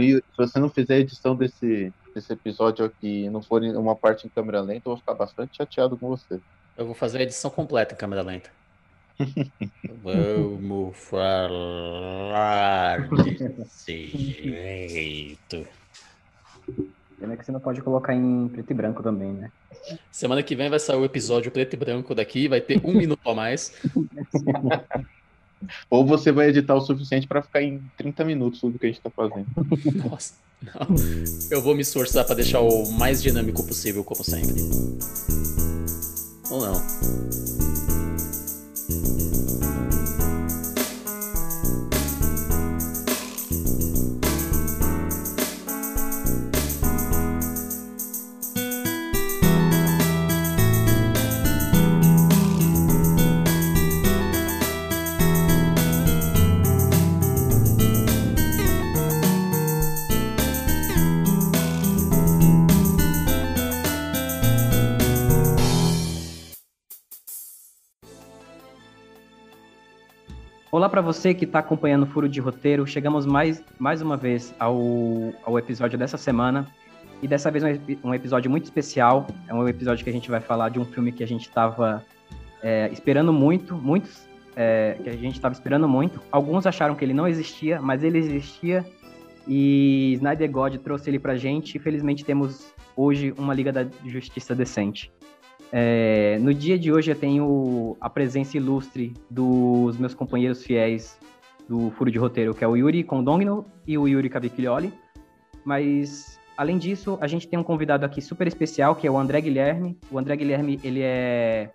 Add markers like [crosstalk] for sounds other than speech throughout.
se você não fizer a edição desse, desse episódio aqui e não for uma parte em câmera lenta, eu vou ficar bastante chateado com você. Eu vou fazer a edição completa em câmera lenta. [laughs] Vamos falar desse jeito. Pena que você não pode colocar em preto e branco também, né? Semana que vem vai sair o episódio preto e branco daqui, vai ter um [laughs] minuto a mais. [laughs] Ou você vai editar o suficiente para ficar em 30 minutos tudo que a gente tá fazendo. Nossa, não. Eu vou me esforçar para deixar o mais dinâmico possível, como sempre. Ou não. Para você que está acompanhando o Furo de Roteiro. Chegamos mais, mais uma vez ao, ao episódio dessa semana. E dessa vez um, um episódio muito especial. É um episódio que a gente vai falar de um filme que a gente estava é, esperando muito, muitos é, que a gente estava esperando muito. Alguns acharam que ele não existia, mas ele existia. E Snyder God trouxe ele pra gente. E felizmente temos hoje uma Liga da Justiça decente. É, no dia de hoje eu tenho a presença ilustre dos meus companheiros fiéis do Furo de Roteiro, que é o Yuri Condongno e o Yuri Cavicchioli. Mas, além disso, a gente tem um convidado aqui super especial, que é o André Guilherme. O André Guilherme, ele é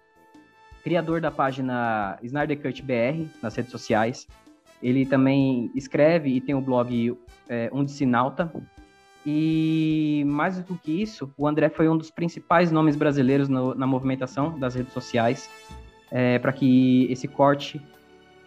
criador da página Snyder Cut BR nas redes sociais. Ele também escreve e tem o blog é, Um Sinalta, e mais do que isso, o André foi um dos principais nomes brasileiros no, na movimentação das redes sociais é, para que esse corte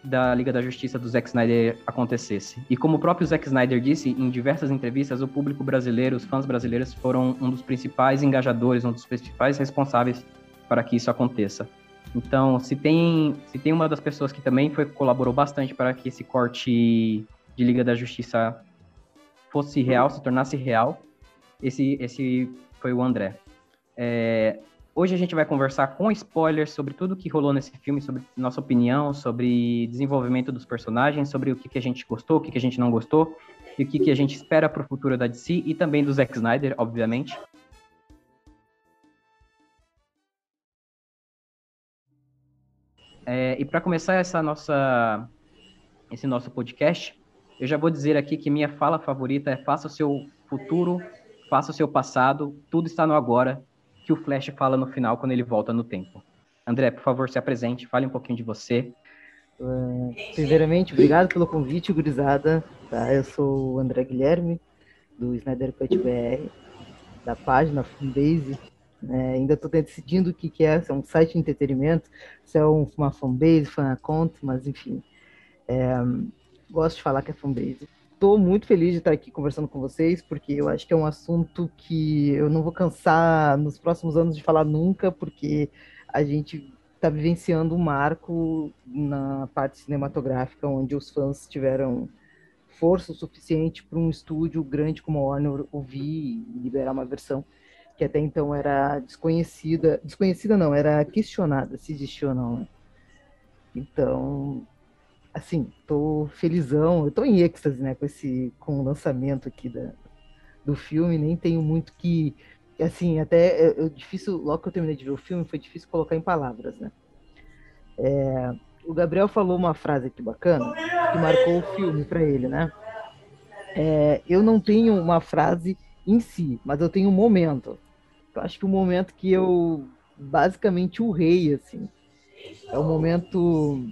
da Liga da Justiça do Zack Snyder acontecesse. E como o próprio Zack Snyder disse em diversas entrevistas, o público brasileiro, os fãs brasileiros foram um dos principais engajadores, um dos principais responsáveis para que isso aconteça. Então, se tem, se tem uma das pessoas que também foi colaborou bastante para que esse corte de Liga da Justiça fosse real, se tornasse real, esse, esse foi o André. É, hoje a gente vai conversar com spoilers sobre tudo que rolou nesse filme, sobre nossa opinião, sobre desenvolvimento dos personagens, sobre o que, que a gente gostou, o que, que a gente não gostou, e o que, que a gente espera para o futuro da DC e também do Zack Snyder, obviamente. É, e para começar essa nossa, esse nosso podcast, eu já vou dizer aqui que minha fala favorita é faça o seu futuro, faça o seu passado, tudo está no agora, que o Flash fala no final quando ele volta no tempo. André, por favor, se apresente, fale um pouquinho de você. Uh, primeiramente, obrigado pelo convite, gurizada. Tá? Eu sou o André Guilherme, do Snyder Cut BR, da página Fanbase. É, ainda estou decidindo o que, que é, se é um site de entretenimento, se é um, uma fanbase, fan account, mas enfim. É, gosto de falar que é fanbase. Estou muito feliz de estar aqui conversando com vocês, porque eu acho que é um assunto que eu não vou cansar nos próximos anos de falar nunca, porque a gente está vivenciando um marco na parte cinematográfica, onde os fãs tiveram força o suficiente para um estúdio grande como a Warner ouvir e liberar uma versão que até então era desconhecida, desconhecida não, era questionada se existia ou não. Né? Então, assim, tô felizão, eu tô em êxtase, né, com esse com o lançamento aqui da, do filme, nem tenho muito que assim, até é, difícil, logo que eu terminei de ver o filme, foi difícil colocar em palavras, né? É, o Gabriel falou uma frase aqui bacana que marcou o filme para ele, né? É, eu não tenho uma frase em si, mas eu tenho um momento. Eu acho que o momento que eu basicamente o rei, assim, é o momento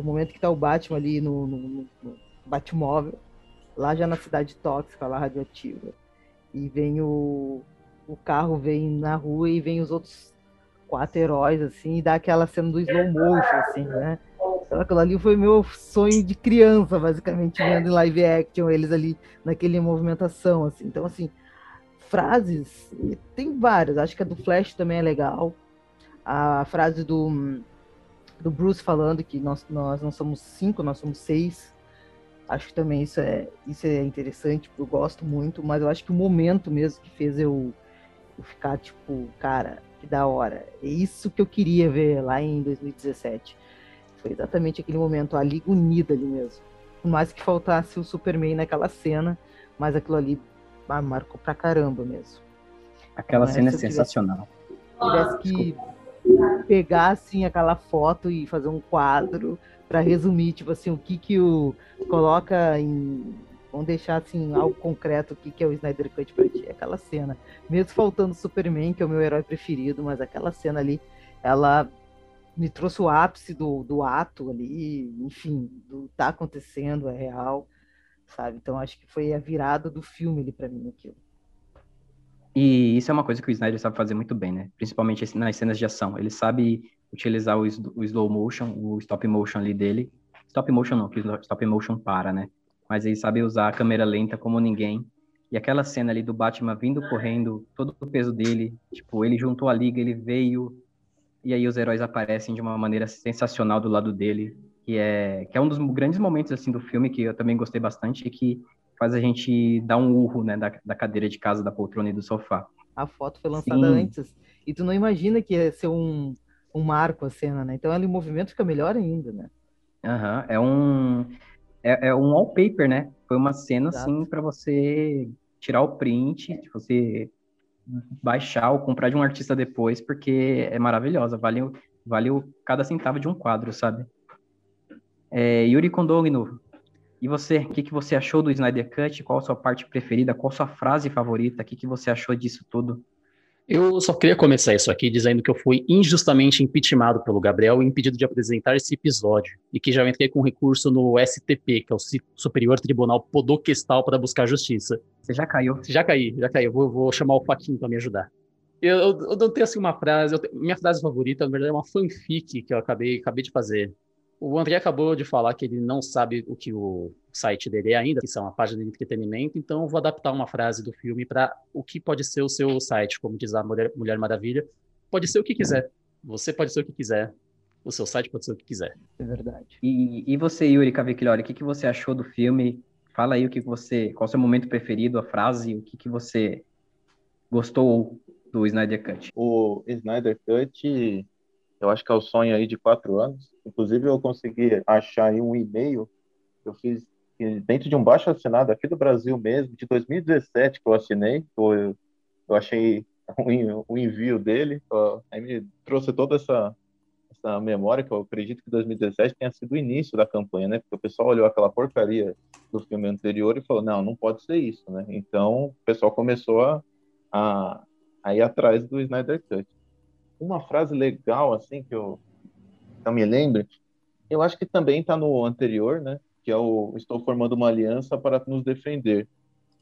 o momento que tá o Batman ali no, no, no Batmóvel, lá já na cidade tóxica, lá radioativa. E vem o, o carro, vem na rua e vem os outros quatro heróis, assim, e dá aquela cena do slow motion, assim, né? Aquilo ali foi meu sonho de criança, basicamente, vendo em live action, eles ali naquele movimentação, assim. Então, assim, frases, tem várias, acho que a do Flash também é legal. A frase do do Bruce falando que nós, nós não somos cinco, nós somos seis. Acho que também isso é, isso é interessante, eu gosto muito, mas eu acho que o momento mesmo que fez eu, eu ficar, tipo, cara, que da hora. É isso que eu queria ver lá em 2017. Foi exatamente aquele momento, a Liga Unida ali mesmo. Por mais que faltasse o Superman naquela cena, mas aquilo ali ah, marcou pra caramba mesmo. Aquela então, cena é sensacional. Tivesse que pegar assim aquela foto e fazer um quadro para resumir, tipo assim, o que que o coloca em vamos deixar assim algo concreto o que que é o Snyder Cut para ti, aquela cena. Mesmo faltando Superman, que é o meu herói preferido, mas aquela cena ali, ela me trouxe o ápice do, do ato ali, enfim, do tá acontecendo, é real, sabe? Então acho que foi a virada do filme ali para mim aquilo. E isso é uma coisa que o Snyder sabe fazer muito bem, né? Principalmente nas cenas de ação. Ele sabe utilizar o, o slow motion, o stop motion ali dele. Stop motion não, que stop motion para, né? Mas ele sabe usar a câmera lenta como ninguém. E aquela cena ali do Batman vindo correndo, todo o peso dele, tipo, ele juntou a liga, ele veio, e aí os heróis aparecem de uma maneira sensacional do lado dele, que é, que é um dos grandes momentos, assim, do filme, que eu também gostei bastante, e que faz a gente dar um urro, né, da, da cadeira de casa, da poltrona e do sofá. A foto foi lançada Sim. antes, e tu não imagina que ia ser um, um marco a cena, né? Então ali o movimento fica melhor ainda, né? Aham, é um é, é, um wallpaper, né? Foi uma cena Exato. assim para você tirar o print, você baixar ou comprar de um artista depois, porque é maravilhosa, vale, vale cada centavo de um quadro, sabe? É, Yuri Kondogno, e você, o que, que você achou do Snyder Cut? Qual a sua parte preferida? Qual a sua frase favorita? O que, que você achou disso tudo? Eu só queria começar isso aqui dizendo que eu fui injustamente impeachmentado pelo Gabriel e impedido de apresentar esse episódio, e que já entrei com recurso no STP, que é o Superior Tribunal Podoquestal para buscar justiça. Você já caiu? Já caí, já caí. Eu vou, vou chamar o Faquinho para me ajudar. Eu, eu, eu, não tenho assim uma frase, tenho, minha frase favorita, na verdade, é uma fanfic que eu acabei, acabei de fazer. O André acabou de falar que ele não sabe o que o site dele é ainda, que são a página de entretenimento, então eu vou adaptar uma frase do filme para o que pode ser o seu site, como diz a Mulher, Mulher Maravilha. Pode ser o que quiser. Você pode ser o que quiser. O seu site pode ser o que quiser. É verdade. E, e você, Yuri Cavicchioli, o que, que você achou do filme? Fala aí o que você, qual o seu momento preferido, a frase, o que, que você gostou do Snyder Cut? O Snyder Cut eu acho que é o sonho aí de quatro anos. Inclusive, eu consegui achar um e-mail que eu fiz dentro de um baixo assinado aqui do Brasil mesmo, de 2017 que eu assinei. Eu, eu achei o, [laughs] envio dele, aí me trouxe toda essa, essa memória que eu acredito que 2017 tenha sido o início da campanha, né? Porque o pessoal olhou aquela porcaria do filme anterior e falou, não, não pode ser isso, né? Então, o pessoal começou a, a, a ir atrás do Snyder Cut uma frase legal, assim, que eu, eu me lembre, eu acho que também está no anterior, né? Que é o Estou formando uma aliança para nos defender.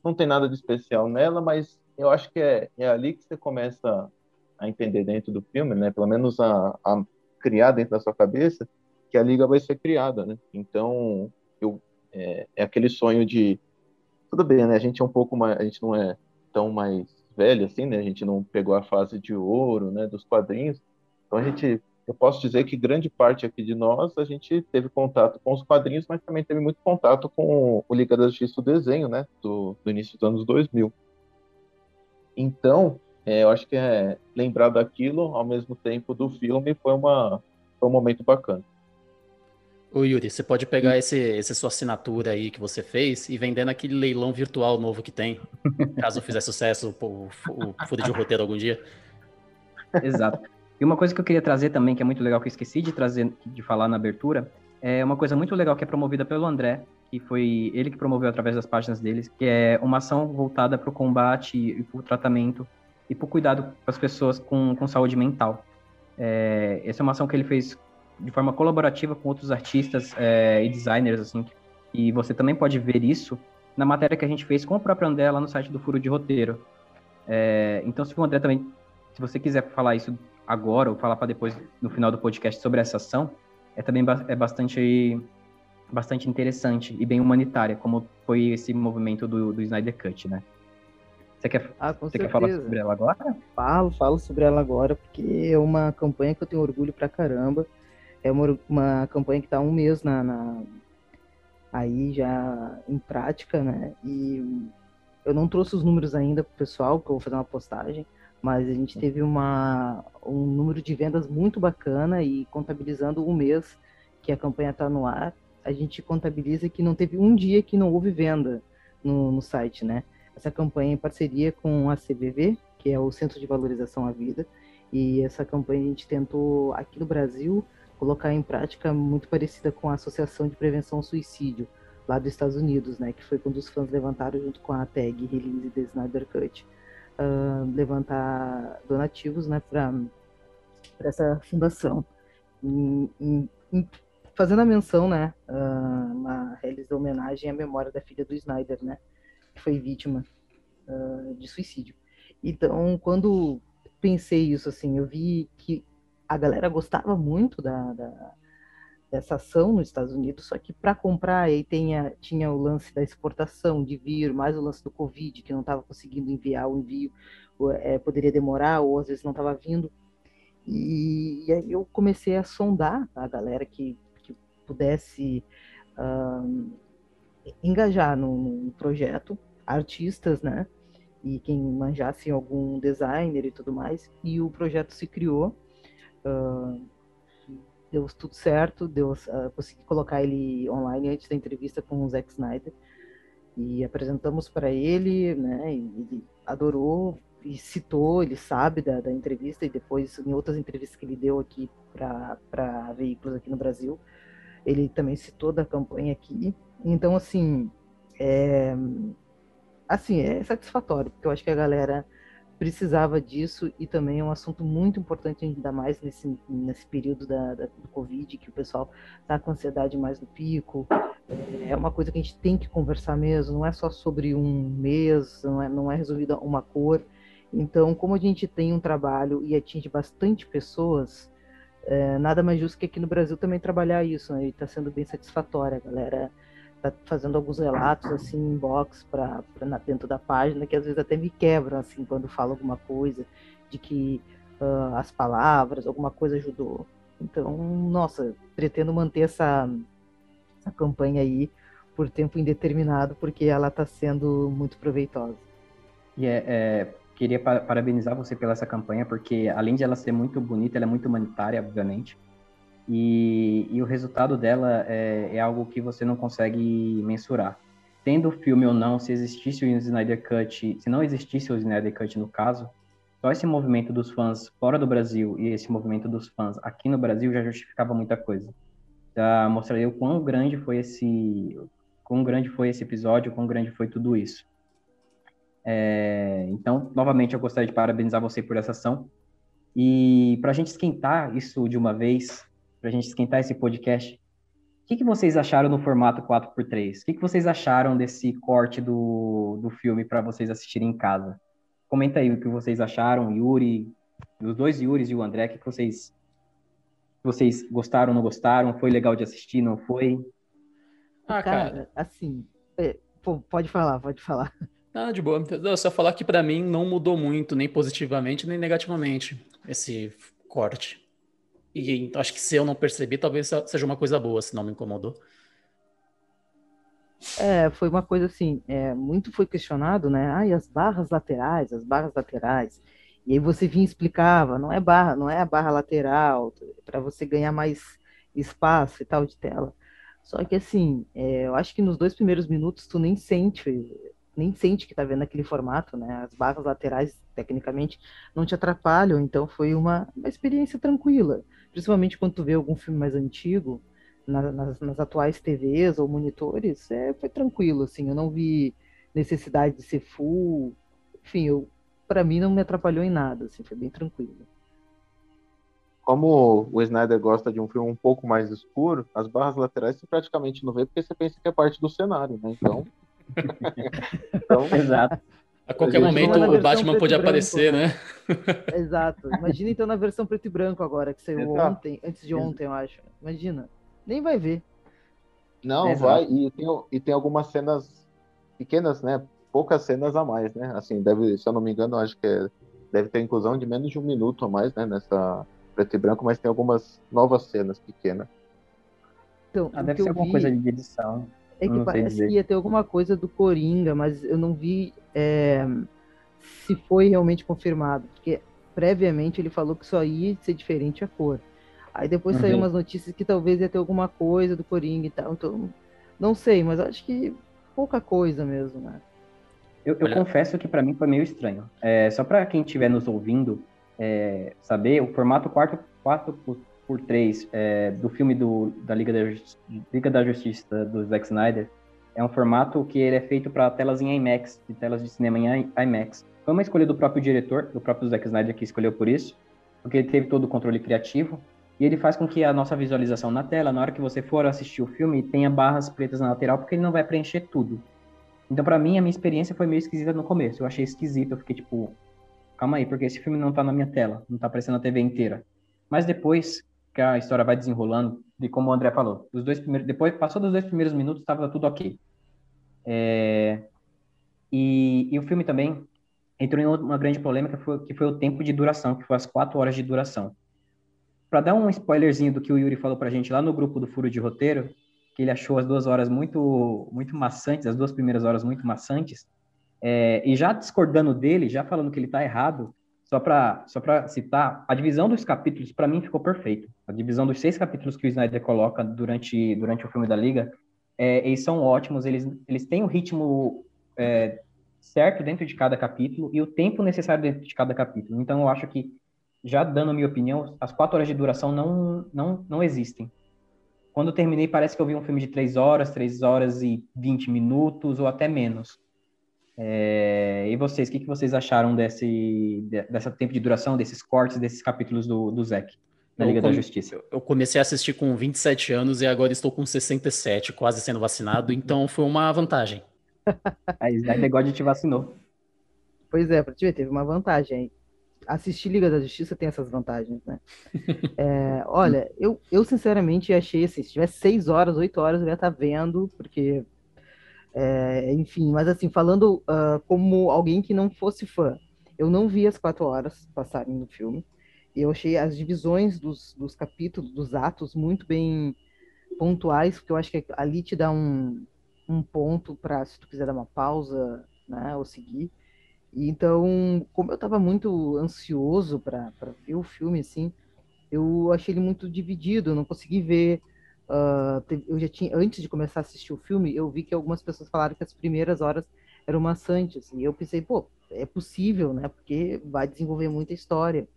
Não tem nada de especial nela, mas eu acho que é, é ali que você começa a entender dentro do filme, né? Pelo menos a, a criar dentro da sua cabeça que a liga vai ser criada, né? Então, eu, é, é aquele sonho de tudo bem, né? A gente é um pouco mais, a gente não é tão mais velho, assim, né? A gente não pegou a fase de ouro, né? Dos quadrinhos. Então a gente, eu posso dizer que grande parte aqui de nós a gente teve contato com os quadrinhos, mas também teve muito contato com o Liga da Justiça, o desenho, né? Do, do início dos anos 2000. Então, é, eu acho que é lembrar daquilo ao mesmo tempo do filme foi uma foi um momento bacana. Ô Yuri, você pode pegar esse, essa sua assinatura aí que você fez e vender naquele leilão virtual novo que tem, [laughs] caso fizer sucesso o, o, o Fúria de Roteiro algum dia. Exato. E uma coisa que eu queria trazer também, que é muito legal, que eu esqueci de trazer, de falar na abertura, é uma coisa muito legal que é promovida pelo André, que foi ele que promoveu através das páginas deles, que é uma ação voltada para o combate e para o tratamento e para o cuidado com as pessoas com, com saúde mental. É, essa é uma ação que ele fez de forma colaborativa com outros artistas é, e designers, assim. E você também pode ver isso na matéria que a gente fez com o próprio André lá no site do Furo de Roteiro. É, então, se o André também, se você quiser falar isso agora ou falar para depois no final do podcast sobre essa ação, é também é bastante bastante interessante e bem humanitária, como foi esse movimento do, do Snyder Cut, né? Você quer, ah, você quer falar sobre ela agora? Falo, falo sobre ela agora, porque é uma campanha que eu tenho orgulho pra caramba é uma, uma campanha que está um mês na, na, aí já em prática, né? E eu não trouxe os números ainda pro pessoal, porque eu vou fazer uma postagem, mas a gente teve uma, um número de vendas muito bacana e contabilizando um mês que a campanha está no ar, a gente contabiliza que não teve um dia que não houve venda no, no site, né? Essa campanha é em parceria com a CVV, que é o Centro de Valorização à Vida, e essa campanha a gente tentou aqui no Brasil colocar em prática muito parecida com a Associação de Prevenção ao Suicídio, lá dos Estados Unidos, né? Que foi quando os fãs levantaram junto com a tag Release the Snyder Cut uh, levantar donativos né, para essa fundação. Fazendo a menção, né, uh, uma realiza homenagem à memória da filha do Snyder, né, que foi vítima uh, de suicídio. Então, quando pensei isso, assim, eu vi que a galera gostava muito da, da dessa ação nos Estados Unidos, só que para comprar aí tinha, o lance da exportação de vir, mais o lance do Covid, que não estava conseguindo enviar o envio, é, poderia demorar, ou às vezes não estava vindo. E, e, aí eu comecei a sondar a galera que, que pudesse engajar no, no, projeto, artistas, né? E quem manjasse algum designer e tudo mais. E o projeto se criou. Uh, deu tudo certo, deu, uh, consegui colocar ele online antes da entrevista com o Zack Snyder e apresentamos para ele, né? ele adorou e citou, ele sabe da, da, entrevista e depois em outras entrevistas que ele deu aqui para veículos aqui no Brasil, ele também citou da campanha aqui. Então assim, é, assim é satisfatório porque eu acho que a galera precisava disso e também é um assunto muito importante, ainda mais nesse, nesse período da, da do Covid, que o pessoal está com ansiedade mais no pico. É uma coisa que a gente tem que conversar mesmo, não é só sobre um mês, não é, não é resolvida uma cor. Então, como a gente tem um trabalho e atinge bastante pessoas, é, nada mais justo que aqui no Brasil também trabalhar isso, né? E está sendo bem satisfatório, a galera tá fazendo alguns relatos assim em box para dentro da página que às vezes até me quebram assim quando falo alguma coisa de que uh, as palavras alguma coisa ajudou. Então nossa pretendo manter essa essa campanha aí por tempo indeterminado porque ela está sendo muito proveitosa. E é, é, queria parabenizar você pela essa campanha porque além de ela ser muito bonita ela é muito humanitária obviamente e, e o resultado dela é, é, algo que você não consegue mensurar. Tendo o filme ou não, se existisse o Snyder Cut, se não existisse o Snyder Cut no caso, só esse movimento dos fãs fora do Brasil e esse movimento dos fãs aqui no Brasil já justificava muita coisa. Já mostraria o quão grande foi esse, quão grande foi esse episódio, quão grande foi tudo isso. É, então, novamente, eu gostaria de parabenizar você por essa ação. E para a gente esquentar isso de uma vez, para a gente esquentar esse podcast. O que, que vocês acharam no formato 4x3? O que, que vocês acharam desse corte do, do filme para vocês assistirem em casa? Comenta aí o que vocês acharam, Yuri, os dois Yuris e o André, o que, que vocês, vocês gostaram, não gostaram? Foi legal de assistir, não foi? Ah, cara, cara assim, é, pode falar, pode falar. Ah, de boa. Eu só falar que para mim não mudou muito, nem positivamente, nem negativamente, esse corte. E acho que se eu não percebi, talvez seja uma coisa boa, se não me incomodou. É, foi uma coisa assim, é, muito foi questionado, né? Ah, e as barras laterais, as barras laterais. E aí você vinha e explicava, não é barra, não é a barra lateral, para você ganhar mais espaço e tal de tela. Só que assim, é, eu acho que nos dois primeiros minutos tu nem sente nem sente que está vendo aquele formato, né? As barras laterais, tecnicamente, não te atrapalham, então foi uma, uma experiência tranquila. Principalmente quando tu vê algum filme mais antigo, na, nas, nas, atuais TVs ou monitores, é, foi tranquilo, assim, eu não vi necessidade de ser full, enfim, eu, para mim não me atrapalhou em nada, assim, foi bem tranquilo. Como o Snyder gosta de um filme um pouco mais escuro, as barras laterais você praticamente não vê porque você pensa que é parte do cenário, né? Então [laughs] então, Exato. A qualquer momento o Batman pode aparecer, né? [laughs] Exato. Imagina então na versão preto e branco agora, que saiu Exato. ontem, antes de ontem, eu acho. Imagina. Nem vai ver. Não, Exato. vai. E tem, e tem algumas cenas pequenas, né? Poucas cenas a mais, né? Assim, deve, se eu não me engano, acho que é, deve ter inclusão de menos de um minuto a mais, né? Nessa preto e branco, mas tem algumas novas cenas pequenas. Então, ah, deve ser alguma vi... coisa de edição. É que parece dizer. que ia ter alguma coisa do Coringa, mas eu não vi é, se foi realmente confirmado. Porque previamente ele falou que só ia ser diferente a cor. Aí depois saiu Uhum. umas notícias que talvez ia ter alguma coisa do Coringa e tal. Então, não sei, mas acho que pouca coisa mesmo, né? Eu, eu confesso que pra mim foi meio estranho. É, só pra quem estiver nos ouvindo é, saber, o formato 4, 4 por, por 3 é, do filme do, da Liga da, Justi- Liga da Justiça do Zack Snyder é um formato que ele é feito para telas em IMAX, de telas de cinema em IMAX. Foi uma escolha do próprio diretor, do próprio Zack Snyder que escolheu por isso, porque ele teve todo o controle criativo e ele faz com que a nossa visualização na tela, na hora que você for assistir o filme, tenha barras pretas na lateral, porque ele não vai preencher tudo. Então, pra mim, a minha experiência foi meio esquisita no começo. Eu achei esquisito, eu fiquei tipo, calma aí, porque esse filme não tá na minha tela, não tá aparecendo na TV inteira. Mas depois que a história vai desenrolando, de como o André falou, os dois primeiros, depois passou dos dois primeiros minutos, tava tudo ok. É, e, e o filme também entrou em uma grande polêmica, que foi, que foi o tempo de duração, que foi as quatro horas de duração. Pra dar um spoilerzinho do que o Yuri falou pra gente lá no grupo do Furo de Roteiro, que ele achou as duas horas muito, muito maçantes, as duas primeiras horas muito maçantes, é, e já discordando dele, já falando que ele está errado, só para só citar, a divisão dos capítulos, para mim, ficou perfeito. A divisão dos seis capítulos que o Snyder coloca durante, durante o filme da Liga, é, eles são ótimos, eles, eles têm o ritmo é, certo dentro de cada capítulo e o tempo necessário dentro de cada capítulo. Então, eu acho que, já dando minha opinião, as quatro horas de duração não, não, não existem. Quando eu terminei, parece que eu vi um filme de três horas, três horas e vinte minutos, ou até menos. É, e vocês, o que, que vocês acharam desse, de- dessa tempo de duração, desses cortes, desses capítulos do, do Zack, na Liga da Justiça? Eu comecei a assistir com 27 anos e agora estou com 67, quase sendo vacinado, então foi uma vantagem. A Snyder God te vacinou. Pois é, pra te ver, teve uma vantagem aí. Assistir Liga da Justiça tem essas vantagens, né? [laughs] É, olha, eu, eu sinceramente achei assim, se tivesse seis horas, oito horas, eu ia estar vendo, porque, é, enfim, mas assim, falando ah, como alguém que não fosse fã, eu não vi as quatro horas passarem no filme, eu achei as divisões dos, dos capítulos, dos atos, muito bem pontuais, porque eu acho que ali te dá um, um ponto para, se tu quiser dar uma pausa, né, ou seguir. E então, como eu estava muito ansioso para ver o filme, assim, eu achei ele muito dividido, eu não consegui ver. Teve- eu já tinha, antes de começar a assistir o filme, eu vi que algumas pessoas falaram que as primeiras horas eram maçantes. E eu pensei, pô, é possível, né? Porque vai desenvolver muita história.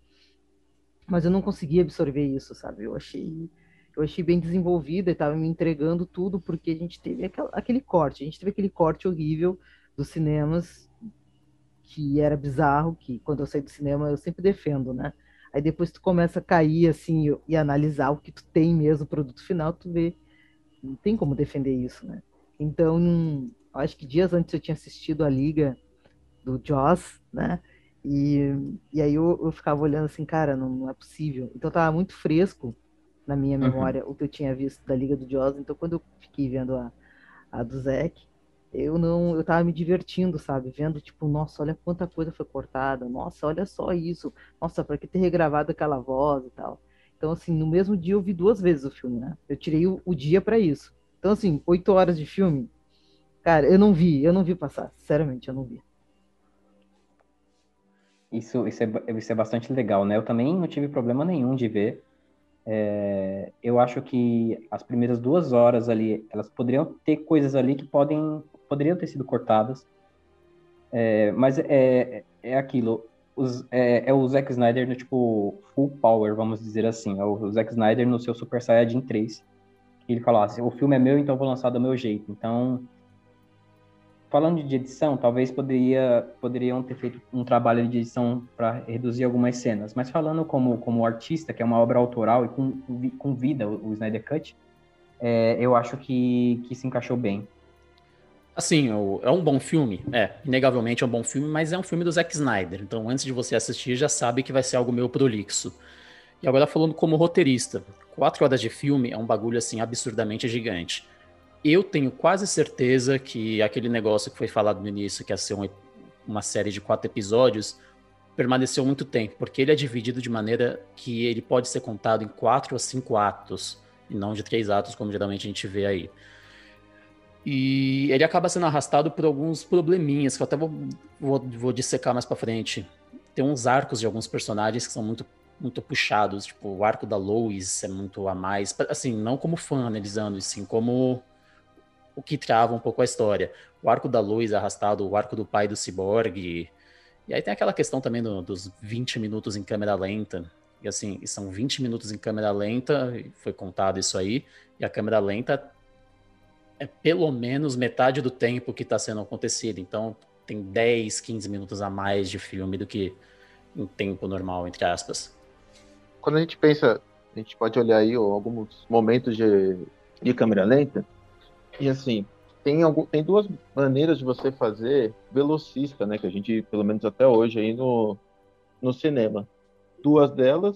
Mas eu não consegui absorver isso, sabe? Eu achei, eu achei bem desenvolvida e estava me entregando tudo, porque a gente teve aquela- aquele corte, a gente teve aquele corte horrível dos cinemas que era bizarro, que quando eu saí do cinema eu sempre defendo, né? Aí depois tu começa a cair assim e- e analisar o que tu tem mesmo, o produto final, tu vê, não tem como defender isso, né? Então, acho que dias antes eu tinha assistido a Liga do Joss, né? E, e aí eu, eu ficava olhando assim, cara, não, não é possível. Então tava muito fresco na minha Uhum. memória o que eu tinha visto da Liga do Joss. Então quando eu fiquei vendo a, a do Zack, eu não, eu tava me divertindo, sabe? Vendo, tipo, nossa, olha quanta coisa foi cortada, nossa, olha só isso, nossa, pra que ter regravado aquela voz e tal. Então, assim, no mesmo dia eu vi duas vezes o filme, né? Eu tirei o, o dia pra isso. Então, assim, oito horas de filme, cara, eu não vi, eu não vi passar, sinceramente, eu não vi. Isso, isso, é, isso é bastante legal, né? Eu também não tive problema nenhum de ver. É, eu acho que as primeiras duas horas ali, elas poderiam ter coisas ali que podem, poderiam ter sido cortadas. É, mas é, é aquilo. Os- é, é o Zack Snyder no tipo full power, vamos dizer assim. É o Zack Snyder no seu Super Saiyajin 3. Que ele fala assim, o filme é meu, então vou lançar do meu jeito. Então, falando de edição, talvez poderia, poderiam ter feito um trabalho de edição para reduzir algumas cenas, mas falando como, como artista, que é uma obra autoral e com, com vi- com vida, o, o Snyder Cut, é, eu acho que, que se encaixou bem. Assim, é um bom filme? É, inegavelmente é um bom filme, mas é um filme do Zack Snyder. Então, antes de você assistir, já sabe que vai ser algo meio prolixo. E agora falando como roteirista, quatro horas de filme é um bagulho assim absurdamente gigante. Eu tenho quase certeza que aquele negócio que foi falado no início, que ia ser um uma série de quatro episódios, permaneceu muito tempo, porque ele é dividido de maneira que ele pode ser contado em quatro ou cinco atos, e não de três atos, como geralmente a gente vê aí. E ele acaba sendo arrastado por alguns probleminhas, que eu até vou, vou, vou dissecar mais pra frente. Tem uns arcos de alguns personagens que são muito, muito puxados, tipo, o arco da Lois é muito a mais, assim, não como fã analisando, e sim como o que trava um pouco a história. O arco da Lois arrastado, o arco do pai do Cyborg, e aí tem aquela questão também do, dos 20 minutos em câmera lenta, e assim, são 20 minutos em câmera lenta, foi contado isso aí, e a câmera lenta é pelo menos metade do tempo que está sendo acontecido. Então, tem 10, 15 minutos a mais de filme do que em tempo normal, entre aspas. Quando a gente pensa, a gente pode olhar aí ó, alguns momentos de, de câmera lenta, e assim, tem, algum, tem duas maneiras de você fazer velocista, né? Que a gente, pelo menos até hoje, aí no, no cinema. Duas delas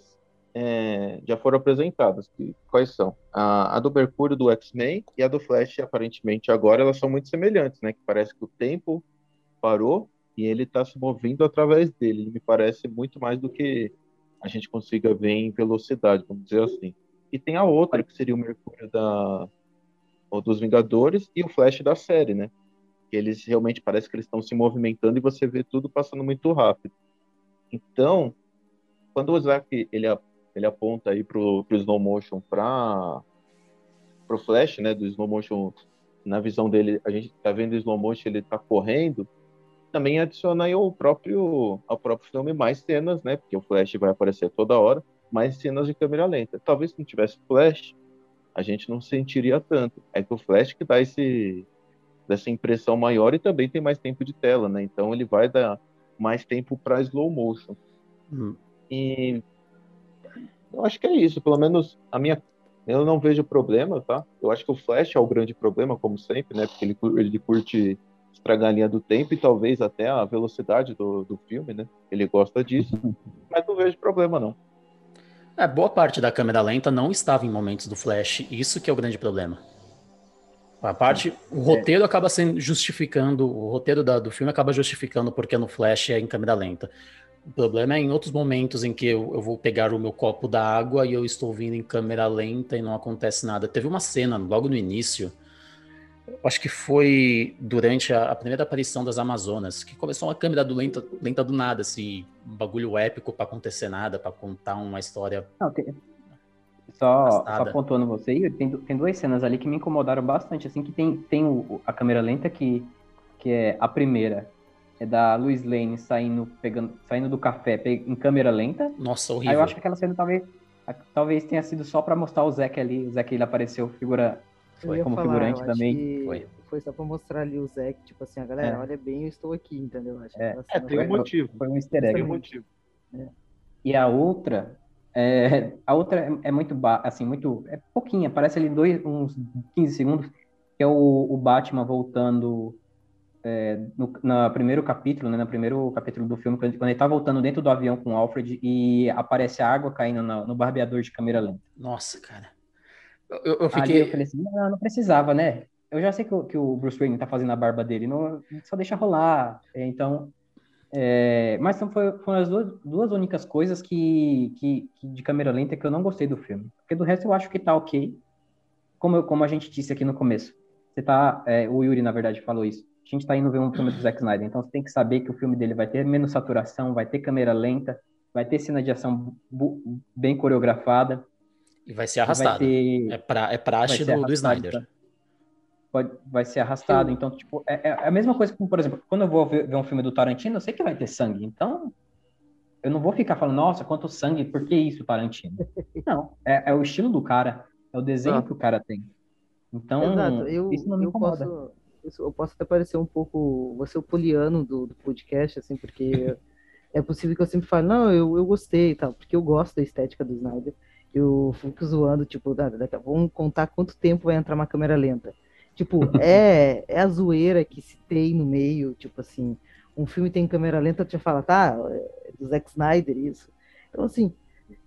é, já foram apresentadas. Que, quais são? A, a do Mercúrio do X-Men e a do Flash, aparentemente, agora elas são muito semelhantes, né? Que parece que o tempo parou e ele está se movendo através dele. Ele me parece muito mais do que a gente consiga ver em velocidade, vamos dizer assim. E tem a outra, que seria o Mercúrio da, dos Vingadores e o Flash da série, né? Que eles realmente parece que eles estão se movimentando e você vê tudo passando muito rápido. Então, quando o Zack ele ele aponta aí pro, pro slow motion para pro flash, né, do slow motion, na visão dele, a gente tá vendo o slow motion, ele tá correndo, também adiciona aí o próprio, ao próprio filme mais cenas, né, porque o flash vai aparecer toda hora, mais cenas de câmera lenta. Talvez se não tivesse flash, a gente não sentiria tanto. É que o flash que dá esse dessa impressão maior e também tem mais tempo de tela, né? Então ele vai dar mais tempo para slow motion. Hum. E eu acho que é isso, pelo menos a minha. Eu não vejo problema, tá? Eu acho que o Flash é o grande problema, como sempre, né? Porque ele, ele curte estragar a linha do tempo e talvez até a velocidade do, do filme, né? Ele gosta disso, [laughs] mas não vejo problema, não. É, boa parte da câmera lenta não estava em momentos do Flash, isso que é o grande problema. A parte, o roteiro é. acaba sendo justificando, o roteiro da, do filme acaba justificando porque no Flash é em câmera lenta. O problema é em outros momentos em que eu, eu vou pegar o meu copo d'água e eu estou vindo em câmera lenta e não acontece nada. Teve uma cena logo no início, acho que foi durante a, a, primeira aparição das Amazonas, que começou uma câmera do lenta, lenta do nada, assim, um bagulho épico para acontecer nada, para contar uma história. Não, tem... Só, só pontuando você aí, tem, tem duas cenas ali que me incomodaram bastante, assim, que tem, tem o, a câmera lenta que, que é a primeira, é da Luiz Lane saindo, pegando, saindo do café em câmera lenta. Nossa, horrível. Aí eu acho que aquela cena talvez, talvez tenha sido só para mostrar o Zack ali. O Zack ele apareceu figura foi, como falar, figurante também. Foi. foi só para mostrar ali o Zack, tipo assim, a galera, é. olha bem, eu estou aqui, entendeu? Acho é, é tem um motivo. Foi um easter egg. Tem um motivo. É. E a outra, é, a outra é, é muito, assim, muito, é pouquinha, parece ali dois, uns 15 segundos, que é o, o Batman voltando é, no, no, primeiro capítulo, né, no primeiro capítulo do filme, quando ele tá voltando dentro do avião com o Alfred e aparece a água caindo no, no barbeador de câmera lenta. Nossa, cara. Eu, eu fiquei... Eu falei assim, não, não precisava, né? Eu já sei que o, que o Bruce Wayne tá fazendo a barba dele, não, só deixa rolar. Então, é, mas foi, foram as duas, duas únicas coisas que, que, que, de câmera lenta que eu não gostei do filme. Porque do resto eu acho que tá ok. Como, eu, como a gente disse aqui no começo. Você tá, é, o Yuri, na verdade, falou isso a gente está indo ver um filme do Zack Snyder, então você tem que saber que o filme dele vai ter menos saturação, vai ter câmera lenta, vai ter cena de ação bem coreografada. E vai ser arrastado. Vai ter... É, pra, é praxe do, do, Snyder. Tá? Pode, vai ser arrastado. Sim. Então, tipo, é, é, a mesma coisa que, por exemplo, quando eu vou ver, ver, um filme do Tarantino, eu sei que vai ter sangue. Então, eu não vou ficar falando, nossa, quanto sangue, por que isso, Tarantino? [laughs] Não, é, é o estilo do cara, é o desenho ah. que o cara tem. Então, eu, isso não me incomoda. Posso eu posso até parecer um pouco, você o poliano do, do podcast, assim, porque é possível que eu sempre fale, não, eu, eu gostei e tal, porque eu gosto da estética do Snyder. Eu fico zoando, tipo, vamos contar quanto tempo vai entrar uma câmera lenta. Tipo, [laughs] é, é a zoeira que se tem no meio, tipo assim, um filme tem câmera lenta, tu já fala, tá, é do Zack Snyder isso. Então, assim,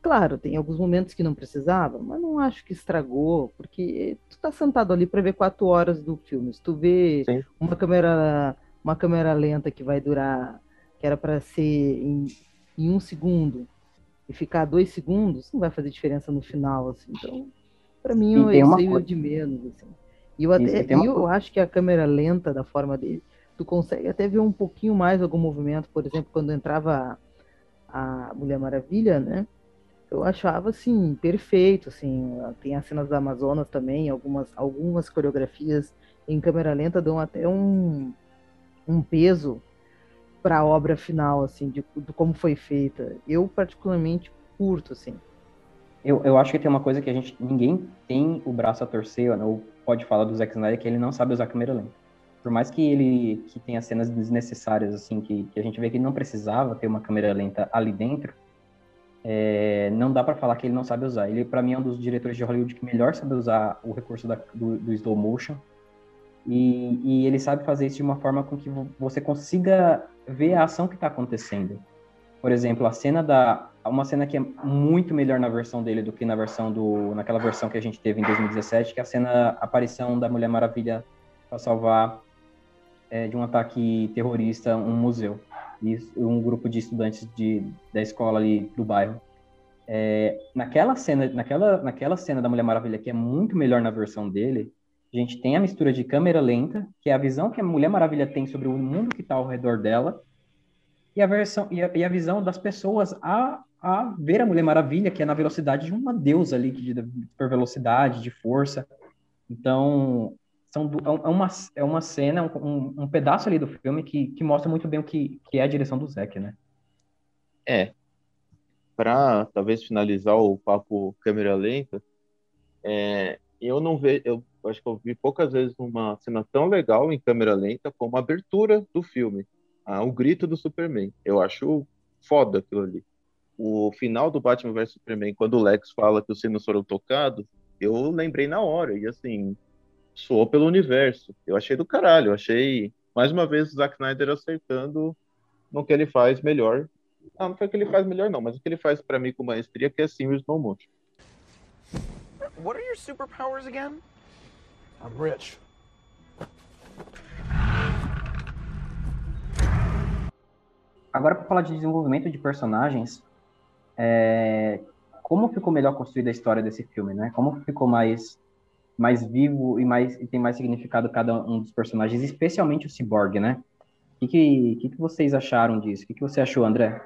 Claro, tem alguns momentos que não precisava, mas não acho que estragou, porque tu tá sentado ali para ver quatro horas do filme. Se tu vê Sim. uma câmera, uma câmera lenta que vai durar, que era para ser em, em, um segundo e ficar dois segundos, não vai fazer diferença no final, assim. Então, para mim, eu, isso aí de menos, assim. E eu, até, uma... eu acho que a câmera lenta da forma dele, tu consegue até ver um pouquinho mais algum movimento, por exemplo, quando entrava a Mulher Maravilha, né? Eu achava assim perfeito, assim, tem as cenas da Amazonas também, algumas algumas coreografias em câmera lenta dão até um um peso para a obra final, assim, de, de, como foi feita. Eu particularmente curto, assim. Eu, eu acho que tem uma coisa que a gente ninguém tem o braço a torcer, ou pode falar do Zack Snyder que ele não sabe usar câmera lenta. Por mais que ele que tenha cenas desnecessárias, assim, que, que a gente vê que não precisava ter uma câmera lenta ali dentro, é, não dá para falar que ele não sabe usar. Ele, para mim, é um dos diretores de Hollywood que melhor sabe usar o recurso da, do, do slow motion e, e, ele sabe fazer isso de uma forma com que você consiga ver a ação que está acontecendo. Por exemplo, a cena da uma cena que é muito melhor na versão dele do que na versão do naquela versão que a gente teve em 2017, que é a cena a aparição da Mulher Maravilha para salvar é, de um ataque terrorista um museu e um grupo de estudantes de, da escola ali do bairro. É, naquela cena, naquela naquela cena da Mulher Maravilha que é muito melhor na versão dele, a gente tem a mistura de câmera lenta, que é a visão que a Mulher Maravilha tem sobre o mundo que está ao redor dela, e a, versão, e a, e a, visão das pessoas a, a ver a Mulher Maravilha, que é na velocidade de uma deusa ali, de, de, velocidade, de força. Então, são, é, é uma, é uma cena, um, um pedaço ali do filme que, que mostra muito bem o que, que é a direção do Zack, né? É. Para talvez finalizar o papo câmera lenta, é, eu não vejo, eu acho que eu vi poucas vezes uma cena tão legal em câmera lenta como a abertura do filme, ah, o grito do Superman. Eu acho foda aquilo ali. O final do Batman vs Superman, quando o Lex fala que os sinos foram tocados, eu lembrei na hora e assim soou pelo universo. Eu achei do caralho. Eu achei mais uma vez o Zack Snyder acertando no que ele faz melhor. Ah, não foi o que ele faz melhor não, mas o que ele faz para mim com maestria que é sim o slow motion. What are your superpowers again? I'm rich. Agora, para falar de desenvolvimento de personagens, é... como ficou melhor construída a história desse filme, né? Como ficou mais mais vivo e mais e tem mais significado cada um dos personagens, especialmente o Cyborg, né? O que, que, que vocês acharam disso? O que, que você achou, André?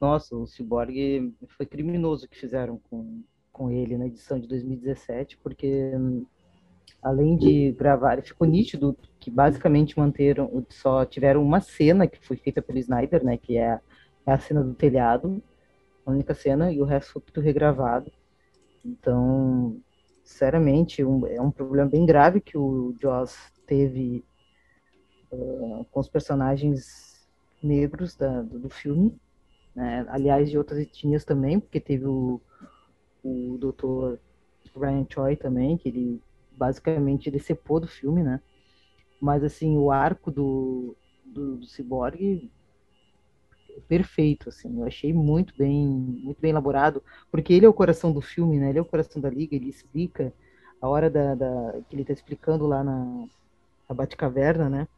Nossa, o Cyborg foi criminoso que fizeram com, com ele na edição de 2017, porque além de gravar, ficou nítido que basicamente manteram, só tiveram uma cena que foi feita pelo Snyder, né, que é, é a cena do telhado, a única cena, e o resto foi tudo regravado. Então, sinceramente, um, é um problema bem grave que o Joss teve uh, com os personagens negros da, do, do filme, né? aliás, de outras etnias também, porque teve o, o Dr. Ryan Choi também, que ele basicamente decepou do filme, né? Mas, assim, o arco do, do, do Cyborg perfeito, assim, eu achei muito bem, muito bem elaborado, porque ele é o coração do filme, né? Ele é o coração da liga, ele explica a hora da, da que ele tá explicando lá na, na Batcaverna, né?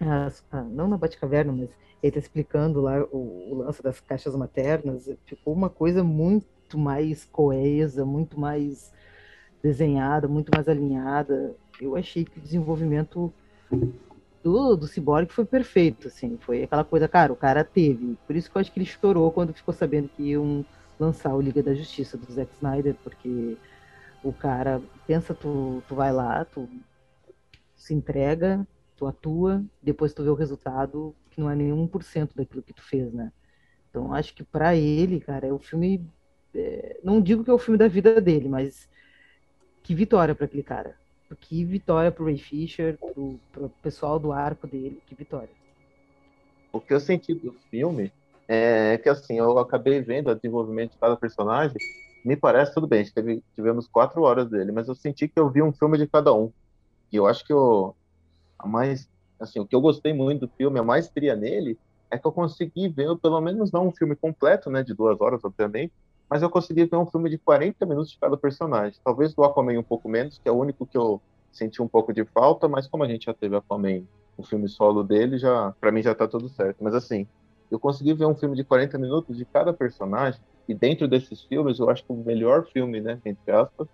As, ah, não na Batcaverna, mas ele tá explicando lá o, o lance das caixas maternas, ficou uma coisa muito mais coesa, muito mais desenhada, muito mais alinhada. Eu achei que o desenvolvimento do, do Cyborg foi perfeito, assim, foi aquela coisa, cara, o cara teve. Por isso que eu acho que ele chorou quando ficou sabendo que iam lançar o Liga da Justiça do Zack Snyder, porque o cara pensa, tu, tu vai lá, tu se entrega, tu atua, depois tu vê o resultado que não é nenhum por cento daquilo que tu fez, né? Então acho que para ele, cara, é o filme. É, não digo que é o filme da vida dele, mas que vitória para aquele cara. Que vitória pro Ray Fisher, pro, pro pessoal do arco dele, que vitória. O que eu senti do filme é que assim, eu acabei vendo o desenvolvimento de cada personagem, me parece tudo bem, teve, tivemos quatro horas dele, mas eu senti que eu vi um filme de cada um. E eu acho que eu, a mais, assim, o que eu gostei muito do filme, a maestria nele, é que eu consegui ver, pelo menos não um filme completo, né, de duas horas, obviamente, mas eu consegui ver um filme de 40 minutos de cada personagem. Talvez do Aquaman um pouco menos, que é o único que eu senti um pouco de falta, mas como a gente já teve Aquaman, o filme solo dele, já para mim já tá tudo certo. Mas assim, eu consegui ver um filme de 40 minutos de cada personagem, e dentro desses filmes, eu acho que o melhor filme, né, entre aspas,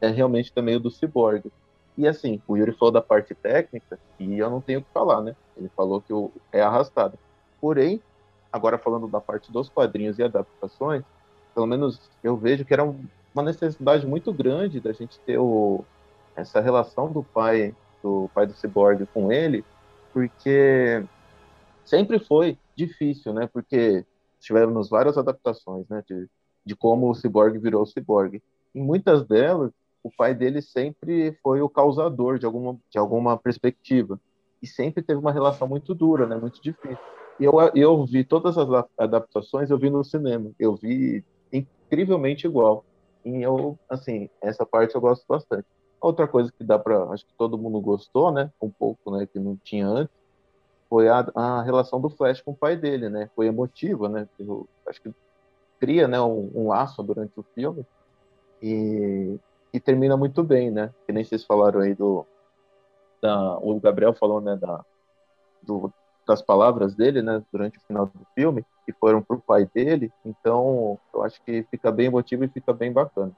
é realmente também o do Cyborg. E assim, o Yuri falou da parte técnica e eu não tenho o que falar, né? Ele falou que é arrastado. Porém, agora falando da parte dos quadrinhos e adaptações, pelo menos eu vejo que era uma necessidade muito grande da gente ter o, essa relação do pai do pai do Cyborg com ele, porque sempre foi difícil, né? Porque tivemos várias adaptações, né? De, de como o Cyborg virou o Cyborg. Em muitas delas, o pai dele sempre foi o causador de alguma, de alguma perspectiva. E sempre teve uma relação muito dura, né? Muito difícil. E eu, eu vi todas as adaptações, eu vi no cinema. Eu vi incrivelmente igual. E eu, assim, essa parte eu gosto bastante. Outra coisa que dá para, acho que todo mundo gostou, né? Um pouco, né? Que não tinha antes, foi a, a relação do Flash com o pai dele, né? Foi emotiva, né? Eu, acho que cria, né? Um, um laço durante o filme e, e termina muito bem, né? Que nem vocês falaram aí do, da, o Gabriel falou, né? Da, do, das palavras dele, né? Durante o final do filme que foram para o pai dele. Então, eu acho que fica bem emotivo e fica bem bacana.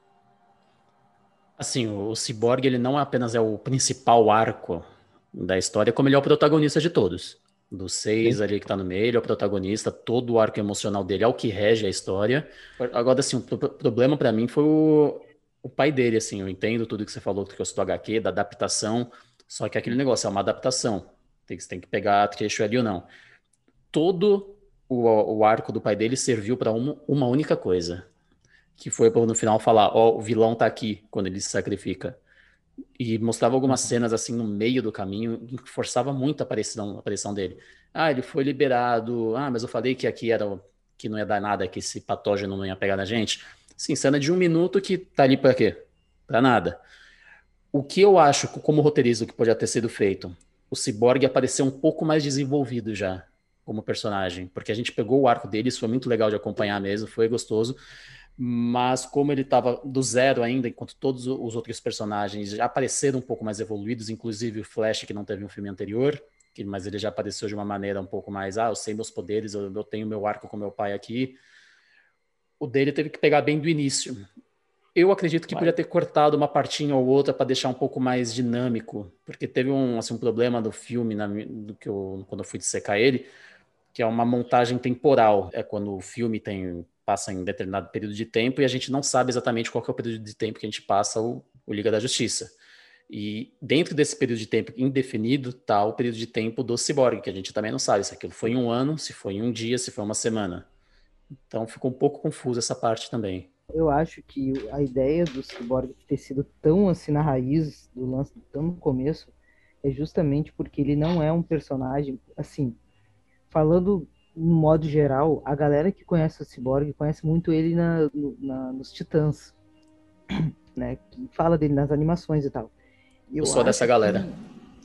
Assim, o Cyborg ele não apenas é o principal arco da história, como ele é o protagonista de todos. Dos seis Sim. ali que tá no meio, ele é o protagonista, todo o arco emocional dele é o que rege a história. Agora, assim, o problema para mim foi o, o pai dele, assim, eu entendo tudo que você falou, que eu do HQ, da adaptação, só que aquele negócio é uma adaptação. Tem, você tem que pegar trecho ali ou não. Todo o, o arco do pai dele serviu para uma, uma única coisa, que foi para no final falar, ó, oh, o vilão tá aqui quando ele se sacrifica. E mostrava algumas uhum. cenas assim no meio do caminho que forçava muito a aparição, a aparição dele. Ah, ele foi liberado. Ah, mas eu falei que aqui era que não ia dar nada, que esse patógeno não ia pegar na gente. Sim, cena de um minuto que tá ali para quê? Para nada. O que eu acho, como roteirista, que podia ter sido feito, o Cyborg apareceu um pouco mais desenvolvido já como personagem, porque a gente pegou o arco dele, isso foi muito legal de acompanhar mesmo, foi gostoso. Mas como ele estava do zero ainda, enquanto todos os outros personagens já apareceram um pouco mais evoluídos, inclusive o Flash, que não teve um filme anterior, que, mas ele já apareceu de uma maneira um pouco mais, ah, eu sei meus poderes, eu, eu tenho meu arco com meu pai aqui. O dele teve que pegar bem do início. Eu acredito que Vai. podia ter cortado uma partinha ou outra para deixar um pouco mais dinâmico, porque teve um, assim, um problema do filme, na, do que eu, quando eu fui dissecar ele, que é uma montagem temporal. É quando o filme tem passa em determinado período de tempo e a gente não sabe exatamente qual é o período de tempo que a gente passa o, o Liga da Justiça. E dentro desse período de tempo indefinido está o período de tempo do Cyborg, que a gente também não sabe se aquilo foi em um ano, se foi em um dia, se foi uma semana. Então ficou um pouco confuso essa parte também. Eu acho que a ideia do Cyborg ter sido tão assim na raiz do lance, tão no começo, é justamente porque ele não é um personagem assim falando no modo geral, a galera que conhece o Cyborg conhece muito ele na, na nos Titãs, [clears throat] né? Que fala dele nas animações e tal. Eu, eu sou dessa galera.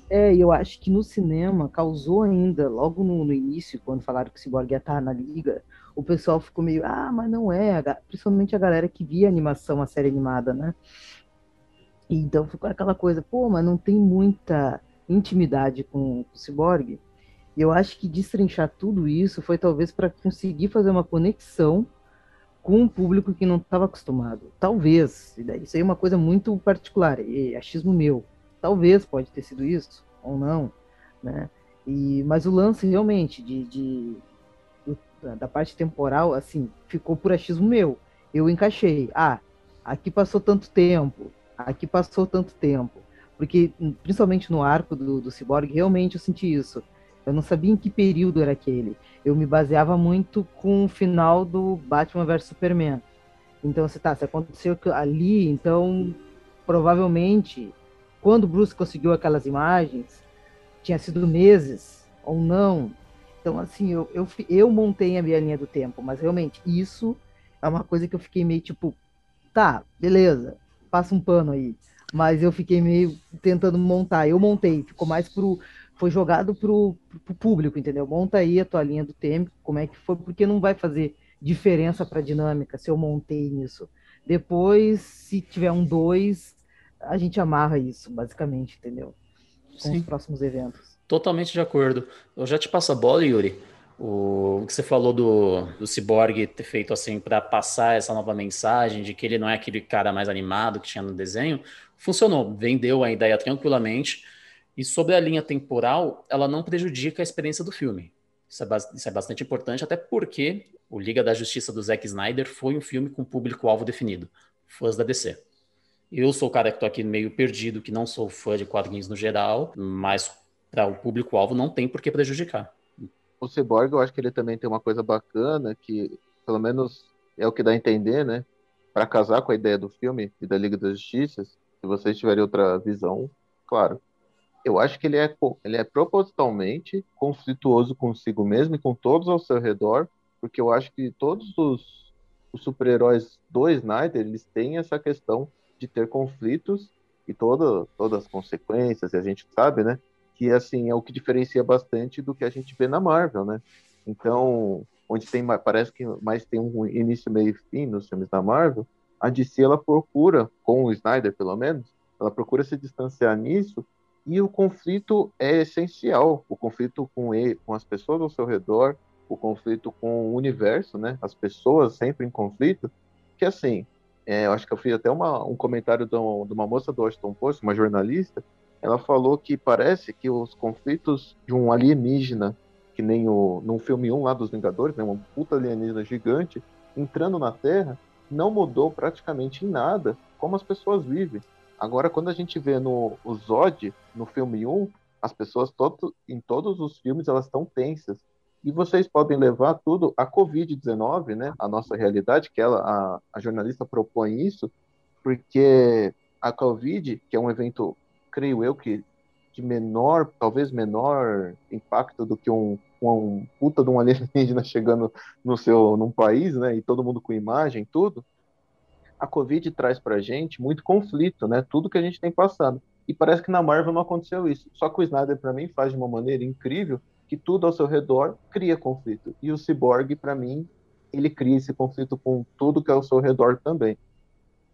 Que, é, eu acho que no cinema causou ainda, logo no, no início, quando falaram que o Cyborg ia estar na liga, o pessoal ficou meio, ah, mas não é, principalmente a galera que via a animação, a série animada, né? E então ficou aquela coisa, pô, mas não tem muita intimidade com o Cyborg. E eu acho que destrinchar tudo isso foi talvez para conseguir fazer uma conexão com um público que não estava acostumado. Talvez, isso aí é uma coisa muito particular, é achismo meu. Talvez pode ter sido isso, ou não, né? E, mas o lance realmente de, de da parte temporal, assim, ficou por achismo meu. Eu encaixei. Ah, aqui passou tanto tempo, aqui passou tanto tempo. Porque, principalmente no arco do, do Cyborg, realmente eu senti isso. Eu não sabia em que período era aquele. Eu me baseava muito com o final do Batman vs Superman. Então, se tá, se aconteceu ali, então provavelmente quando Bruce conseguiu aquelas imagens, tinha sido meses ou não. Então, assim, eu, eu, eu montei a minha linha do tempo, mas realmente isso é uma coisa que eu fiquei meio tipo, tá, beleza, passa um pano aí. Mas eu fiquei meio tentando montar. Eu montei, ficou mais pro, foi jogado pro, pro público, entendeu? Monta aí a tua linha do tempo, como é que foi, porque não vai fazer diferença para a dinâmica se eu montei nisso. Depois, se tiver um 2, a gente amarra isso, basicamente, entendeu? Com Sim. os próximos eventos. Totalmente de acordo. Eu já te passo a bola, Yuri. O que você falou do, do Cyborg ter feito assim para passar essa nova mensagem de que ele não é aquele cara mais animado que tinha no desenho, funcionou, vendeu a ideia tranquilamente. E sobre a linha temporal, ela não prejudica a experiência do filme. Isso é, isso é, bastante importante, até porque o Liga da Justiça do Zack Snyder foi um filme com público-alvo definido, fãs da DC. Eu sou o cara que estou aqui meio perdido, que não sou fã de quadrinhos no geral, mas para o público-alvo não tem por que prejudicar. O Cyborg, eu acho que ele também tem uma coisa bacana, que pelo menos é o que dá a entender, né? Para casar com a ideia do filme e da Liga da Justiça, se vocês tiverem outra visão, claro eu acho que ele é, ele é propositalmente conflituoso consigo mesmo e com todos ao seu redor, porque eu acho que todos os, os super-heróis do Snyder, eles têm essa questão de ter conflitos e toda, todas as consequências, e a gente sabe, né, que assim é o que diferencia bastante do que a gente vê na Marvel, né? Então, onde tem parece que mais tem um início, meio e fim nos filmes da Marvel, a DC ela procura, com o Snyder pelo menos, ela procura se distanciar nisso e o conflito é essencial, o conflito com ele, com as pessoas ao seu redor, o conflito com o universo, né? As pessoas sempre em conflito. Que assim, é, eu acho que eu fiz até uma, um comentário de uma moça do Washington Post, uma jornalista. Ela falou que parece que os conflitos de um alienígena, que nem o num filme 1 lá dos Vingadores, né? Uma puta alienígena gigante entrando na Terra, não mudou praticamente em nada como as pessoas vivem. Agora, quando a gente vê no o Zod, no filme 1, as pessoas todo, em todos os filmes elas estão tensas. E vocês podem levar tudo a Covid-19, né? A nossa realidade, que ela, a, a jornalista propõe isso, porque a Covid, que é um evento, creio eu, que de menor, talvez menor impacto do que um, um puta de um [laughs] alienígena chegando no seu num país, né? E todo mundo com imagem, tudo a Covid traz para gente muito conflito, né? Tudo que a gente tem passado. E parece que na Marvel não aconteceu isso. Só que o Snyder, para mim, faz de uma maneira incrível que tudo ao seu redor cria conflito. E o Cyborg, para mim, ele cria esse conflito com tudo que é ao seu redor também.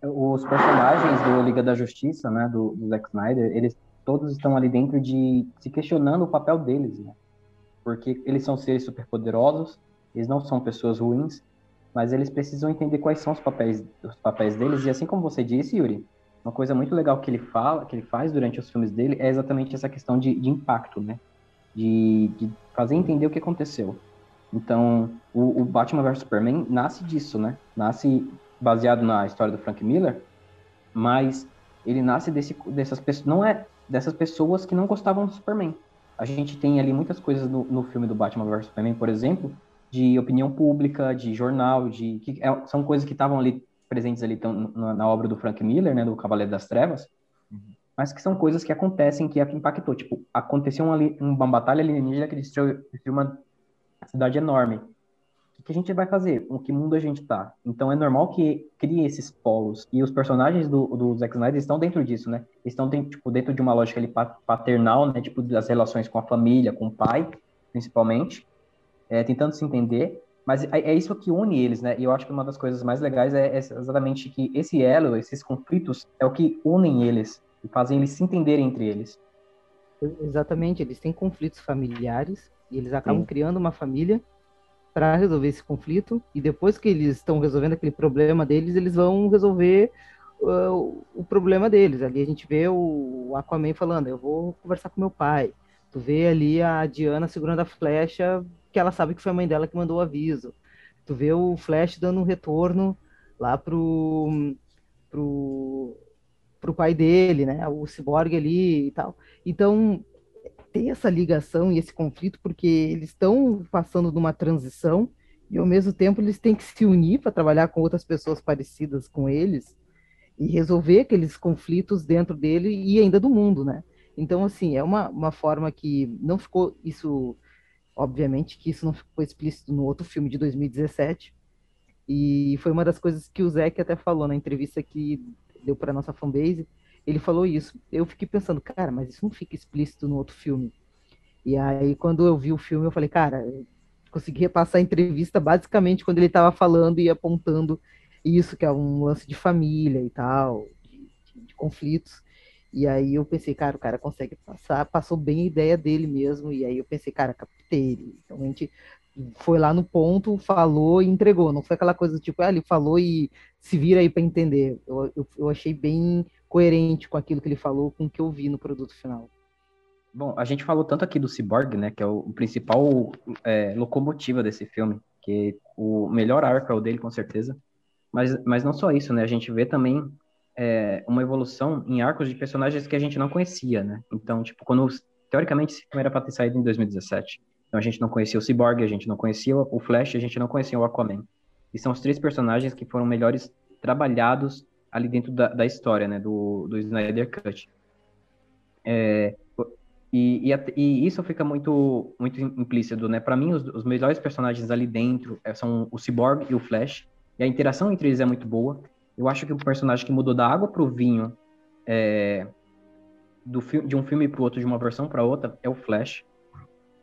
Os personagens do Liga da Justiça, né, do, do Zack Snyder, eles todos estão ali dentro de se questionando o papel deles, né? Porque eles são seres superpoderosos, eles não são pessoas ruins, mas eles precisam entender quais são os papéis, os papéis deles, e assim como você disse, Yuri, uma coisa muito legal que ele fala, que ele faz durante os filmes dele, é exatamente essa questão de, de impacto, né? De, de, fazer entender o que aconteceu. Então, o, o Batman vs Superman nasce disso, né? Nasce baseado na história do Frank Miller, mas ele nasce desse, dessas pessoas, não é dessas pessoas que não gostavam do Superman. A gente tem ali muitas coisas no, no filme do Batman vs Superman, por exemplo, de opinião pública, de jornal, de que é, são coisas que estavam ali presentes ali tão, na, na, obra do Frank Miller, né, do Cavaleiro das Trevas, uhum. mas que são coisas que acontecem que impactou. Tipo, aconteceu uma, uma batalha alienígena que destruiu, destruiu uma cidade enorme. O que a gente vai fazer? Com que mundo a gente tá? Então é normal que crie esses polos. E os personagens do, do Zack Snyder estão dentro disso, né? Estão tipo, dentro de uma lógica ali paternal, né? Tipo, das relações com a família, com o pai, principalmente é, tentando se entender, mas é, é, isso que une eles, né? E eu acho que uma das coisas mais legais é, é exatamente que esse elo, esses conflitos, é o que unem eles e fazem eles se entenderem entre eles. Exatamente, eles têm conflitos familiares e eles acabam Sim. criando uma família para resolver esse conflito e depois que eles estão resolvendo aquele problema deles, eles vão resolver uh, o problema deles. Ali a gente vê o Aquaman falando, eu vou conversar com meu pai. Tu vê ali a Diana segurando a flecha que ela sabe que foi a mãe dela que mandou o aviso. Tu vê o Flash dando um retorno lá pro, pro, pro pai dele, né? O Cyborg ali e tal. Então, tem essa ligação e esse conflito porque eles estão passando de uma transição e ao mesmo tempo eles têm que se unir para trabalhar com outras pessoas parecidas com eles e resolver aqueles conflitos dentro dele e ainda do mundo, né? Então, assim, é uma, uma forma que não ficou isso Obviamente que isso não ficou explícito no outro filme de 2017. E foi uma das coisas que o Zack até falou na entrevista que deu para nossa fanbase. Ele falou isso. Eu fiquei pensando, cara, mas isso não fica explícito no outro filme. E aí, quando eu vi o filme, eu falei, cara, eu consegui repassar a entrevista basicamente quando ele estava falando e apontando isso, que é um lance de família e tal, de, de, de conflitos. E aí eu pensei, cara, o cara consegue passar, passou bem a ideia dele mesmo. E aí eu pensei, cara, captei ele. Gente foi lá no ponto, falou e entregou. Não foi aquela coisa tipo, ah, ele falou e se vira aí para entender. Eu, eu, eu, achei bem coerente com aquilo que ele falou, com o que eu vi no produto final. Bom, a gente falou tanto aqui do Cyborg, né, que é o, principal é, locomotiva desse filme, que o melhor arco é o dele, com certeza. Mas, mas não só isso, né, a gente vê também é, uma evolução em arcos de personagens que a gente não conhecia, né? Então, tipo, quando, teoricamente, esse filme era para ter saído em 2017. Então a gente não conhecia o Cyborg, a gente não conhecia o Flash, a gente não conhecia o Aquaman. E são os três personagens que foram melhores trabalhados ali dentro da, da história, né, do, do Snyder Cut. É, e, e, e, isso fica muito muito implícito, né? Para mim, os, os, melhores personagens ali dentro é, são o Cyborg e o Flash, e a interação entre eles é muito boa. Eu acho que o personagem que mudou da água para o vinho é, do, de um filme para o outro, de uma versão para outra, é o Flash.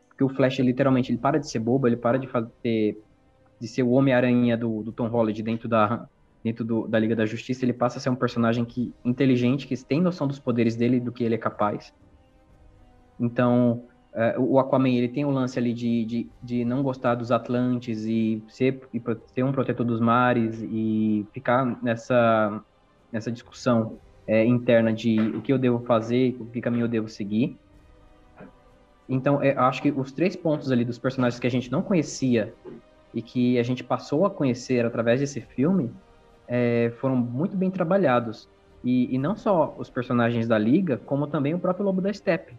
Porque o Flash, literalmente, ele para de ser bobo, ele para de fazer de ser o Homem-Aranha do, do Tom Holland dentro da dentro do, da Liga da Justiça, ele passa a ser um personagem que inteligente, que tem noção dos poderes dele, do que ele é capaz. Então, é, o Aquaman, ele tem o lance ali de, de, de, não gostar dos Atlantes e ser, e ser um protetor dos mares e ficar nessa, nessa discussão é, interna de o que eu devo fazer, o que caminho eu devo seguir. Então, é, acho que os três pontos ali dos personagens que a gente não conhecia e que a gente passou a conhecer através desse filme é, foram muito bem trabalhados. E, e, não só os personagens da Liga, como também o próprio Lobo da Steppe,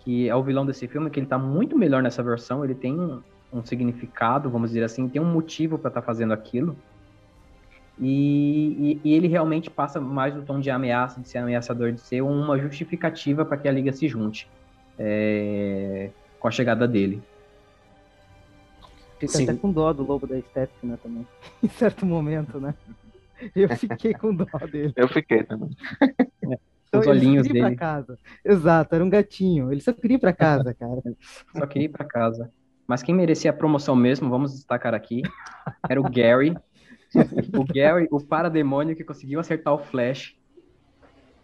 que é o vilão desse filme, que ele está muito melhor nessa versão, ele tem um, um significado, vamos dizer assim, tem um motivo para estar tá fazendo aquilo. E, e, e, ele realmente passa mais o tom de ameaça, de ser ameaçador, de ser uma justificativa para que a Liga se junte é, com a chegada dele. Fica Sim. até com dó do lobo da Steppe, né, também. [laughs] em certo momento, né? [laughs] Eu fiquei com dó dele. Eu fiquei também. Então, Os olhinhos dele. Pra casa. Exato, era um gatinho. Ele só queria ir pra casa, cara. [laughs] Só queria ir pra casa. Mas quem merecia a promoção mesmo, vamos destacar aqui, era o Gary. o Gary, o parademônio que conseguiu acertar o Flash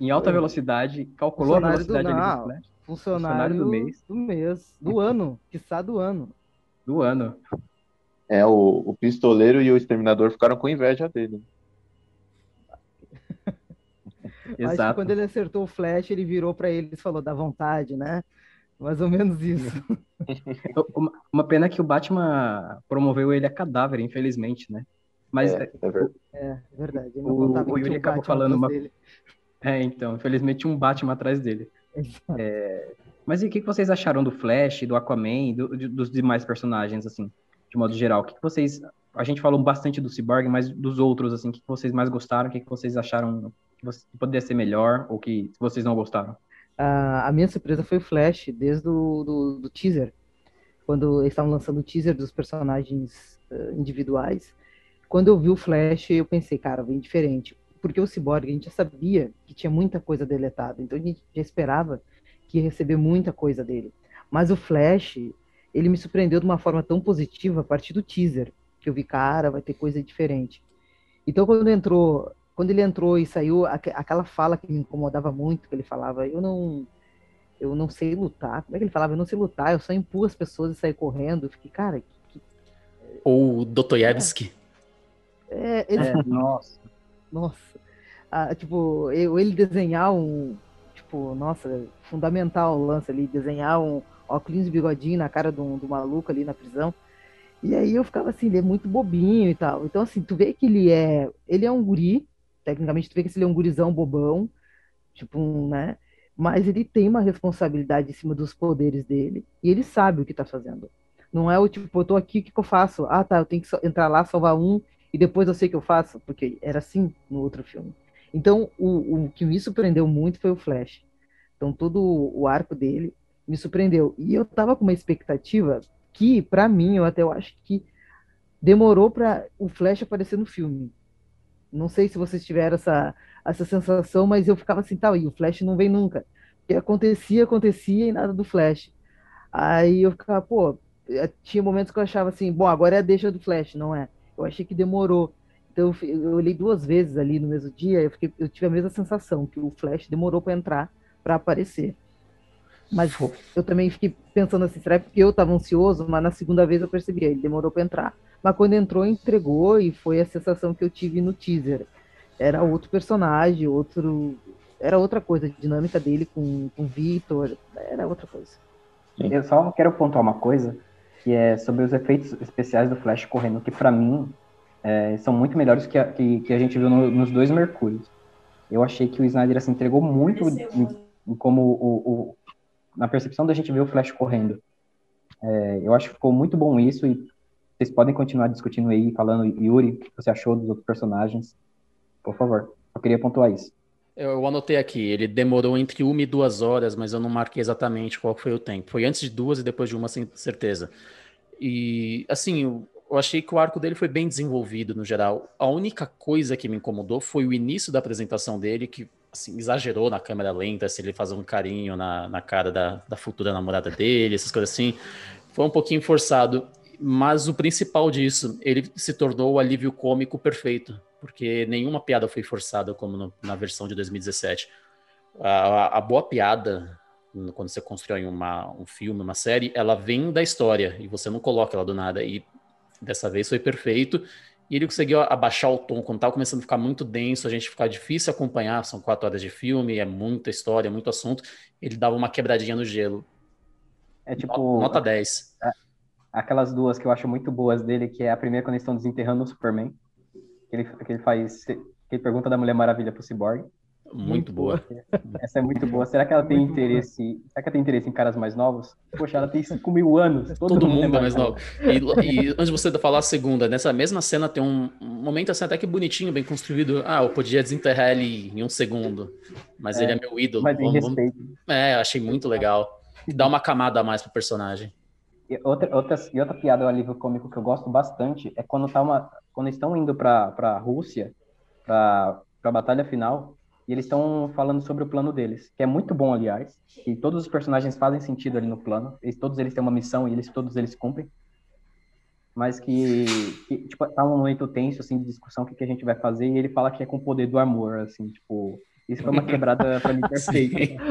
em alta velocidade, calculou a velocidade do, não, do Flash. Funcionário, funcionário do mês. Do mês, do ano, quiçá do ano do ano. É, o, o pistoleiro e o exterminador ficaram com inveja dele. Exato. Acho que quando ele acertou o flash, ele virou para ele e falou, dá vontade, né? Mais ou menos isso. [laughs] uma, uma pena que o Batman promoveu ele a cadáver, infelizmente, né? Mas é, é verdade. É, verdade. O, o Yuri acabou falando uma. Dele. É, então, infelizmente tinha um Batman atrás dele. É, mas e o que vocês acharam do Flash, do Aquaman, do, dos demais personagens, assim, de modo geral? O que vocês. A gente falou bastante do Cyborg, mas dos outros, assim, o que vocês mais gostaram? O que vocês acharam que, poderia ser melhor ou que vocês não gostaram? a minha surpresa foi o Flash, desde o do, do teaser. Quando eles estavam lançando o teaser dos personagens uh, individuais. Quando eu vi o Flash, eu pensei, cara, vem diferente. Porque o Cyborg, a gente já sabia que tinha muita coisa deletada. Então a gente já esperava que receber muita coisa dele. Mas o Flash, ele me surpreendeu de uma forma tão positiva a partir do teaser, que eu vi, cara, vai ter coisa diferente. Então quando entrou, quando ele entrou e saiu aquela fala que me incomodava muito, que ele falava, eu não eu não sei lutar. Como é que ele falava? Eu não sei lutar, eu só empurro as pessoas e saio correndo. Eu fiquei, cara, que... ou Dostoiévski. É, ele... é, nossa. Nossa. Ah, tipo, eu, ele desenhar um, tipo, nossa, fundamental o lance ali, desenhar um óculos de bigodinho na cara do, do maluco ali na prisão. E aí eu ficava assim, ele é muito bobinho e tal. Então, assim, tu vê que ele é. Ele é um guri, tecnicamente tu vê que ele é um gurizão bobão, tipo, né? Mas ele tem uma responsabilidade em cima dos poderes dele. E ele sabe o que tá fazendo. Não é o tipo, eu tô aqui, o que, que eu faço? Ah, tá, eu tenho que entrar lá, salvar um, e depois eu sei o que eu faço. Porque era assim no outro filme. Então, o, o que me surpreendeu muito foi o Flash. Então, todo o arco dele me surpreendeu. E eu tava com uma expectativa que, para mim, eu até eu acho que demorou para o Flash aparecer no filme. Não sei se vocês tiveram essa, essa sensação, mas eu ficava assim, tal, e o Flash não vem nunca. E acontecia, acontecia e nada do Flash. Aí eu ficava, pô, eh, tinha momentos que eu achava assim, bom, agora é a deixa do Flash, não é? Eu achei que demorou. Então eu olhei duas vezes ali no mesmo dia, eu, fiquei, eu tive a mesma sensação, que o Flash demorou para entrar para aparecer. Mas eu também fiquei pensando assim, será que eu estava ansioso? Mas na segunda vez eu percebi, ele demorou para entrar. Mas quando entrou, entregou e foi a sensação que eu tive no teaser. Era outro personagem, outro era outra coisa, a dinâmica dele com, com o Victor, era outra coisa. Eu só quero pontuar uma coisa, que é sobre os efeitos especiais do Flash correndo, que para mim é, são muito melhores que a, que, que a gente viu no, nos dois Mercúrios. Eu achei que o Snyder assim, entregou muito em, em como o, o, na percepção da gente ver o Flash correndo. É, eu acho que ficou muito bom isso e vocês podem continuar discutindo aí, falando, Yuri, o que você achou dos outros personagens. Por favor, eu queria pontuar isso. Eu anotei aqui, ele demorou entre uma e duas horas, mas eu não marquei exatamente qual foi o tempo. Foi antes de duas e depois de uma, sem certeza. E, assim, eu, eu achei que o arco dele foi bem desenvolvido no geral. A única coisa que me incomodou foi o início da apresentação dele, que assim, exagerou na câmera lenta, se ele fazer um carinho na, na cara da, da futura namorada dele, essas coisas assim. Foi um pouquinho forçado. Mas o principal disso, ele se tornou o alívio cômico perfeito porque nenhuma piada foi forçada como no, na versão de 2017. A, a, boa piada, quando você constrói uma, um filme, uma série, ela vem da história e você não coloca ela do nada. E dessa vez foi perfeito. E ele conseguiu abaixar o tom quando estava começando a ficar muito denso, a gente ficar difícil acompanhar. São quatro horas de filme, é muita história, muito assunto. Ele dava uma quebradinha no gelo. É tipo. Nota 10. Aquelas duas que eu acho muito boas dele, que é a primeira quando eles estão desenterrando o Superman que ele, que ele faz, que ele pergunta da Mulher Maravilha pro Cyborg. Muito, muito boa. Essa é muito boa. Será que ela tem muito interesse? Boa. Será que ela tem interesse em caras mais novos? Poxa, ela tem 5 mil anos. Todo, todo mundo, é mais novo. E, e, antes de você falar a segunda, nessa mesma cena tem um, momento assim até que bonitinho, bem construído. Ah, eu podia desenterrar ele em um segundo, mas é, ele é meu ídolo. Mas em vamos, respeito. É, achei muito legal. Dá uma camada a mais pro personagem. E outra, outra, e outra piada, o alívio cômico que eu gosto bastante é quando, tá uma, quando estão indo para a Rússia, para a batalha final, e eles estão falando sobre o plano deles, que é muito bom, aliás, e todos os personagens fazem sentido ali no plano, eles, todos eles têm uma missão e eles todos eles cumprem, mas que, que tipo, tá um momento tenso, assim, de discussão, o que, que a gente vai fazer, e ele fala que é com o poder do amor, assim, tipo, isso foi uma [laughs] quebrada pra mim perfeita.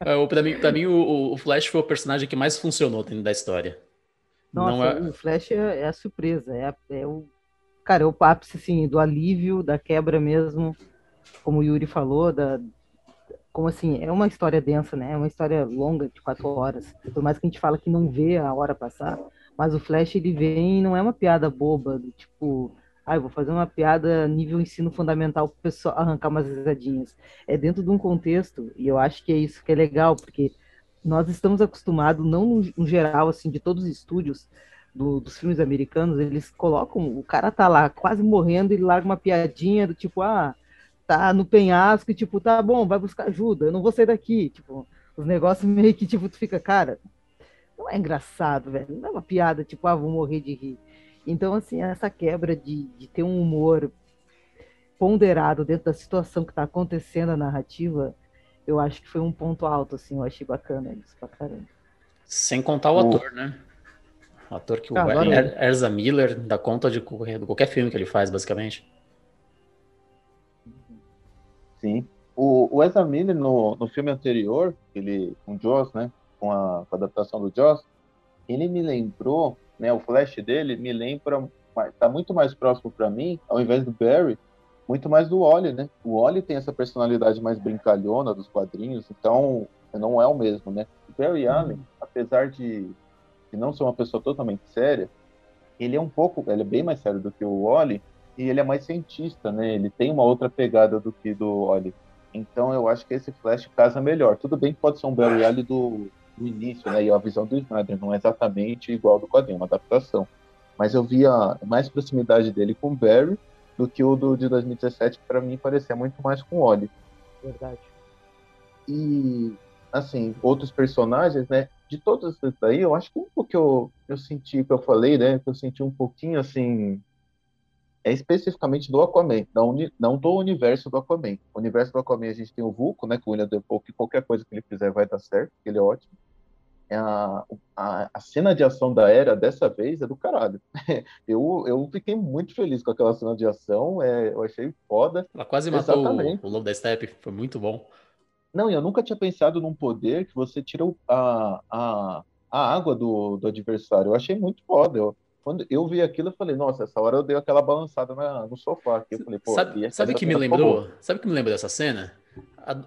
É, pra mim, pra mim o, o, Flash foi o personagem que mais funcionou dentro da história. Nossa, Não é... o Flash é, é a surpresa, é, é, o cara, é o ápice assim, do alívio, da quebra mesmo, como o Yuri falou, da como assim, é uma história densa, né? É uma história longa de quatro horas. Por mais que a gente fala que não vê a hora passar, mas o Flash ele vem, não é uma piada boba, do tipo, ah, eu vou fazer uma piada nível ensino fundamental para o pessoal arrancar umas risadinhas. É dentro de um contexto, e eu acho que é isso que é legal, porque nós estamos acostumados, não no, no geral, assim, de todos os estúdios do, dos filmes americanos, eles colocam, o cara tá lá quase morrendo, ele larga uma piadinha do tipo, ah, tá no penhasco, e tipo, tá bom, vai buscar ajuda, eu não vou sair daqui, tipo, os negócios [laughs] meio que, tipo, tu fica, cara, não é engraçado, velho, não é uma piada, tipo, ah, vou morrer de rir. Então, assim, essa quebra de, de ter um humor ponderado dentro da situação que está acontecendo a narrativa, eu acho que foi um ponto alto, assim, eu achei bacana isso pra caramba. Sem contar o, o... ator, né? O ator que ah, o er Erza Miller dá conta de qualquer filme que ele faz, basicamente. Sim. O, o Ezra Miller, no, no filme anterior, ele, com Joss, né? Com a, com a adaptação do Joss, ele me lembrou né, o flash dele me lembra, tá muito mais próximo para mim, ao invés do Barry, muito mais do Wally, né? O Wally tem essa personalidade mais brincalhona dos quadrinhos, então não é o mesmo, né? O Barry uhum. Allen, apesar de, de, não ser uma pessoa totalmente séria, ele é um pouco, ele é bem mais sério do que o Wally, e ele é mais cientista, né? Ele tem uma outra pegada do que do Wally. Então eu acho que esse Flash casa melhor. Tudo bem que pode ser um Barry Allen do no início, né? E a visão do Snyder não é exatamente igual do quadrinho, é uma adaptação. Mas eu via mais proximidade dele com o Barry do que o do de 2017, que para mim parecia muito mais com o Oli. Verdade. E, assim, outros personagens, né? De todos esses daí, eu acho que o que eu, eu senti, que eu falei, né? Que eu senti um pouquinho, assim, é especificamente do Aquaman, não, não do universo do Aquaman. O universo do Aquaman a gente tem o Vulco, né, com o William Defoe, que qualquer coisa que ele fizer vai dar certo, ele é ótimo. É a, a, a, cena de ação da Era dessa vez é do caralho. [laughs] eu, eu fiquei muito feliz com aquela cena de ação, é, eu achei foda. Ela quase matou o, o Lobo da Steppe, foi muito bom. Não, eu nunca tinha pensado num poder que você tira a, a, a água do, do adversário. Eu achei muito foda. Eu, quando eu vi aquilo, eu falei, nossa, essa hora eu dei aquela balançada na, no sofá. Aqui. Eu falei, pô, sabe, sabe que me lembrou? Sabe que me lembrou dessa cena?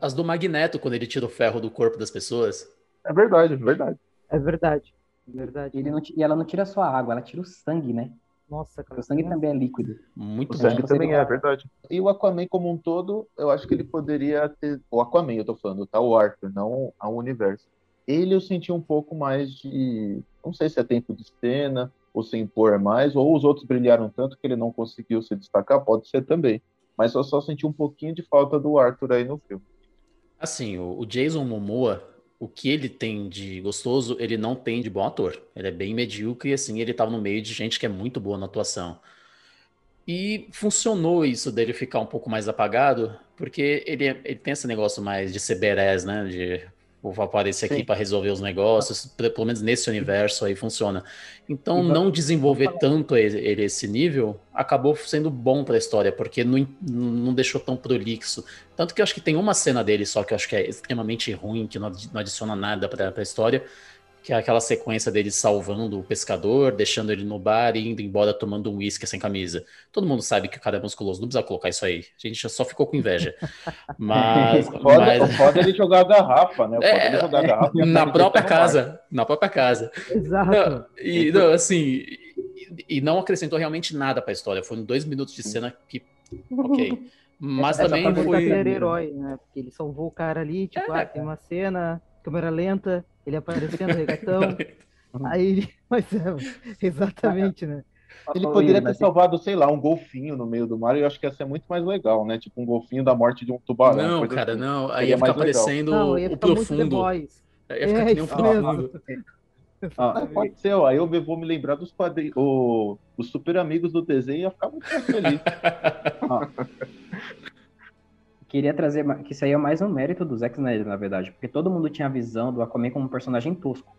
As do Magneto, quando ele tira o ferro do corpo das pessoas. É verdade, é verdade. É verdade. É verdade. Ele não, e ela não tira só a água, ela tira o sangue, né? Nossa, cara. O sangue também é líquido. Muito O sangue também é, verdade. E o Aquaman como um todo, eu acho que ele poderia ter. O Aquaman, eu tô falando, tá? O Arthur, não o universo. Ele eu senti um pouco mais de. Não sei se é tempo de cena, ou se impor mais, ou os outros brilharam tanto que ele não conseguiu se destacar, pode ser também. Mas eu só senti um pouquinho de falta do Arthur aí no filme. Assim, o Jason Momoa, o que ele tem de gostoso, ele não tem de bom ator. Ele é bem medíocre e assim, ele tava no meio de gente que é muito boa na atuação. E funcionou isso dele ficar um pouco mais apagado, porque ele, é- ele tem esse negócio mais de ser badass, né? De vou aparecer aqui para resolver os negócios, pelo menos nesse universo aí funciona. Então, va- não desenvolver tanto ele, esse nível acabou sendo bom para a história, porque não, não deixou tão prolixo. Tanto que eu acho que tem uma cena dele só que eu acho que é extremamente ruim, que não não adiciona nada para a história, que é aquela sequência dele salvando o pescador, deixando ele no bar e indo embora tomando um uísque sem camisa. Todo mundo sabe que o cara é musculoso, não precisa colocar isso aí. A gente só ficou com inveja. [laughs] Mas, foda, mas- foda é ele jogar a garrafa, né? É, ele É, jogar a garrafa a na própria casa, na própria casa. Exato. Não, e não, assim, e, e não acrescentou realmente nada pra história. Foram dois minutos de cena que, ok. [laughs] Mas É, também pra Foi... herói, né? Porque ele salvou o cara ali, tipo, É. ah, tem uma cena, câmera lenta, ele aparecendo, [laughs] regatão. aí ele. [laughs] Mas é, exatamente, né? Ele Ô, poderia ter salvado, sei lá, um golfinho no meio do mar e eu acho que ia ser muito mais legal, né? Tipo um golfinho da morte de um tubarão. Não, cara, assim. não. Aí ia ficar mais legal. parecendo Não, ia o ficar The profundo. Boys. Ia ficar É, que nem o isso profundo. Ah, pode ser, ó. Aí eu vou me lembrar dos quadrinhos. o- Os super amigos do desenho ia ficar muito mais feliz. [laughs] Queria trazer que isso aí é mais um mérito do Zack Snyder, na verdade, porque todo mundo tinha a visão do Aquaman como um personagem tosco.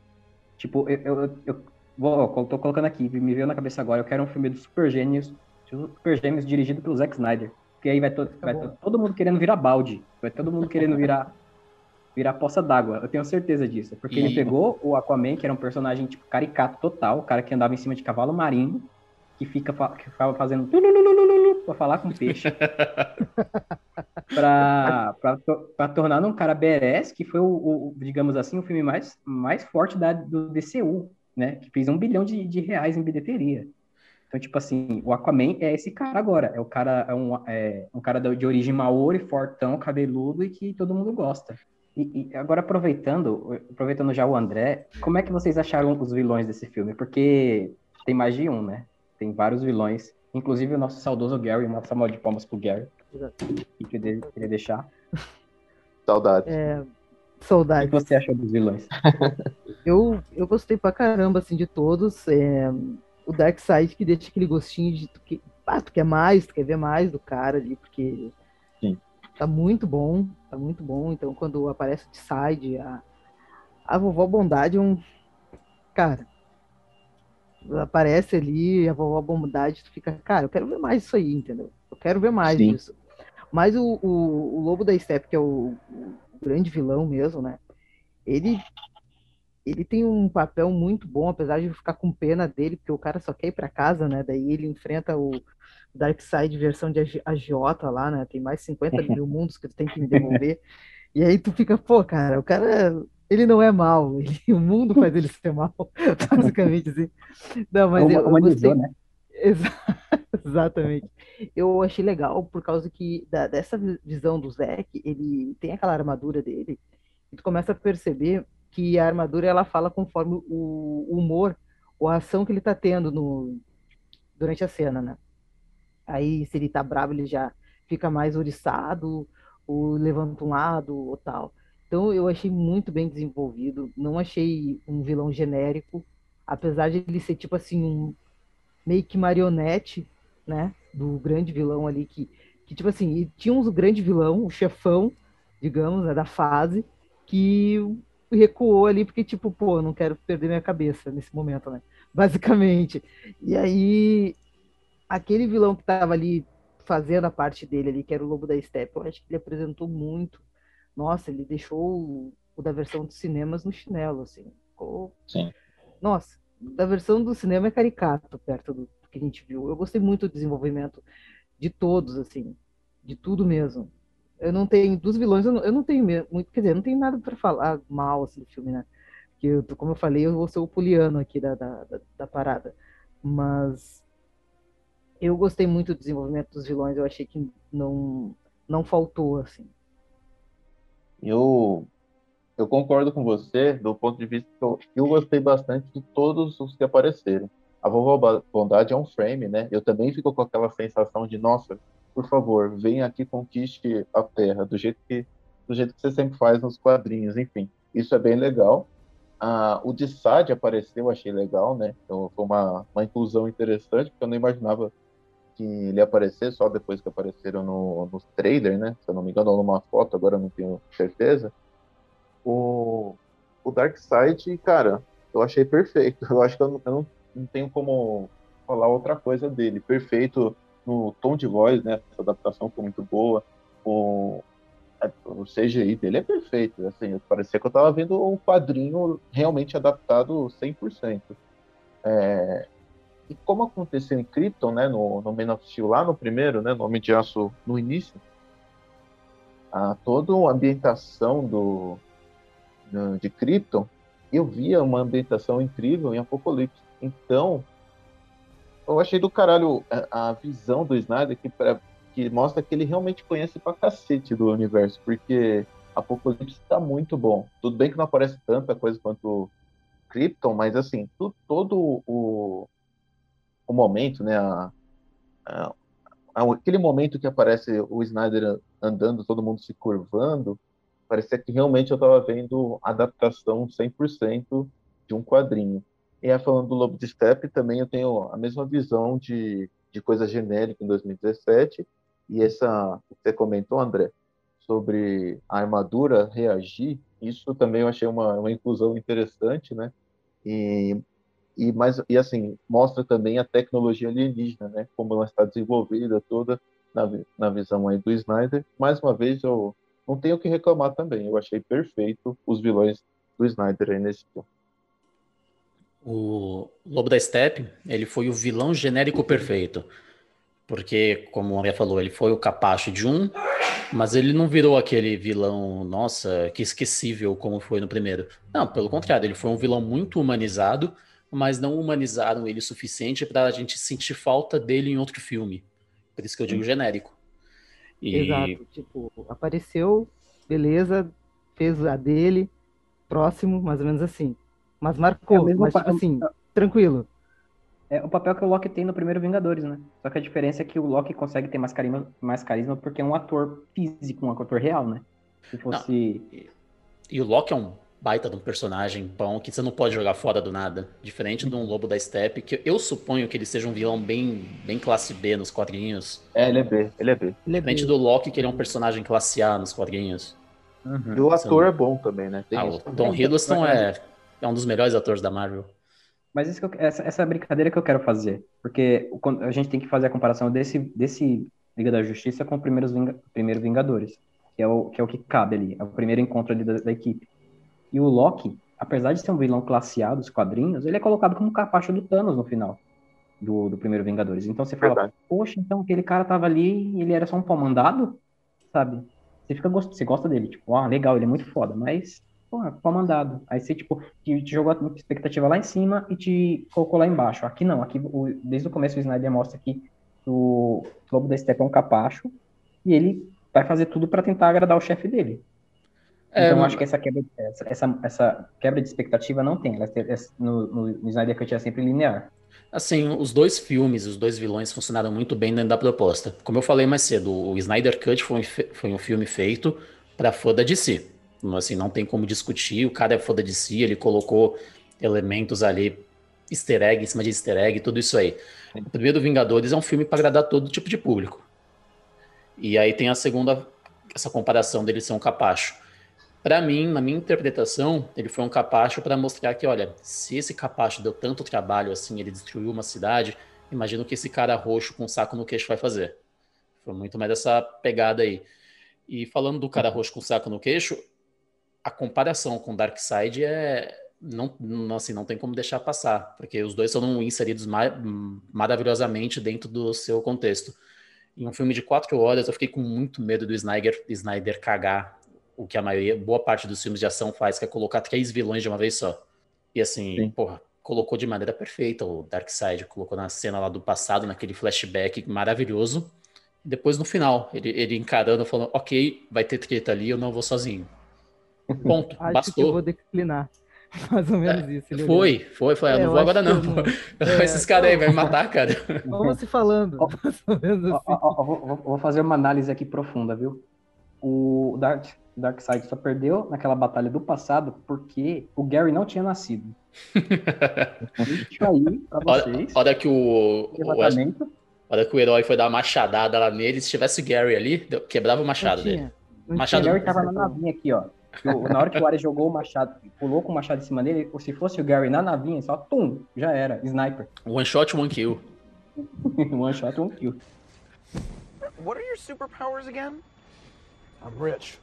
Tipo, eu, eu, eu vou, tô colocando aqui, me veio na cabeça agora, eu quero um filme dos Super Gênios, Super Gêmeos dirigido pelo Zack Snyder. Porque aí vai, to- vai bom. to- todo mundo querendo virar balde, vai todo mundo querendo virar virar poça d'água. Eu tenho certeza disso, porque E- ele pegou o Aquaman, que era um personagem tipo caricato total, o cara que andava em cima de cavalo marinho, que fica que ficava fazendo pra falar com peixe [laughs] pra tornar um cara badass, que foi o, o- digamos assim, o filme mais, mais forte da, do DCU, né? Que fez um bilhão de, de reais em bilheteria. Então, tipo assim, o Aquaman é esse cara agora. É o cara, é um, é um cara de origem maori, fortão, cabeludo e que todo mundo gosta. E, e agora aproveitando, aproveitando já o André, como é que vocês acharam os vilões desse filme? Porque tem mais de um, né? Tem vários vilões. Inclusive o nosso saudoso Gary, uma salva de palmas pro Gary. Que queria, queria deixar. [laughs] Saudades. É, O que você achou dos vilões? [laughs] Eu, eu gostei pra caramba, assim, de todos. É, o Darkseid que deixa aquele gostinho de tu, que, ah, tu quer mais, tu quer ver mais do cara ali, porque Sim. tá muito bom, tá muito bom. Então, quando aparece o Side, a, a vovó Bondade é um. Cara, aparece ali, a vovó Bondade, tu fica, cara, eu quero ver mais isso aí, entendeu? Eu quero ver mais Sim. disso. Mas o, o, o Lobo da Steppe, que é o, o grande vilão mesmo, né? Ele ele tem um papel muito bom, apesar de eu ficar com pena dele, porque o cara só quer ir pra casa, né? Daí ele enfrenta o Darkseid versão de agi- agiota lá, né? Tem mais 50 mil [laughs] mundos que tu tem que me devolver. E aí tu fica, pô, cara, o cara, ele não é mal, [laughs] ele- o mundo faz ele ser mal, [laughs] basicamente assim. Não, mas eu, eu Humanizou, gostei, né? Exa- Exatamente. Eu achei legal por causa que da- dessa vi- visão do Zack, ele tem aquela armadura dele, e tu começa a perceber que a armadura ela fala conforme o o humor ou a ação que ele tá tendo no, durante a cena, né? Aí, se ele tá bravo, ele já fica mais oriçado, ou levanta um lado, ou tal. Então, eu achei muito bem desenvolvido. Não achei um vilão genérico, apesar de ele ser tipo assim, um meio que marionete, né? Do grande vilão ali que, que tipo assim, tinha um grande vilão, o chefão, digamos, né, da fase, que recuou ali porque tipo, pô, não quero perder minha cabeça nesse momento, né? [laughs] Basicamente. E aí aquele vilão que tava ali fazendo a parte dele ali, que era o Lobo da Steppe, eu acho que ele apresentou muito. Nossa, ele deixou o, o da versão dos cinemas no chinelo, assim. Ficou... Sim. Nossa, da versão do cinema é caricato perto do que a gente viu. Eu gostei muito do desenvolvimento de todos, assim, de tudo mesmo. eu não tenho, dos vilões, eu não, eu não tenho muito, quer dizer, não tenho nada para falar mal assim, do filme, né? Que eu, como eu falei, eu vou ser o poliano aqui da, da, da, da parada. Mas eu gostei muito do desenvolvimento dos vilões, eu achei que não, não faltou, assim. Eu, eu concordo com você do ponto de vista que eu, eu gostei bastante de todos os que apareceram. A Vovó Bondade é um frame, né? Eu também fico com aquela sensação de, nossa, por favor, venha aqui conquiste a Terra do jeito que do jeito que você sempre faz nos quadrinhos, enfim. Isso é bem legal. Ah, o de apareceu, achei legal, né? Então, foi uma, uma inclusão interessante, porque eu não imaginava que ele aparecer só depois que apareceram no, no trailer, né? Se eu não me engano, ou numa foto, agora não tenho certeza. O, o Darkseid, cara, eu achei perfeito. [laughs] Eu acho que eu eu não, não tenho como falar outra coisa dele. Perfeito no tom de voz, né? Essa adaptação foi muito boa. O, o CGI dele é perfeito. Assim, parecia que eu estava vendo um quadrinho realmente adaptado 100%. É, e como aconteceu em Krypton, né, no, no Man of Steel lá no primeiro, né, no Homem de Aço no início, a, toda a ambientação do, de Krypton, eu via uma ambientação incrível em Apocalipse. Então, eu achei do caralho a, a visão do Snyder que, pra, que mostra que ele realmente conhece pra cacete do universo, porque Apocalipse tá muito bom. Tudo bem que não aparece tanta coisa quanto Krypton, mas assim, tu, todo o, o momento, né, a, a, aquele momento que aparece o Snyder andando, todo mundo se curvando, parecia que realmente eu estava vendo adaptação 100% de um quadrinho. E falando do Lobo de Steppe, também eu tenho a mesma visão de, de coisa genérica em 2017. E essa que você comentou, André, sobre a armadura reagir, isso também eu achei uma, uma inclusão interessante, né? E, e, mais, e assim, mostra também a tecnologia alienígena, né? Como ela está desenvolvida toda na, na visão aí do Snyder. Mais uma vez, eu não tenho o que reclamar também. Eu achei perfeito os vilões do Snyder aí nesse filme. O Lobo da Steppe, ele foi o vilão genérico perfeito. Porque, como o André falou, ele foi o capacho de um, mas ele não virou aquele vilão, nossa, que esquecível como foi no primeiro. Não, pelo contrário, ele foi um vilão muito humanizado, mas não humanizaram ele o suficiente para a gente sentir falta dele em outro filme. Por isso que eu digo genérico. E... Exato, tipo, apareceu, beleza, fez a dele, próximo, mais ou menos assim. Mas marcou, é mas, tipo assim, tranquilo. É o papel que o Loki tem no primeiro Vingadores, né? Só que a diferença é que o Loki consegue ter mais carisma, mais carisma porque é um ator físico, um ator real, né? Se fosse. E, e, o Loki é um baita de um personagem bom que você não pode jogar fora do nada. Diferente de um Lobo da Steppe, que eu suponho que ele seja um vilão bem, bem classe B nos quadrinhos. É, ele é B, ele é B. É Diferente do Loki, que ele é um personagem classe A nos quadrinhos. Uhum. E o ator é bom também, né? Tem ah, o Tom Hiddleston é é um dos melhores atores da Marvel. Mas isso eu, essa, essa brincadeira que eu quero fazer. Porque a gente tem que fazer a comparação desse, desse Liga da Justiça com o Primeiros Vinga, Primeiro Vingadores. Que é, o, que é o que cabe ali. É o primeiro encontro ali da, da equipe. E o Loki, apesar de ser um vilão classe A dos quadrinhos, ele é colocado como capacho do Thanos no final do, do primeiro Vingadores. Então você fala, Verdade. poxa, então aquele cara tava ali e ele era só um pau mandado, sabe? Você fica você gosta dele, tipo, ah, legal, ele é muito foda, mas porra, pau mandado. Aí você, tipo, te, te jogou a expectativa lá em cima e te colocou lá embaixo. Aqui não, aqui o, desde o começo o Snyder mostra que o Lobo da Steppe é um capacho e ele vai fazer tudo para tentar agradar o chefe dele. É, então, eu acho que essa quebra, essa, essa quebra de expectativa não tem. no, no, no Snyder Cut é sempre linear. Assim, os dois filmes, os dois vilões funcionaram muito bem dentro da proposta. Como eu falei mais cedo, o Snyder Cut foi, foi um filme feito para fã da DC. Assim, não tem como discutir. O cara é foda de si, ele colocou elementos ali, easter egg em cima de easter egg, tudo isso aí. O primeiro Vingadores é um filme para agradar todo tipo de público. E aí tem a segunda, essa comparação dele ser um capacho. Para mim, na minha interpretação, ele foi um capacho para mostrar que, olha, se esse capacho deu tanto trabalho assim, ele destruiu uma cidade, imagino que esse cara roxo com um saco no queixo vai fazer. Foi muito mais essa pegada aí. E falando do cara roxo com saco no queixo, a comparação com Darkseid é não, não, assim, não tem como deixar passar, porque os dois são inseridos ma maravilhosamente dentro do seu contexto. Em um filme de quatro horas, eu fiquei com muito medo do Snyder, Snyder cagar o que a maioria, boa parte dos filmes de ação faz, que é colocar três vilões de uma vez só. E assim, Sim. porra, colocou de maneira perfeita o Darkseid, colocou na cena lá do passado, naquele flashback maravilhoso. Depois no final, ele, ele encarando, falando, ok, vai ter treta ali, eu não vou sozinho. Ponto, Acho bastou. que eu vou declinar. [laughs] Mais ou menos é, isso. Ele foi, foi, foi. É, não vou agora não. não. [laughs] É, Esses caras aí vão me matar, cara. [laughs] Vamos se falando. assim. vou, vou, fazer uma análise aqui profunda, viu? O Dark, Darkseid só perdeu naquela batalha do passado porque o Gary não tinha nascido. Aí pra vocês. Olha, olha que o, o Olha que o herói foi dar uma machadada lá nele. Se tivesse o Gary ali, quebrava o machado dele. machado o Gary tava na navinha aqui, ó. Na hora que o Ares jogou o machado, pulou com o machado em cima dele, ou se fosse o Gary na navinha, só tum, já era. Sniper. One shot, one kill. [laughs] one shot, one kill. What are your superpowers again? I'm rich.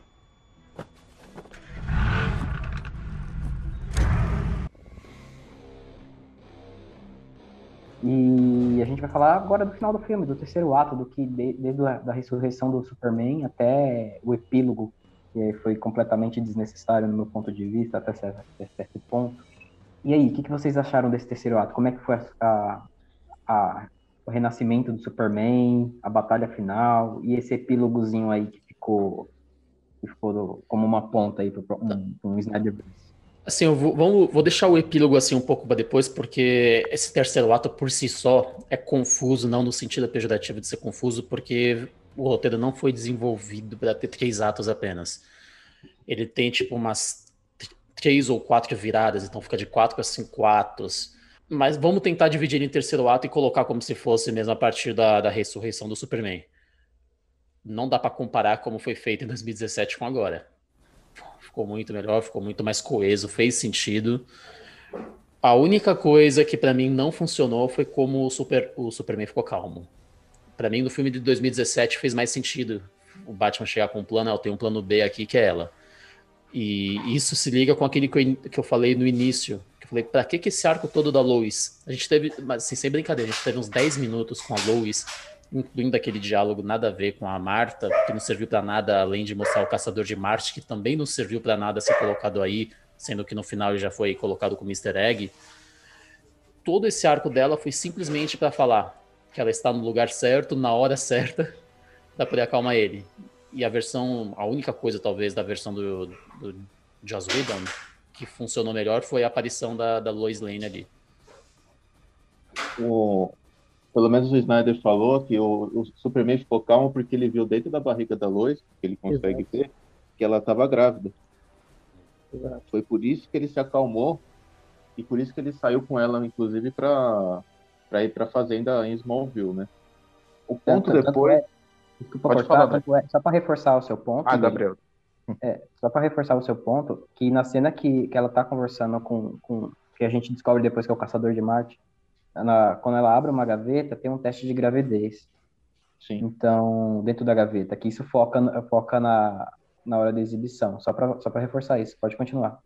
E a gente vai falar agora do final do filme, do terceiro ato, do que desde a da ressurreição do Superman até o epílogo, que foi completamente desnecessário no meu ponto de vista, até certo, até certo ponto. E aí, o que, que, vocês acharam desse terceiro ato? Como é que foi a, a, o renascimento do Superman, a batalha final e esse epílogozinho aí que ficou, que ficou como uma ponta aí para um, um Snyderverse? Assim, eu vou, vamos, vou deixar o epílogo assim um pouco para depois, porque esse terceiro ato por si só é confuso, não no sentido pejorativo de ser confuso, porque o roteiro não foi desenvolvido para ter três atos apenas. Ele tem tipo umas três ou quatro viradas, então fica de quatro a cinco atos. Mas vamos tentar dividir em terceiro ato e colocar como se fosse mesmo a partir da, da ressurreição do Superman. Não dá para comparar como foi feito em 2017 com agora ficou muito melhor, ficou muito mais coeso, fez sentido. A única coisa que para mim não funcionou foi como o, Super, o Superman ficou calmo. Para mim, no filme de 2017 fez mais sentido o Batman chegar com um plano, eu tenho um plano B aqui que é ela. E isso se liga com aquele que eu, falei no início. Que eu falei, pra que, que esse arco todo da Lois? A gente teve, assim, sem brincadeira, a gente teve uns 10 minutos com a Lois incluindo aquele diálogo nada a ver com a Marta, que não serviu para nada além de mostrar o Caçador de Marte, que também não serviu para nada ser colocado aí, sendo que no final ele já foi colocado como Easter egg. Todo esse arco dela foi simplesmente para falar que ela está no lugar certo, na hora certa, para poder acalmar ele. E a versão, a única coisa talvez da versão do, do Joss Whedon que funcionou melhor foi a aparição da, da Lois Lane ali. O, pelo menos o Snyder falou que o, o, Superman ficou calmo porque ele viu dentro da barriga da Lois, que ele consegue Exato. ver, que ela estava grávida. Exato. Foi por isso que ele se acalmou e por isso que ele saiu com ela, inclusive, para para ir para a fazenda em Smallville, né? O ponto tanto, depois. Tanto é... Desculpa Pode cortar, falar, é, só para reforçar o seu ponto. Ah, Gabriel. É, só para reforçar o seu ponto, que na cena que, que ela tá conversando com, com. que a gente descobre depois que é o Caçador de Marte, na, quando ela abre uma gaveta, tem um teste de gravidez. Sim. Então, dentro da gaveta, que isso foca, foca na, na hora da exibição. Só para só reforçar isso, pode continuar.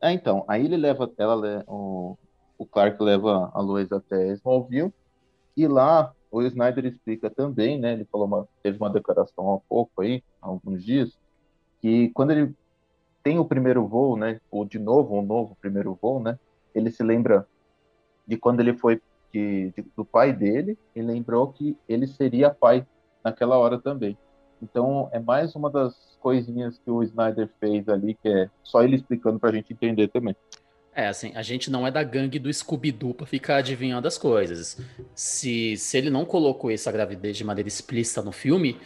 É, então, aí ele leva, ela, o, o Clark leva a Lois até Smallville, e lá o Snyder explica também, né, ele falou uma, teve uma declaração há pouco aí, há alguns dias, que quando ele tem o primeiro voo, né, ou de novo, um novo primeiro voo, né, ele se lembra de quando ele foi de, de, do pai dele e lembrou que ele seria pai naquela hora também. Então é mais uma das coisinhas que o Snyder fez ali, que é só ele explicando para a gente entender também. É, assim, a gente não é da gangue do Scooby-Doo pra ficar adivinhando as coisas. Se, se ele não colocou essa gravidez de maneira explícita no filme,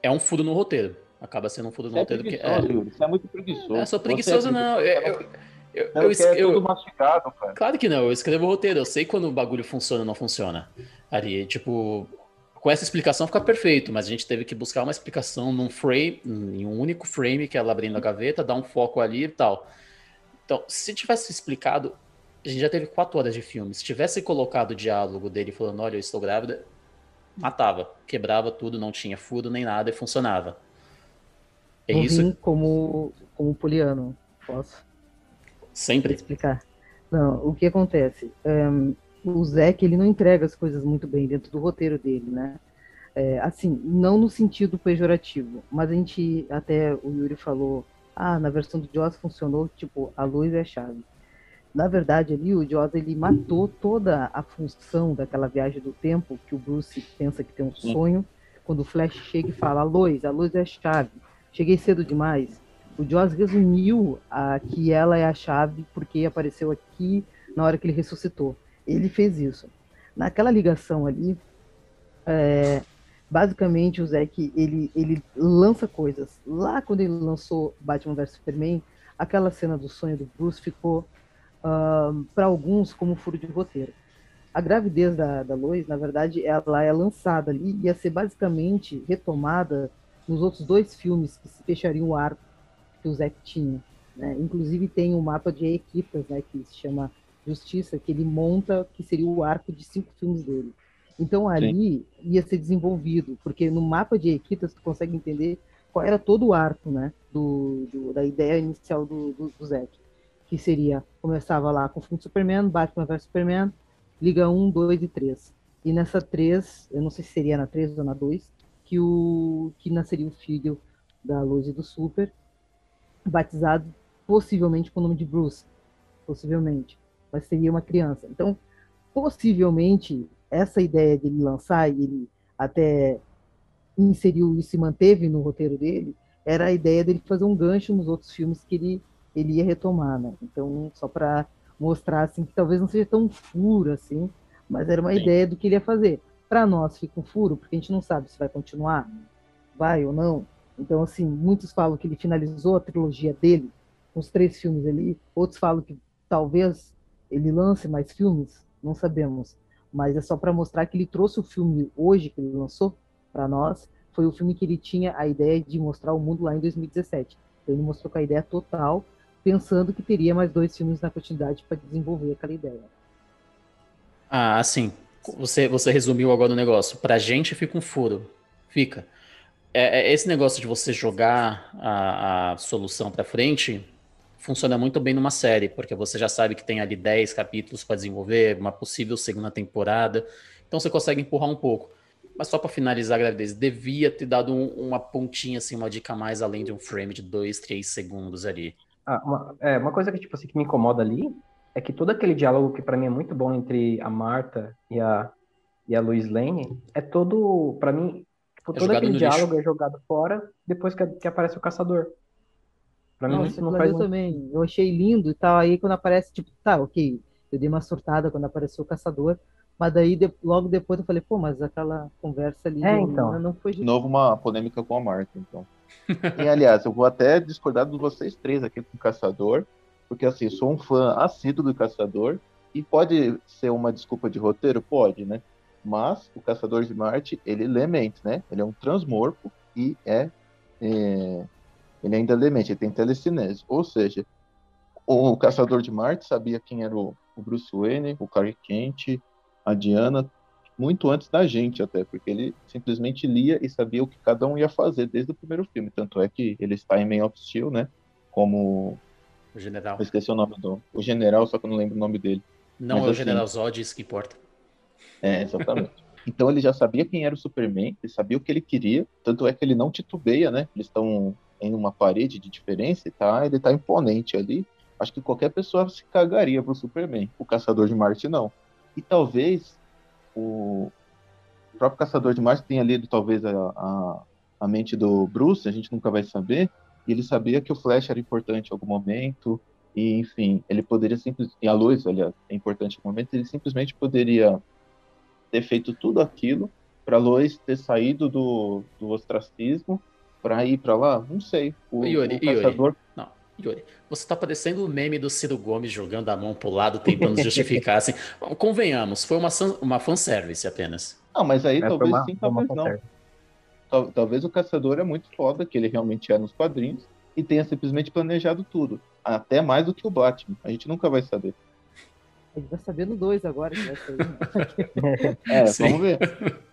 é um furo no roteiro. Acaba sendo um furo no é roteiro. Porque, é... Você é muito preguiçoso. É, sou preguiçoso, é não. Eu, eu, eu, eu, é tudo mastigado, cara. Claro que não, eu escrevo o roteiro, eu sei quando o bagulho funciona ou não funciona. Ali, tipo, com essa explicação fica perfeito, mas a gente teve que buscar uma explicação num frame, em um único frame, que é ela abrindo a gaveta, dar um foco ali e tal. Então, se tivesse explicado, a gente já teve quatro horas de filme. Se tivesse colocado o diálogo dele falando, olha, eu estou grávida, matava, quebrava tudo, não tinha furo nem nada e funcionava. É isso. Como, como poliano, posso? Sempre. explicar. Não, o que acontece? Um, o Zack ele não entrega as coisas muito bem dentro do roteiro dele, né? É, assim, não no sentido pejorativo, mas a gente até o Yuri falou, ah, na versão do Joss funcionou, tipo, a luz é a chave. Na verdade, ali o Joss ele matou toda a função daquela viagem do tempo que o Bruce pensa que tem um sonho. Quando o Flash chega e fala, a luz, a luz é a chave. Cheguei cedo demais. O Joss resumiu a, que ela é a chave porque apareceu aqui na hora que ele ressuscitou. Ele fez isso. Naquela ligação ali, é, basicamente o Zack ele, ele lança coisas. Lá quando ele lançou Batman vs Superman, aquela cena do sonho do Bruce ficou uh, para alguns como furo de roteiro. A gravidez da, da Lois, na verdade, ela é lançada ali e ia ser basicamente retomada nos outros dois filmes que se fechariam o arco que o Zack tinha. Né? Inclusive tem um mapa de equipas, né, que se chama Justiça, que ele monta que seria o arco de cinco filmes dele. Então ali Sim. ia ser desenvolvido, porque no mapa de Equitas tu consegue entender qual era todo o arco, né, do, do da ideia inicial do, do, do Zack, que seria, começava lá com o filme Superman, Batman vs Superman, Liga 1, 2 e 3. E nessa 3, eu não sei se seria na 3 ou na 2, que, o, que nasceria o filho da Luz e do Super, batizado possivelmente com o nome de Bruce, possivelmente, mas seria uma criança. Então, possivelmente essa ideia de ele lançar, e ele até inseriu isso e manteve no roteiro dele, era a ideia dele fazer um gancho nos outros filmes que ele, ele ia retomar, né? Então, só para mostrar assim que talvez não seja tão furo assim, mas era uma Sim. ideia do que ele ia fazer. Para nós fica um furo, porque a gente não sabe se vai continuar, vai ou não. Então, assim, muitos falam que ele finalizou a trilogia dele, com os três filmes ali, outros falam que talvez ele lance mais filmes, não sabemos mas é só para mostrar que ele trouxe o filme hoje que ele lançou para nós, foi o filme que ele tinha a ideia de mostrar o mundo lá em 2017. Então ele mostrou com a ideia total, pensando que teria mais dois filmes na continuidade para desenvolver aquela ideia. Ah, assim, você, você resumiu agora o negócio. Pra gente fica um furo. Fica. É, é esse negócio de você jogar a, a solução para frente funciona muito bem numa série, porque você já sabe que tem ali 10 capítulos para desenvolver, uma possível segunda temporada, então você consegue empurrar um pouco. Mas só para finalizar a gravidez, devia ter dado um, uma pontinha, assim, uma dica mais além de um frame de 2, 3 segundos ali. Ah, uma, é, uma coisa que, tipo assim, que me incomoda ali é que todo aquele diálogo que para mim é muito bom entre a Marta e a, e a Lois Lane é todo, para mim, tipo, é todo aquele diálogo lixo. é jogado fora depois que, que aparece o caçador. Pra mim isso não faz eu também. Eu achei lindo e tal. Aí quando aparece, tipo, tá, ok. Eu dei uma surtada quando apareceu o caçador. Mas daí, de, logo depois, eu falei, pô, mas aquela conversa ali é, então. não foi de novo uma polêmica com a Marta, então. e, aliás, eu vou até discordar de vocês três aqui com o Caçador, porque, assim, sou um fã assíduo do Caçador, e pode ser uma desculpa de roteiro? Pode, né? Mas o Caçador de Marte, ele lê mente, né? Ele é um transmorfo e é, é ele ainda lê mente, ele tem telecinese. Ou seja, o Caçador de Marte sabia quem era o, Bruce Wayne, o Clark Kent, a Diana, muito antes da gente até, porque ele simplesmente lia e sabia o que cada um ia fazer desde o primeiro filme. Tanto é que ele está em Man of Steel, né? Como o general. Eu esqueci o nome do o general, só que eu não lembro o nome dele. Não Mas, é o assim, general Zod, isso que importa. É, exatamente. então ele já sabia quem era o Superman, ele sabia o que ele queria, tanto é que ele não titubeia, né? Eles estão em uma parede de diferença tá, ele tá imponente ali. Acho que qualquer pessoa se cagaria pro Superman. O Caçador de Marte não. E talvez o próprio Caçador de Marte tenha lido talvez a, a, a mente do Bruce, a gente nunca vai saber. E ele sabia que o Flash era importante em algum momento. E, enfim, ele poderia simplesmente. E a luz, aliás, é importante em algum momento. Ele simplesmente poderia ter feito tudo aquilo para Lois ter saído do, do ostracismo para ir para lá? Não sei. O, Yuri, o caçador... Yuri. Não, Yuri, você tá parecendo o meme do Ciro Gomes jogando a mão pro lado, tentando [laughs] justificar, assim. Convenhamos, foi uma, uma fanservice apenas. Não, mas aí é, talvez uma, sim, talvez não. Tal, talvez o caçador é muito foda, que ele realmente é nos quadrinhos, e tenha simplesmente planejado tudo. Até mais do que o Batman. A gente nunca vai saber. A gente vai saber no 2 agora que vai sair. [laughs] é, Sim. vamos ver. [laughs]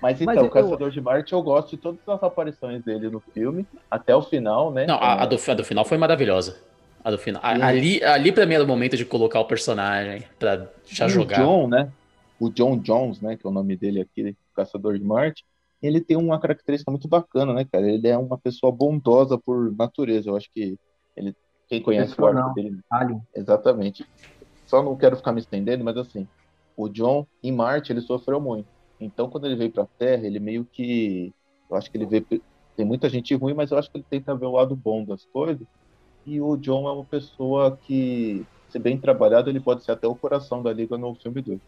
Mas então, Mas o Caçador eu... de Marte, eu gosto de todas as aparições dele no filme, até o final, né? Não, a, a, do, a do final foi maravilhosa. A do final. A- Ali, ali pra mim era o momento de colocar o personagem pra já E jogar. O John, né? O John Jones, né? Que é o nome dele aqui, Caçador de Marte. Ele tem uma característica muito bacana, né, cara? Ele é uma pessoa bondosa por natureza. Eu acho que ele, quem conhece o arco não. dele, Alien. exatamente. Só não quero ficar me estendendo, mas assim, o John em Marte ele sofreu muito. Então, quando ele veio pra Terra, ele meio que, eu acho que ele vê tem muita gente ruim, mas eu acho que ele tenta ver o lado bom das coisas. E o John é uma pessoa que, se bem trabalhado, ele pode ser até o coração da Liga no filme 2.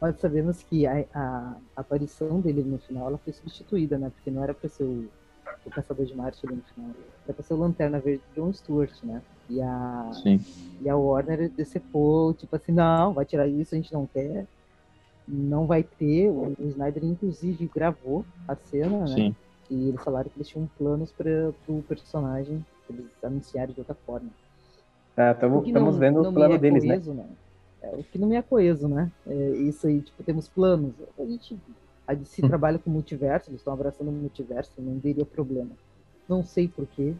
Mas sabemos que a, a aparição dele no final ela foi substituída, né? Porque não era pra ser o, o Caçador de Marte ali no final. Era pra ser o Lanterna Verde de John Stewart, né? E a, Sim. e a Warner decepou, tipo assim, não, vai tirar isso, a gente não quer. Não vai ter. O, Snyder, inclusive, gravou a cena, né? Sim. E eles falaram que eles tinham planos para o personagem, que eles anunciaram de outra forma. Tá, O tamo- que estamos não- vendo não o me plano é deles, né? coeso, né? É, o que não me é coeso, né? É, isso aí, tipo, temos planos. A gente a DC trabalha com multiverso, eles estão abraçando o multiverso, não teria problema. Não sei porquê,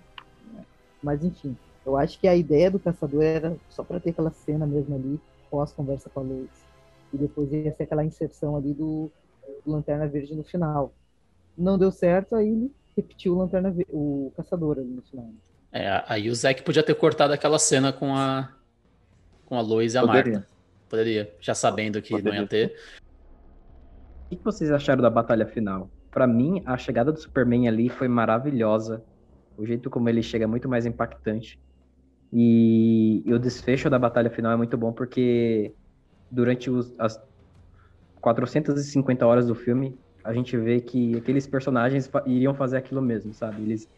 né? mas enfim, eu acho que a ideia do caçador era só para ter aquela cena mesmo ali, pós-conversa com a Lois. E depois ia ser aquela inserção ali do, do Lanterna Verde no final. Não deu certo, aí ele repetiu o Lanterna Ve- o caçador ali no final. É, aí o Zack podia ter cortado aquela cena com a com a Lois e a Poderia. Marta. Poderia, já sabendo que não Poderia. ia ter. O que vocês acharam da batalha final? Pra mim, a chegada do Superman ali foi maravilhosa. O jeito como ele chega é muito mais impactante. E, e o desfecho da batalha final é muito bom porque durante os- as 450 horas do filme, a gente vê que aqueles personagens iriam fazer aquilo mesmo, sabe? Eles,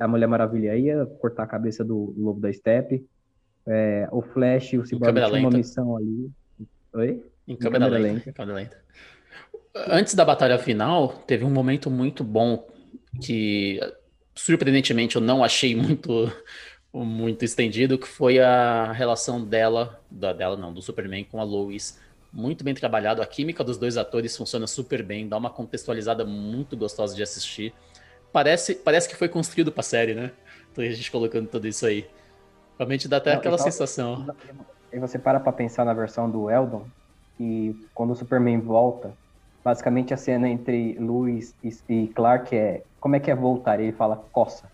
a Mulher Maravilha ia cortar a cabeça do Lobo da Steppe. é, o Flash e o Cyborg tinham uma missão ali. Oi? Em câmera, câmera lenta, lenta. em câmera lenta. Antes da batalha final, teve um momento muito bom que, surpreendentemente, eu não achei muito, muito estendido, que foi a relação dela, da, dela não, do Superman com a Lois. Muito bem trabalhado, a química dos dois atores funciona super bem, dá uma contextualizada muito gostosa de assistir. Parece, parece que foi construído pra série, né? Então a gente colocando tudo isso aí. Realmente dá até Não, aquela e tal- sensação. E você para pra pensar na versão do Eldon, que quando o Superman volta, basicamente a cena entre Lois e, e Clark é como é que é voltar? Ele fala coça.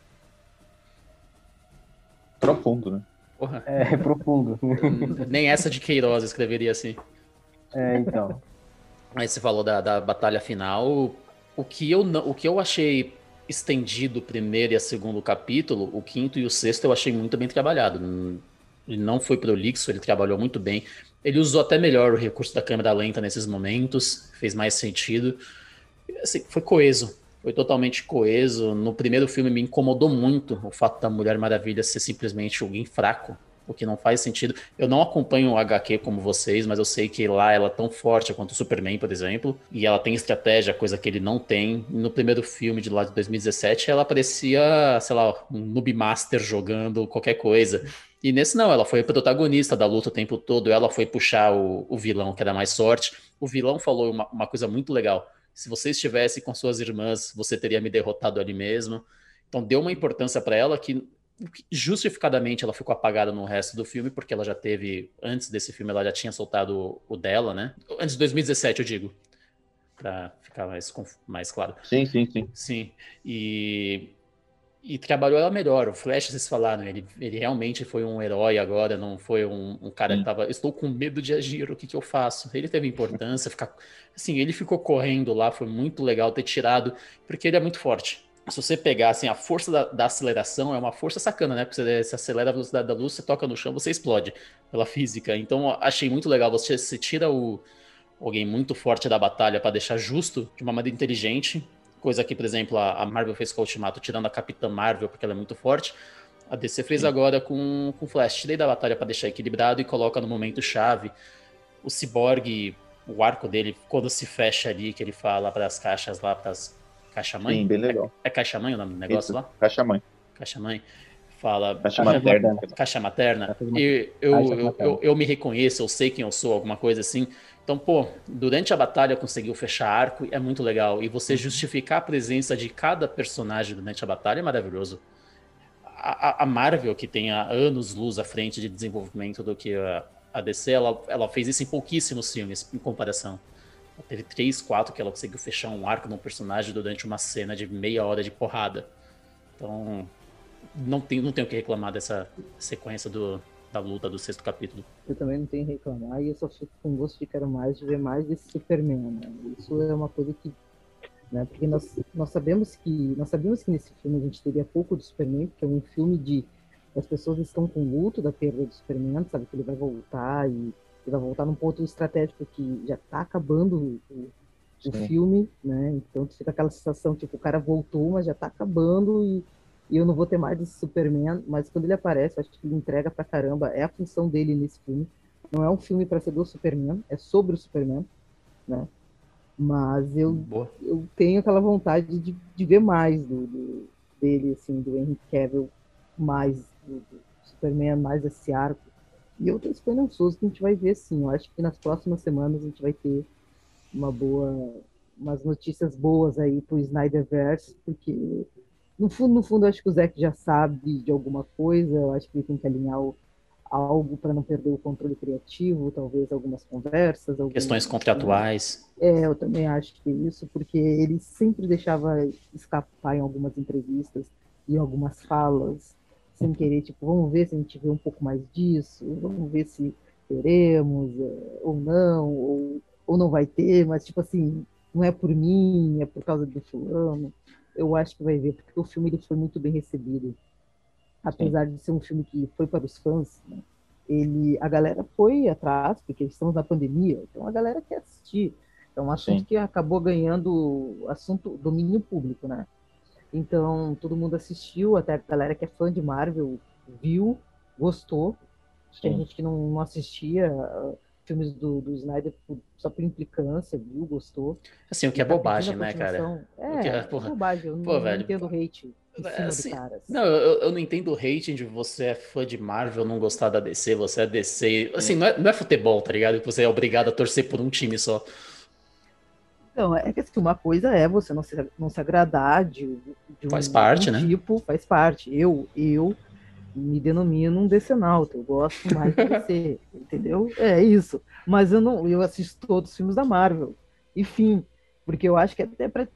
Profundo, né? Porra, É profundo. nem essa de Queiroz escreveria assim. É, então. Aí você falou da, da batalha final. O que, eu não, o que eu achei estendido o primeiro e o segundo capítulo, o quinto e o sexto eu achei muito bem trabalhado. Ele não foi prolixo, ele trabalhou muito bem. Ele usou até melhor o recurso da câmera lenta nesses momentos, fez mais sentido. Assim, foi coeso, foi totalmente coeso. No primeiro filme me incomodou muito o fato da Mulher Maravilha ser simplesmente alguém fraco, o que não faz sentido. Eu não acompanho o HQ como vocês, mas eu sei que lá ela é tão forte quanto o Superman, por exemplo, e ela tem estratégia, coisa que ele não tem. No primeiro filme de lá de 2017, ela parecia, sei lá, um noob master jogando qualquer coisa. E nesse não, ela foi protagonista da luta o tempo todo, ela foi puxar o, o vilão, que era mais sorte. O vilão falou uma, uma coisa muito legal. Se você estivesse com suas irmãs, você teria me derrotado ali mesmo. Então deu uma importância para ela que justificadamente ela ficou apagada no resto do filme, porque ela já teve, antes desse filme, ela já tinha soltado o dela, né? Antes de 2017, eu digo. Pra ficar mais, mais claro. Sim, sim, sim. Sim. E, e trabalhou ela melhor. O Flash, vocês falaram, ele, ele realmente foi um herói agora, não foi um, um cara que Sim. tava. Estou com medo de agir, o que, que eu faço? Ele teve importância, ficar. Assim, ele ficou correndo lá, foi muito legal ter tirado, porque ele é muito forte. Se você pegar assim, a força da, da aceleração é uma força sacana, né? Porque você, você acelera a velocidade da luz, você toca no chão, você explode pela física. Então, achei muito legal. Você, você tira o, alguém muito forte da batalha para deixar justo de uma maneira inteligente. Coisa que, por exemplo, a, Marvel fez com o Ultimato, tirando a Capitã Marvel, porque ela é muito forte. A DC fez agora com o Flash. Tirei da batalha para deixar equilibrado e coloca no momento chave. O Cyborg, o arco dele, quando se fecha ali, que ele fala para as caixas lá, para as caixa-mãe. Sim, bem legal. É caixa-mãe o nome do negócio Isso. lá? Caixa-mãe. Caixa-mãe. Fala. Caixa Caixa materna. Caixa materna. E eu, eu, eu, eu me reconheço, eu sei quem eu sou, alguma coisa assim. Então, pô, durante a batalha conseguiu fechar arco, é muito legal. E você justificar a presença de cada personagem durante a batalha é maravilhoso. a, a, Marvel, que tem há anos luz à frente de desenvolvimento do que a, a DC, ela, ela fez isso em pouquíssimos filmes, em comparação. Ela teve três, quatro que ela conseguiu fechar um arco num personagem durante uma cena de meia hora de porrada. Então, não tem, não tenho o que reclamar dessa sequência do, da luta do sexto capítulo. Eu também não tenho que reclamar e eu só fico com gosto de quero mais de ver mais desse Superman. Né? Isso é uma coisa que né? Porque nós, nós sabemos que nós sabemos que nesse filme a gente teria pouco do Superman, porque é um filme de as pessoas estão com luto da perda do Superman, sabe que ele vai voltar e ele vai voltar num ponto estratégico que já está acabando o, o filme, né? Então fica aquela sensação tipo o cara voltou, mas já está acabando e, e eu não vou ter mais esse Superman, mas quando ele aparece, acho que ele entrega pra caramba, é a função dele nesse filme. Não é um filme para ser do Superman, é sobre o Superman, né? Mas eu, eu tenho aquela vontade de, de ver mais do, do, dele, assim, do Henry Cavill, mais do, do, Superman, mais desse arco. E eu tô esperançoso que a gente vai ver, sim. Eu acho que nas próximas semanas a gente vai ter uma boa, umas notícias boas aí pro Snyderverse, porque no fundo, no fundo, acho que o Zack já sabe de alguma coisa, eu acho que ele tem que alinhar o, algo para não perder o controle criativo, talvez algumas conversas. Algumas, Questões contratuais. É, eu também acho que isso, porque ele sempre deixava escapar em algumas entrevistas e algumas falas, sem querer, tipo, vamos ver se a gente vê um pouco mais disso, vamos ver se teremos é, ou não, ou, ou não vai ter, mas, tipo assim, não é por mim, é por causa do fulano. Eu acho que vai ver, porque o filme ele foi muito bem recebido apesar Sim. de ser um filme que foi para os fãs, né? ele, a galera foi atrás, porque estamos na pandemia, então a galera quer assistir. É um assunto Sim. que acabou ganhando assunto domínio público, né? Então todo mundo assistiu, até a galera que é fã de Marvel viu, gostou. Tem gente que não, não assistia filmes do, do Snyder só por implicância, viu, gostou. Assim, o que é bobagem, né, cara? É, que é, porra, bobagem, eu Pô, não, velho, entendo hate. É, assim, não, eu, eu, não entendo o hate de você é fã de Marvel, não gostar da DC, você é DC. Assim, não é, não é futebol, tá ligado? Que você é obrigado a torcer por um time só. Não, é que assim, uma coisa é você não se, não se agradar de, de um, faz parte, um né? tipo, faz parte. Eu, eu me denomino um decenalto, eu gosto mais de DC, [laughs] entendeu? É isso. Mas eu não, eu assisto todos os filmes da Marvel. Enfim, porque eu acho que até para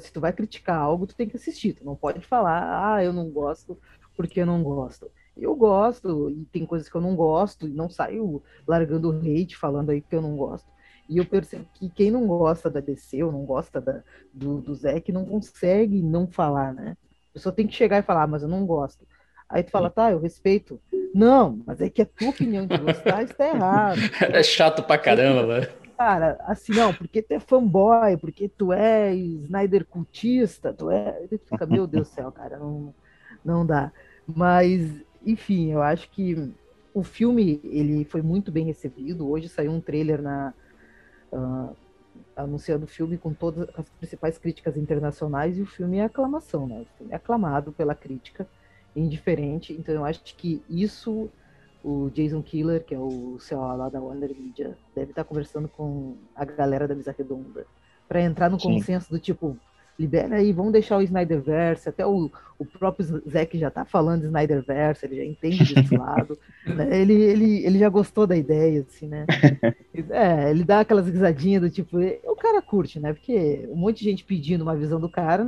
se tu vai criticar algo, tu tem que assistir. Tu não pode falar, ah, eu não gosto porque eu não gosto. Eu gosto, e tem coisas que eu não gosto, e não saio largando hate falando aí que eu não gosto. E eu percebo que quem não gosta da DC ou não gosta da, do, do Zack não consegue não falar, né? A pessoa tem que chegar e falar, ah, mas eu não gosto. Aí tu fala, tá, eu respeito. Não, mas é que a tua opinião de gostar está errado. [laughs] É chato pra caramba, velho cara, assim, não, porque tu é fanboy, porque tu é Snyder cultista, tu é. Ele fica, meu Deus do céu, cara, não, não dá. Mas, enfim, eu acho que o filme ele foi muito bem recebido. Hoje saiu um trailer na. Uh, anunciando o filme com todas as principais críticas internacionais e o filme é aclamação, né? O filme é aclamado pela crítica, indiferente. Então eu acho que isso o Jason Killer, que é o CEO lá da Warner Media, deve estar conversando com a galera da Mesa Redonda para entrar no Sim. consenso do tipo, libera aí, vamos deixar o Snyderverse, até o, o próprio Zack já tá falando de Snyderverse, ele já entende desse [laughs] lado, né? ele, ele, ele já gostou da ideia, assim, né? [laughs] É, ele dá aquelas risadinhas do tipo, o cara curte, né? Porque um monte de gente pedindo uma visão do cara,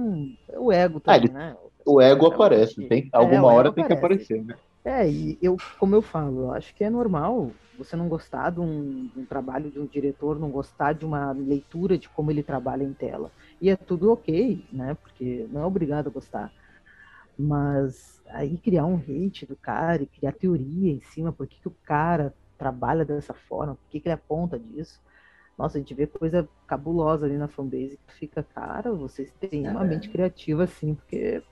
o ego também, ah, ele, né? O ego aparece, tem, alguma é, hora tem aparece. que aparecer, né? É, e eu, como eu falo, eu acho que é normal você não gostar de um, de um, trabalho de um diretor, não gostar de uma leitura de como ele trabalha em tela. E é tudo ok, né? Porque não é obrigado a gostar. Mas aí criar um hate do cara e criar teoria em cima, por que, que o cara trabalha dessa forma, por que, que ele aponta disso. Nossa, a gente vê coisa cabulosa ali na fanbase que fica, cara, vocês têm uma mente criativa assim, porque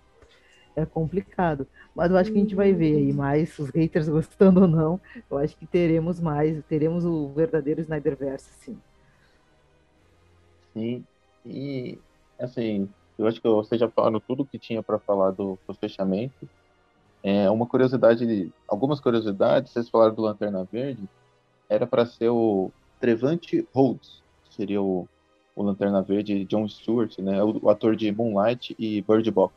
é complicado. Mas eu acho que a gente vai ver aí mais, os haters [laughs] gostando ou não, eu acho que teremos mais, teremos o verdadeiro Snyderverse, sim. Sim, e assim, eu acho que você já falou tudo que tinha para falar do, do, fechamento. É, uma curiosidade, algumas curiosidades, vocês falaram do Lanterna Verde, era para ser o Trevante Rhodes, seria o, o Lanterna Verde John Stewart, né, o, o ator de Moonlight e Bird Box.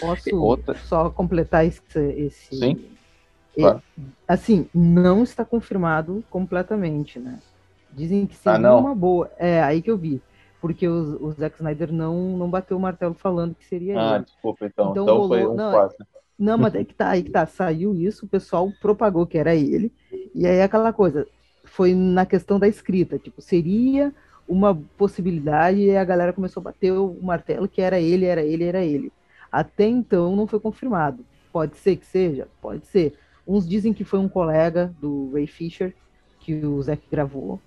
Posso Outra- só completar esse. esse Sim, claro. Assim, não está confirmado completamente, né? Dizem que seria Ah, uma boa. É, aí que eu vi. Porque o, o Zack Snyder não, não bateu o martelo falando que seria Ah, ele. desculpa, então. Então Então, foi rolou- um não, quase. Não, mas é que tá, aí que tá. Saiu isso, o pessoal propagou que era ele. E aí aquela coisa, foi na questão da escrita, tipo, seria uma possibilidade e a galera começou a bater o martelo que era ele, era ele, era ele. Até então não foi confirmado. Pode ser que seja? Pode ser. Uns dizem que foi um colega do Ray Fisher que o Zack gravou,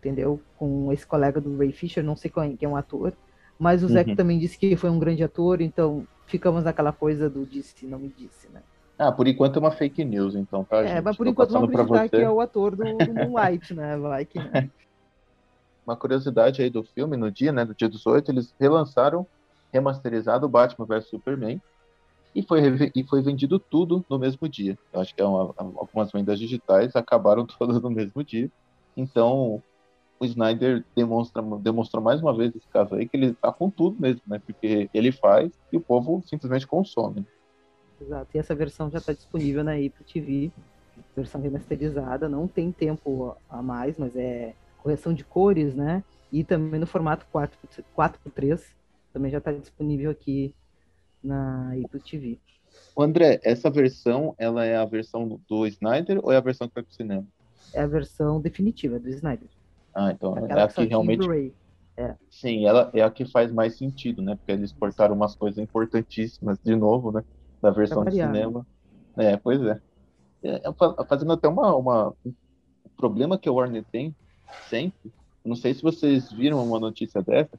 entendeu? Com esse colega do Ray Fisher, não sei quem, que é um ator. Mas o Zack Uhum. também disse que foi um grande ator, então ficamos naquela coisa do disse, não me disse, né? Ah, por enquanto é uma fake news, então, tá, É, gente? mas por Tô enquanto vamos acreditar que é o ator do, do Moonlight, né? Vai que. [laughs] Uma curiosidade aí do filme, no dia, né, do dia 18, eles relançaram, remasterizado o Batman vs Superman e foi, e foi vendido tudo no mesmo dia. Eu acho que é uma- algumas vendas digitais acabaram [laughs] todas no mesmo dia. Então, o Snyder demonstra, demonstrou mais uma vez esse caso aí que ele tá com tudo mesmo, né? Porque ele faz e o povo simplesmente consome. Exato. E essa versão já está disponível na Apple TV, versão remasterizada, não tem tempo a mais, mas é correção de cores, né? E também no formato 4 4x3, também já está disponível aqui na Apple TV. O André, essa versão, ela é a versão do Snyder ou é a versão que vai pro cinema? É a versão definitiva do Snyder. Ah, então é Aquela a que que realmente Blu-ray. Sim, ela é a que faz mais sentido, né? Porque eles cortaram umas coisas importantíssimas de novo, né? Da versão de cinema. É, pois é. É, é, fa- Fazendo até uma, uma... Um problema que a Warner tem sempre, não sei se vocês viram uma notícia dessa,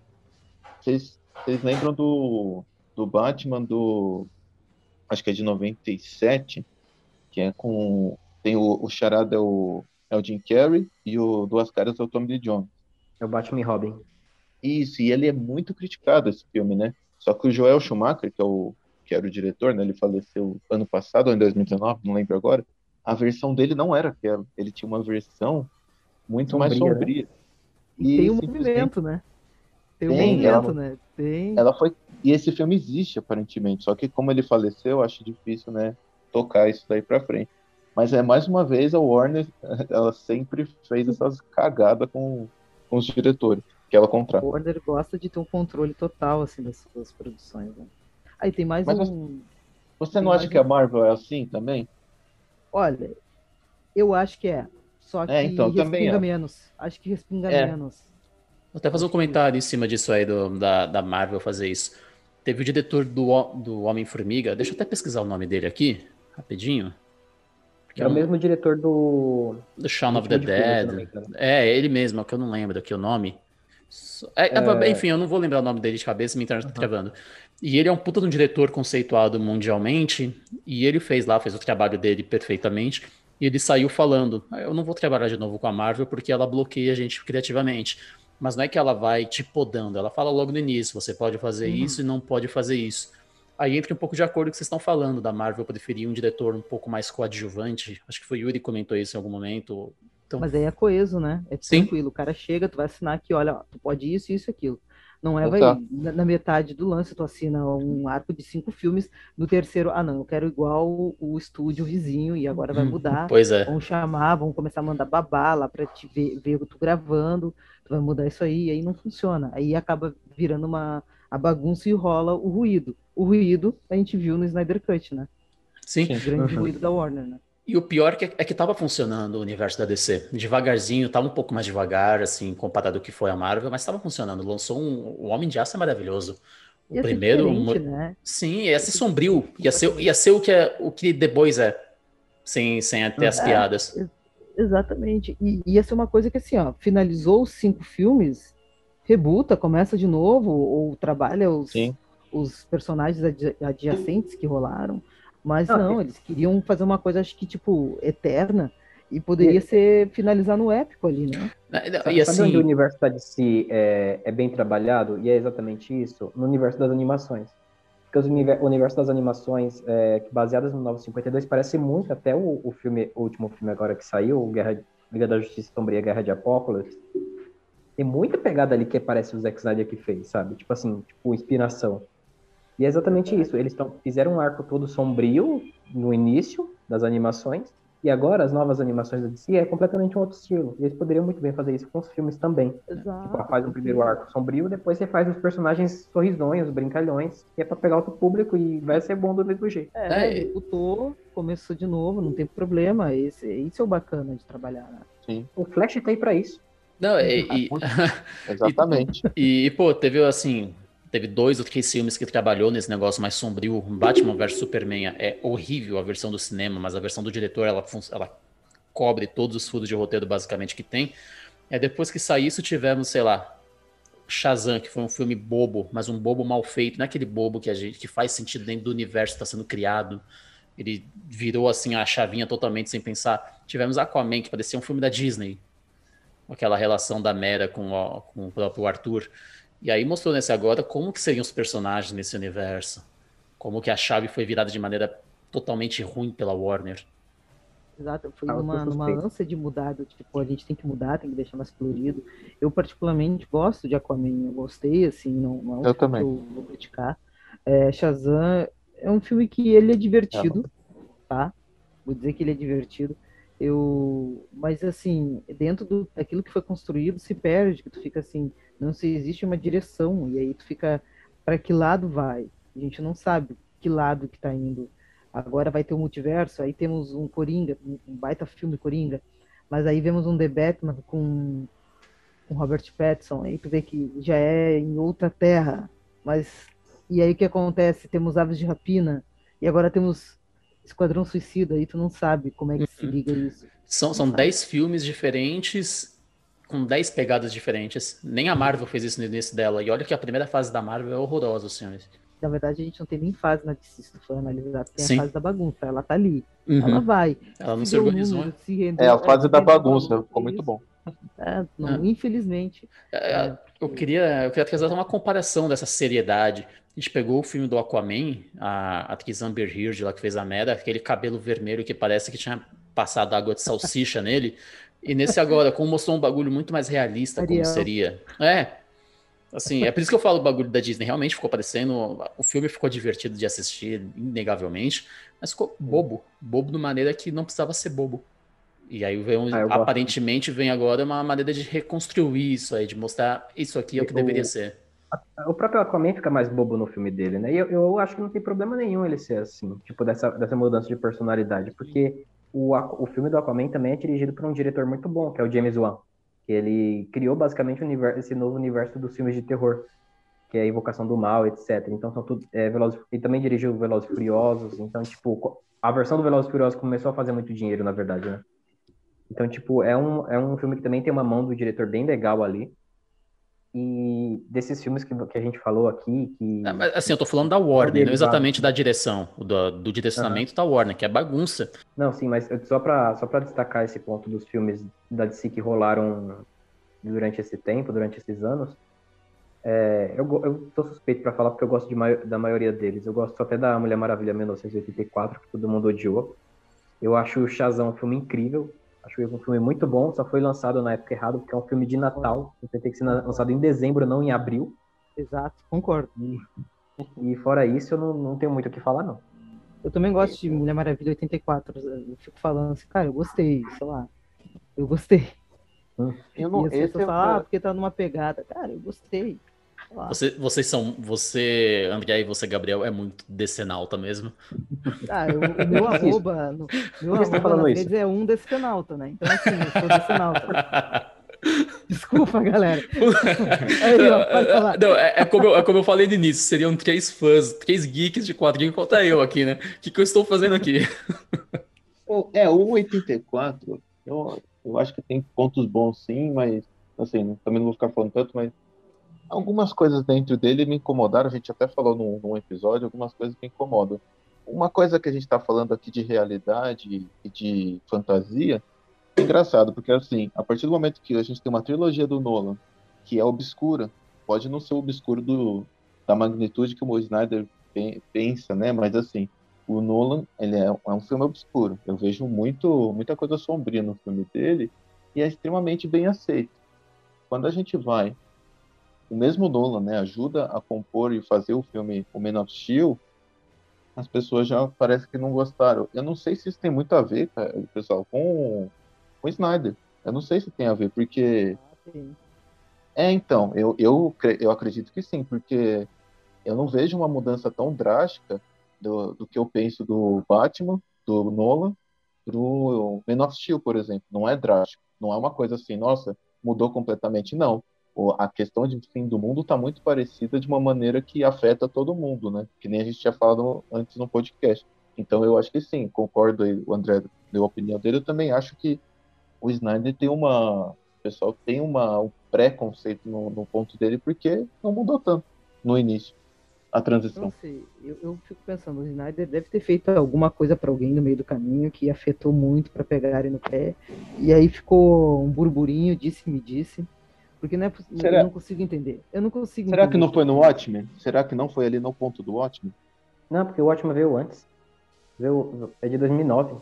vocês, vocês lembram do, do Batman do... Acho que é de 97, que é com... Tem o, o Charada é o, é o Jim Carrey e o Duas Caras é o Tommy Lee Jones. É o Batman e Robin. Isso, e ele é muito criticado, esse filme, né? Só que o Joel Schumacher, que, é o, que era o diretor, né? Ele faleceu ano passado, ou em 2019, não lembro agora. A versão dele não era aquela. Ele tinha uma versão muito mais Sombria, né? sombria. E, tem um simplesmente movimento, né? Tem um Tem, movimento, ela- né? Tem. Ela foi. E esse filme existe, aparentemente. Só que como ele faleceu, eu acho difícil, né? Tocar isso daí pra frente. Mas é mais uma vez a Warner, [laughs] ela sempre fez essas cagadas com, com os diretores que ela contrata. O Warner gosta de ter um controle total assim das suas produções. Né? Aí tem mais Mas um. Você Tem não acha que a Marvel é assim também? Olha, eu acho que é. Só que É, então, respinga acho. menos. Acho que respinga É. menos. Vou até fazer um comentário em cima disso aí, do, da, da Marvel fazer isso. Teve o diretor do, do Homem-Formiga, deixa eu até pesquisar o nome dele aqui, rapidinho. É o mesmo diretor do. Do Shaun of the de Dead. engano. É, ele mesmo, é que eu não lembro aqui o nome. So- é- é- Enfim, eu não vou lembrar o nome dele de cabeça, minha internet tá travando. E ele é um puta de um diretor conceituado mundialmente, e ele fez lá, fez o trabalho dele perfeitamente, e ele saiu falando, "Ah, eu não vou trabalhar de novo com a Marvel porque ela bloqueia a gente criativamente. Mas não é que ela vai te podando, ela fala logo no início, você pode fazer Uhum. isso e não pode fazer isso. Aí entra um pouco de acordo com o que vocês estão falando, da Marvel preferir um diretor um pouco mais coadjuvante. Acho que foi o Yuri que comentou isso em algum momento. Então, Mas aí é coeso, né? É Sim. tranquilo. O cara chega, tu vai assinar aqui, olha, ó, tu pode isso, isso, aquilo. Não é, vai, Exato. na, na metade do lance, tu assina um arco de cinco filmes, no terceiro, ah, não, eu quero igual o, o estúdio vizinho e agora vai mudar. pois é. Vão chamar, vão começar a mandar babá lá pra te ver, ver tu gravando, tu vai mudar isso aí, e aí não funciona. Aí acaba virando uma a bagunça e rola o ruído. O ruído a gente viu no Snyder Cut, né? Sim. O grande Uhum. ruído da Warner, né? E o pior que é que tava funcionando o universo da DC. Devagarzinho, tava um pouco mais devagar, assim, comparado ao que foi a Marvel, mas tava funcionando. Lançou um. O Homem de Aço é maravilhoso. O Ia primeiro. mo- né? Sim, ia ser sombrio. Ia ser, ia ser o, que é, o que The Boys é. Sem, sem ter as É. piadas. Exatamente. E ia ser uma coisa que assim, ó, finalizou os cinco filmes, rebuta, começa de novo, ou trabalha os, Sim. os personagens adi- adjacentes que rolaram. Mas Não, não, eles queriam fazer uma coisa, acho que, tipo, eterna. E poderia ser finalizar no épico ali, né? Sabe, E sabe onde o assim. universo da DC é, é bem trabalhado? E é exatamente isso? No universo das animações. Porque o universo das animações, é, baseadas no 952, parece muito até o, o filme, o último filme agora que saiu, Guerra, Liga da Justiça Sombria, Guerra de Apocalipse. Tem muita pegada ali que parece o Zack Snyder que fez, sabe? Tipo assim, tipo, inspiração. E é exatamente isso. Eles tão, fizeram um arco todo sombrio no início das animações, e agora as novas animações da DC é completamente um outro estilo. E eles poderiam muito bem fazer isso com os filmes também. Exato. Tipo, faz um primeiro arco sombrio, depois você faz os personagens sorrisonhos, brincalhões, que é pra pegar outro público e vai ser bom do mesmo jeito. É, É, executou, começou de novo, não tem problema. Esse, esse é o bacana de trabalhar, né? Sim, O Flash tá aí pra isso. Não, e, e- [laughs] exatamente. E, pô, teve assim. Teve dois ou três filmes que trabalhou nesse negócio mais sombrio. Batman vs Superman é horrível a versão do cinema, mas a versão do diretor ela, ela cobre todos os furos de roteiro basicamente que tem. É depois que saiu isso tivemos, sei lá, Shazam, que foi um filme bobo, mas um bobo mal feito, não é aquele bobo que a gente que faz sentido dentro do universo está sendo criado. Ele virou assim a chavinha totalmente sem pensar. Tivemos Aquaman, que parecia um filme da Disney, aquela relação da Mera com com o próprio Arthur. E aí mostrou nesse agora como que seriam os personagens nesse universo. Como que a chave foi virada de maneira totalmente ruim pela Warner. Exato, foi Ah, numa suspeito. ânsia de mudar, do tipo, a gente tem que mudar, tem que deixar mais colorido. Eu particularmente gosto de Aquaman, eu gostei, assim, não, não é um Eu também. que eu vou criticar. É, Shazam é um filme que ele é divertido, tá? Vou dizer que ele é divertido. Eu, mas assim, dentro do, daquilo que foi construído, se perde, que tu fica assim, não se existe uma direção, e aí tu fica, para que lado vai? A gente não sabe que lado que tá indo. Agora vai ter o multiverso, aí temos um Coringa, um um baita filme Coringa, mas aí vemos um The Batman com, com Robert Pattinson, aí tu vê que já é em outra terra, mas e aí o que acontece? Temos Aves de Rapina, e agora temos Esquadrão Suicida, aí tu não sabe como é que se liga isso. São, são 10 filmes diferentes, com 10 pegadas diferentes. Nem a Marvel fez isso no início dela. E olha que a primeira fase da Marvel é horrorosa, senhores. Na verdade, a gente não tem nem fase na DC, se tu for analisar, tem Sim. a fase da bagunça, ela tá ali, Uhum. ela vai. Ela não Se se organizou. número, se rendeu, É a fase se da bagunça, valor, ficou é muito bom. [laughs] É, não, infelizmente. É, Eu queria, eu queria trazer uma comparação dessa seriedade. A gente pegou o filme do Aquaman, a atriz Amber Heard, lá que fez a Mera, aquele cabelo vermelho que parece que tinha passado água de salsicha [laughs] nele. E nesse agora, como mostrou um bagulho muito mais realista, como Ariel. seria. É. Assim, é por isso que eu falo o bagulho da Disney. Realmente ficou parecendo. O filme ficou divertido de assistir, inegavelmente, mas ficou bobo. Bobo de maneira que não precisava ser bobo. E aí vem, Ah, aparentemente vem agora uma maneira de reconstruir isso aí, de mostrar isso aqui é o que Eu- deveria ser. O próprio Aquaman fica mais bobo no filme dele, né? E eu, eu acho que não tem problema nenhum ele ser assim, tipo, dessa, dessa mudança de personalidade, porque o, o filme do Aquaman também é dirigido por um diretor muito bom, que é o James Wan. Ele criou basicamente universo, esse novo universo dos filmes de terror, que é a Invocação do Mal, etc. Então são tudo. É, Velozes, ele também dirigiu Velozes Furiosos, então, tipo, a versão do Velozes Furiosos começou a fazer muito dinheiro, na verdade, né? Então, tipo, é um, é um filme que também tem uma mão do diretor bem legal ali. E desses filmes que, que a gente falou aqui, que. Ah, mas, Assim, eu tô falando da Warner, não exatamente da direção, do, do direcionamento da Warner, que é bagunça. Não, sim, mas só pra, só pra destacar esse ponto dos filmes da DC que rolaram durante esse tempo, durante esses anos, é, eu, eu tô suspeito pra falar porque eu gosto de da maioria deles. Eu gosto até da Mulher Maravilha 1984, que todo mundo odiou. Eu acho o Shazam um filme incrível. Acho um filme muito bom, só foi lançado na época errada, porque é um filme de Natal. Então tem que ser lançado em dezembro, não em abril. Exato, concordo. E fora isso, eu não, não tenho muito o que falar, não. Eu também gosto de Mulher Maravilha 84. Eu fico falando assim, cara, eu gostei, sei lá. Eu gostei. Eu não, e as esse pessoas é- falam, ah, porque tá numa pegada. Cara, eu gostei. Você, vocês são. Você, André, e você, Gabriel, é muito decenalta mesmo. Ah, eu- o meu [laughs] arroba, no, meu tá arroba falando nas isso? é um decenalta, né? Então assim, eu sou decenalta. [laughs] Desculpa, galera. [laughs] Aí, ó. Não, é, é como eu, é como eu falei no início, seriam três fãs, três geeks de quadrinho contra eu aqui, né? O que, que eu estou fazendo aqui? É, o 84, eu, eu acho que tem pontos bons sim, mas assim, também não vou ficar falando tanto, mas algumas coisas dentro dele me incomodaram, a gente até falou num, num episódio, algumas coisas me incomodam. Uma coisa que a gente está falando aqui de realidade e de fantasia, é engraçado, porque assim, a partir do momento que a gente tem uma trilogia do Nolan, que é obscura, pode não ser obscuro do, da magnitude que o Snyder pe- pensa, né? Mas assim, o Nolan, ele é, é um filme obscuro. Eu vejo muito, muita coisa sombria no filme dele e é extremamente bem aceito. Quando a gente vai o mesmo Nolan, né, ajuda a compor e fazer o filme O Man of Steel, as pessoas já parece que não gostaram. Eu não sei se isso tem muito a ver, pessoal, com, o Snyder. Eu não sei se tem a ver, porque. É, então, eu, eu, eu acredito que sim, porque eu não vejo uma mudança tão drástica do, do que eu penso do Batman, do Nolan, pro Man of Steel, por exemplo. Não é drástico. Não é uma coisa assim, nossa, mudou completamente. Não. A questão de fim do mundo está muito parecida de uma maneira que afeta todo mundo, né? Que nem a gente tinha falado antes no podcast. Então eu acho que sim, concordo aí, o André deu a opinião dele, eu também acho que o Snyder tem uma. O pessoal tem uma, um preconceito no, no ponto dele porque não mudou tanto no início a transição. Não sei, eu, eu fico pensando, o Snyder deve ter feito alguma coisa para alguém no meio do caminho que afetou muito para pegarem no pé, e aí ficou um burburinho, disse-me disse, porque não é Será? eu não consigo entender. Eu não consigo Será entender. que não foi no Watchmen? Será que não foi ali no ponto do Watchmen? Não, porque o Watchmen veio antes. Veio, é de 2009.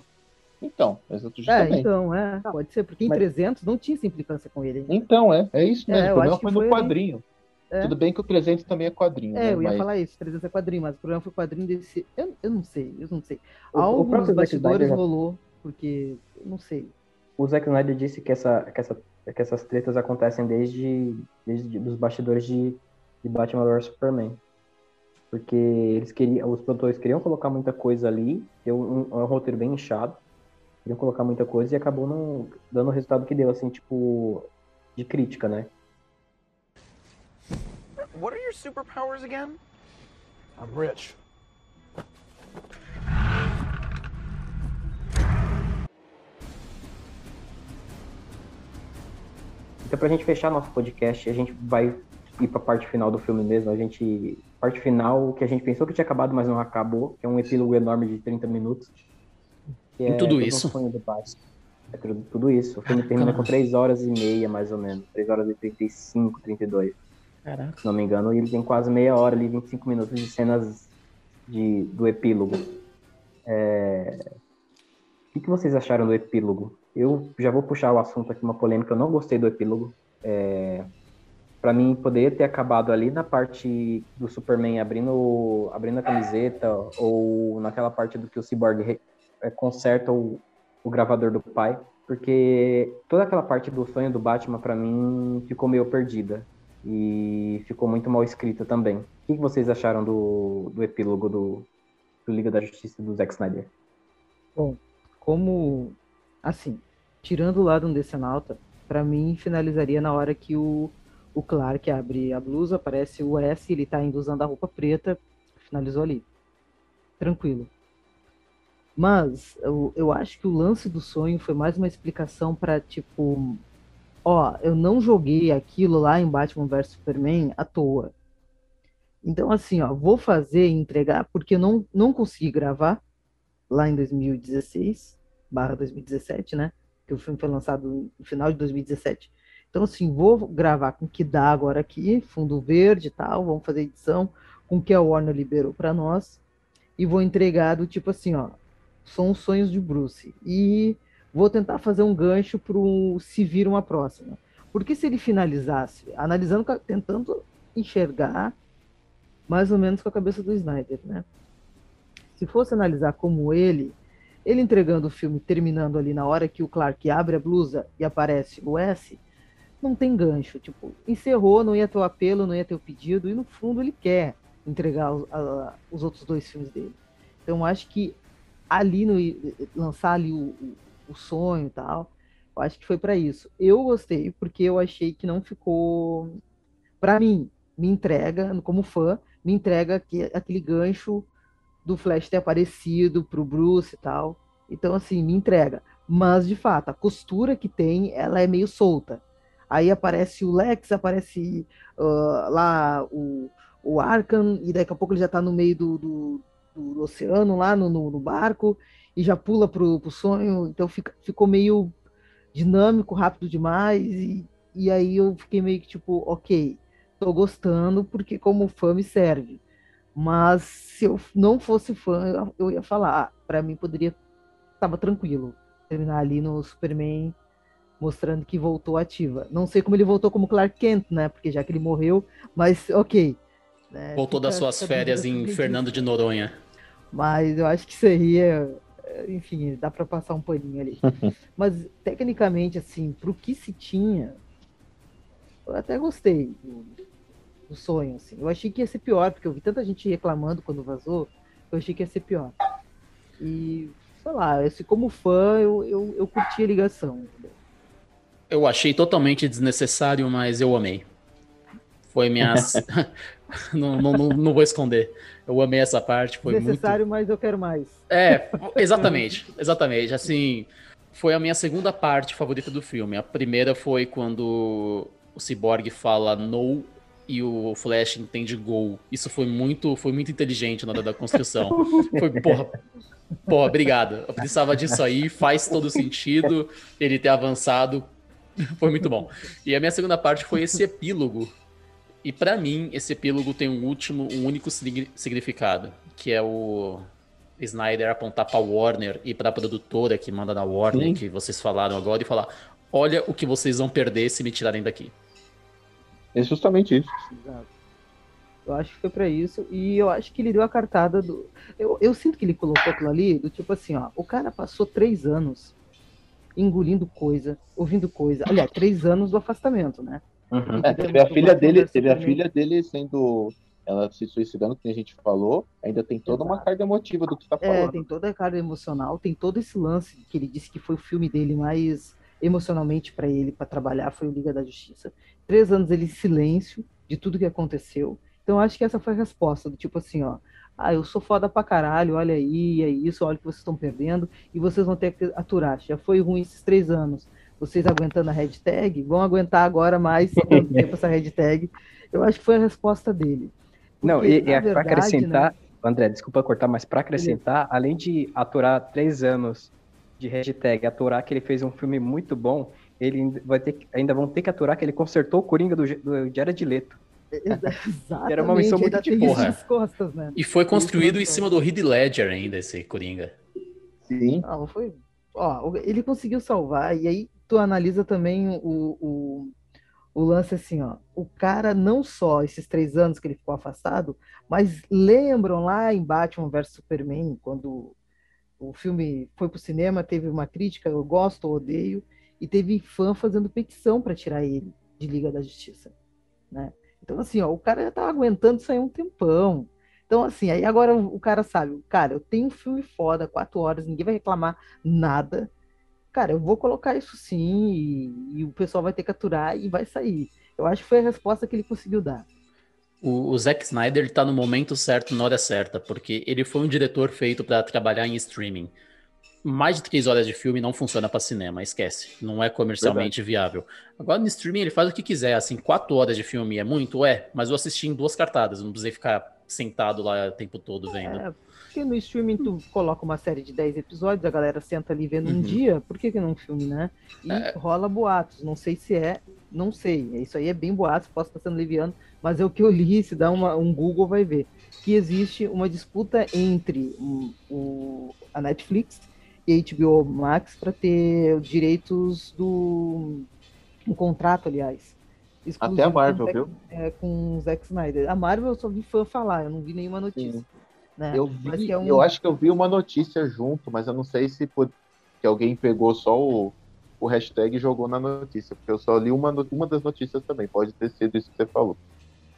Então, justamente. É, então, é, pode ser, porque em Mas... 300 não tinha essa implicância com ele. Ainda. Então, é, é isso mesmo, é, o problema foi no quadrinho. É. Tudo bem que o 300 também é quadrinho. É, né? eu ia mas... falar isso, 300 é quadrinho, mas o problema foi o quadrinho desse. Eu, eu não sei, eu não sei. O, Alguns o bastidores Snyder... rolou, porque. Eu não sei. O Zack Snyder disse que, essa, que, essa, que essas tretas acontecem desde, desde os bastidores de, de Batman vs Superman. Porque eles queriam, os produtores queriam colocar muita coisa ali, deu um, um, um roteiro bem inchado, queriam colocar muita coisa e acabou não dando o resultado que deu, assim, tipo, de crítica, né? What are your superpowers again? I'm rich. Então, pra gente fechar nosso podcast, a gente vai ir pra parte final do filme mesmo. A gente. Parte final, que a gente pensou que tinha acabado, mas não acabou, que é um epílogo enorme de 30 minutos. Que é tudo isso? É tudo, tudo isso. O filme termina com 3 horas e meia, mais ou menos. 3 horas e 35, 32. Caraca. Se não me engano, e ele tem quase meia hora ali, 25 minutos de cenas de, do epílogo. É... O que, que vocês acharam do epílogo? Eu já vou puxar o assunto aqui, uma polêmica. Eu não gostei do epílogo. É... Para mim, poderia ter acabado ali na parte do Superman abrindo, abrindo a camiseta, ou naquela parte do que o Cyborg é, conserta o, o gravador do pai, porque toda aquela parte do sonho do Batman, para mim, ficou meio perdida e ficou muito mal escrita também. O que vocês acharam do, do epílogo do, do Liga da Justiça do Zack Snyder? Bom, como assim, tirando o lado um decenalta, para mim finalizaria na hora que o, o Clark abre a blusa, aparece o S, ele tá ainda usando a roupa preta, finalizou ali. Tranquilo. Mas eu, eu acho que o lance do sonho foi mais uma explicação para tipo ó, eu não joguei aquilo lá em Batman vs Superman à toa. Então, assim, ó, vou fazer e entregar, porque eu não, não consegui gravar lá em 2016, barra 2017, né? Que o filme foi lançado no final de 2017. Então, assim, vou gravar com o que dá agora aqui, fundo verde e tal, vamos fazer edição, com o que a Warner liberou para nós, e vou entregar do tipo assim, ó, são os sonhos de Bruce. E vou tentar fazer um gancho para se vir uma próxima. Porque se ele finalizasse, analisando, tentando enxergar mais ou menos com a cabeça do Snyder, né? Se fosse analisar como ele, ele entregando o filme, terminando ali na hora que o Clark abre a blusa e aparece o S, não tem gancho. Tipo, encerrou, não ia ter o apelo, não ia ter o pedido, e no fundo ele quer entregar os, a, os outros dois filmes dele. Então acho que ali no lançar ali o, o sonho e tal. Eu acho que foi para isso. Eu gostei porque eu achei que não ficou para mim, me entrega como fã, me entrega que, aquele gancho do Flash ter aparecido pro Bruce e tal. Então assim, me entrega. Mas de fato, a costura que tem, ela é meio solta. Aí aparece o Lex, aparece uh, lá o, o Arkham, e daqui a pouco ele já está no meio do, do, do, oceano, lá no, no, no barco, e já pula pro, pro sonho, então fica, ficou meio dinâmico, rápido demais, e, e aí eu fiquei meio que tipo, ok, tô gostando, porque como fã me serve. Mas se eu não fosse fã, eu ia falar, ah, para mim poderia, tava tranquilo, terminar ali no Superman mostrando que voltou ativa. Não sei como ele voltou como Clark Kent, né? Porque já que ele morreu, mas ok. Né? Voltou das suas férias em Fernando de Noronha. Mas eu acho que seria, enfim, dá para passar um paninho ali. [laughs] mas tecnicamente, assim, pro que se tinha, eu até gostei do, sonho, assim. Eu achei que ia ser pior, porque eu vi tanta gente reclamando quando vazou, eu achei que ia ser pior. E, sei lá, esse, como fã, eu, eu, eu curti a ligação. Eu achei totalmente desnecessário, mas eu amei. Foi minhas. [laughs] [laughs] não, não, não, não, vou esconder. Eu amei essa parte. Foi Necessário, muito... mas eu quero mais. É, exatamente. exatamente. Assim, foi a minha segunda parte favorita do filme. A primeira foi quando o Cyborg fala no e o Flash entende gol. Isso foi muito, foi muito inteligente na hora da construção. [laughs] Foi, porra, porra, obrigado. Eu precisava disso aí, faz todo sentido ele ter avançado. Foi muito bom. E a minha segunda parte foi esse epílogo. E para mim, esse epílogo tem um último, um único significado, que é o Snyder apontar para Warner e para a produtora que manda na Warner, Sim. que vocês falaram agora, e falar: olha o que vocês vão perder se me tirarem daqui. É justamente isso. Exato. Eu acho que foi para isso. E eu acho que ele deu a cartada do. Eu, eu sinto que ele colocou aquilo ali do tipo assim, ó. O cara passou três anos engolindo coisa, ouvindo coisa. Aliás, três anos do afastamento, né? Uhum. É, teve a filha dele, teve a filha dele sendo ela se suicidando, que a gente falou, ainda tem toda Exato. uma carga emotiva do que está é, falando. É, tem toda a carga emocional, tem todo esse lance que ele disse que foi o filme dele mais emocionalmente para ele, para trabalhar, foi o Liga da Justiça. Três anos ele em silêncio de tudo que aconteceu. Então acho que essa foi a resposta, do tipo assim, ó, ah, eu sou foda pra caralho, olha aí, é isso, olha o que vocês estão perdendo, e vocês vão ter que aturar. Já foi ruim esses três anos. Vocês aguentando a hashtag, vão aguentar agora mais [laughs] tempo essa hashtag. Eu acho que foi a resposta dele. Porque, Não, e, e é para acrescentar, né, André, desculpa cortar, mas para acrescentar, além de aturar três anos de hashtag aturar que ele fez um filme muito bom, ele vai ter, ainda vão ter que aturar que ele consertou o Coringa do, do Jared Leto. [laughs] Exatamente. Era uma missão muito de porra. Costas, né? E foi construído em cima do Heath Ledger ainda, esse Coringa. Sim. Não, foi... Ó, ele conseguiu salvar, e aí tu analisa também o, o, o lance assim, ó. O cara não só esses três anos que ele ficou afastado, mas lembram lá em Batman vs Superman, quando o filme foi para o cinema, teve uma crítica, eu gosto ou odeio, e teve fã fazendo petição para tirar ele de Liga da Justiça, né? Então, assim, ó, o cara já tava aguentando aí um tempão. Então, assim, aí agora o cara sabe, cara, eu tenho um filme foda, quatro horas, ninguém vai reclamar nada. Cara, eu vou colocar isso sim, e, e o pessoal vai ter que aturar e vai sair. Eu acho que foi a resposta que ele conseguiu dar o, o Zack Snyder está no momento certo, na hora certa, porque ele foi um diretor feito para trabalhar em streaming. Mais de três horas de filme não funciona para cinema, esquece. Não é comercialmente Verdade. viável. Agora no streaming ele faz o que quiser, assim, quatro horas de filme é muito? É, mas eu assisti em duas cartadas, não precisei ficar sentado lá o tempo todo vendo. É, porque no streaming tu coloca uma série de 10 episódios, a galera senta ali vendo uhum. um dia, por que, que não um filme, né? E é... rola boatos, não sei se é, não sei. Isso aí é bem boatos, posso estar sendo liviano, mas é o que eu li, se dá uma, um Google vai ver, que existe uma disputa entre o, o a Netflix e a HBO Max para ter os direitos do um contrato, aliás. Até a Marvel, com viu? É, com o Zack Snyder. A Marvel eu só vi fã falar, eu não vi nenhuma notícia. Né? Eu, vi, é um... eu acho que eu vi uma notícia junto, mas eu não sei se por... que alguém pegou só o, o hashtag e jogou na notícia, porque eu só li uma, uma das notícias também. Pode ter sido isso que você falou.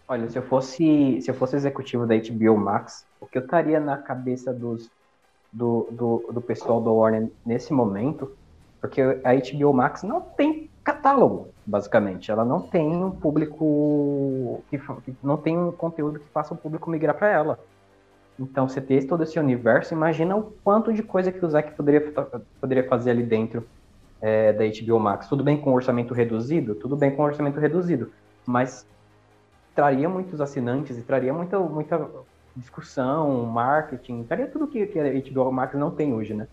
Olha, se eu fosse se eu fosse executivo da HBO Max, o que eu estaria na cabeça dos do, do, do pessoal do Warner nesse momento, porque a HBO Max não tem catálogo, basicamente. Ela não tem um público que, não tem um conteúdo que faça o público migrar para ela. Então, você ter todo esse universo, imagina o quanto de coisa que o Zack poderia, poderia fazer ali dentro é, da HBO Max. Tudo bem com orçamento reduzido? Tudo bem com orçamento reduzido. Mas traria muitos assinantes e traria muita, muita discussão, marketing, traria tudo que, que a HBO Max não tem hoje, né?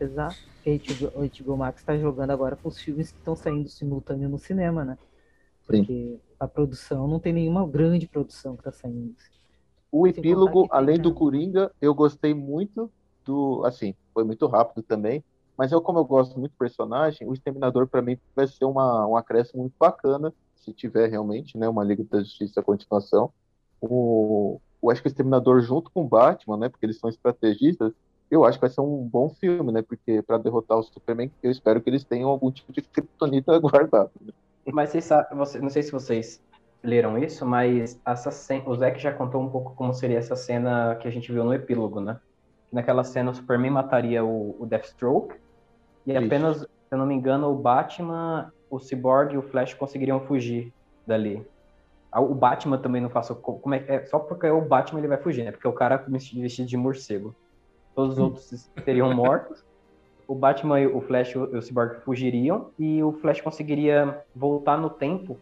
Exato. A HBO, a HBO Max está jogando agora com os filmes que estão saindo simultâneo no cinema, né? Porque Sim. a produção não tem nenhuma grande produção que está saindo. O epílogo, além do Coringa, eu gostei muito do. Assim, foi muito rápido também, Mas eu, como eu gosto muito do personagem, o Exterminador para mim vai ser uma, um acréscimo muito bacana, se tiver realmente, né, uma Liga da Justiça a continuação. O, eu acho que o Exterminador junto com o Batman, né, porque eles são estrategistas, eu acho que vai ser um bom filme, né, porque para derrotar o Superman, eu espero que eles tenham algum tipo de kryptonita [laughs] guardado. Né? Mas vocês sabem, você, não sei se vocês leram isso, mas essa cena, o Zack já contou um pouco como seria essa cena que a gente viu no epílogo, né? Naquela cena o Superman mataria o, o Deathstroke e Isso. apenas, se eu não me engano, o Batman, o Cyborg e o Flash conseguiriam fugir dali. O Batman também não faço como é, é só porque é o Batman ele vai fugir, né? Porque o cara vestido de morcego. Todos os hum. outros teriam mortos. O Batman, o Flash e o Cyborg fugiriam e o Flash conseguiria voltar no tempo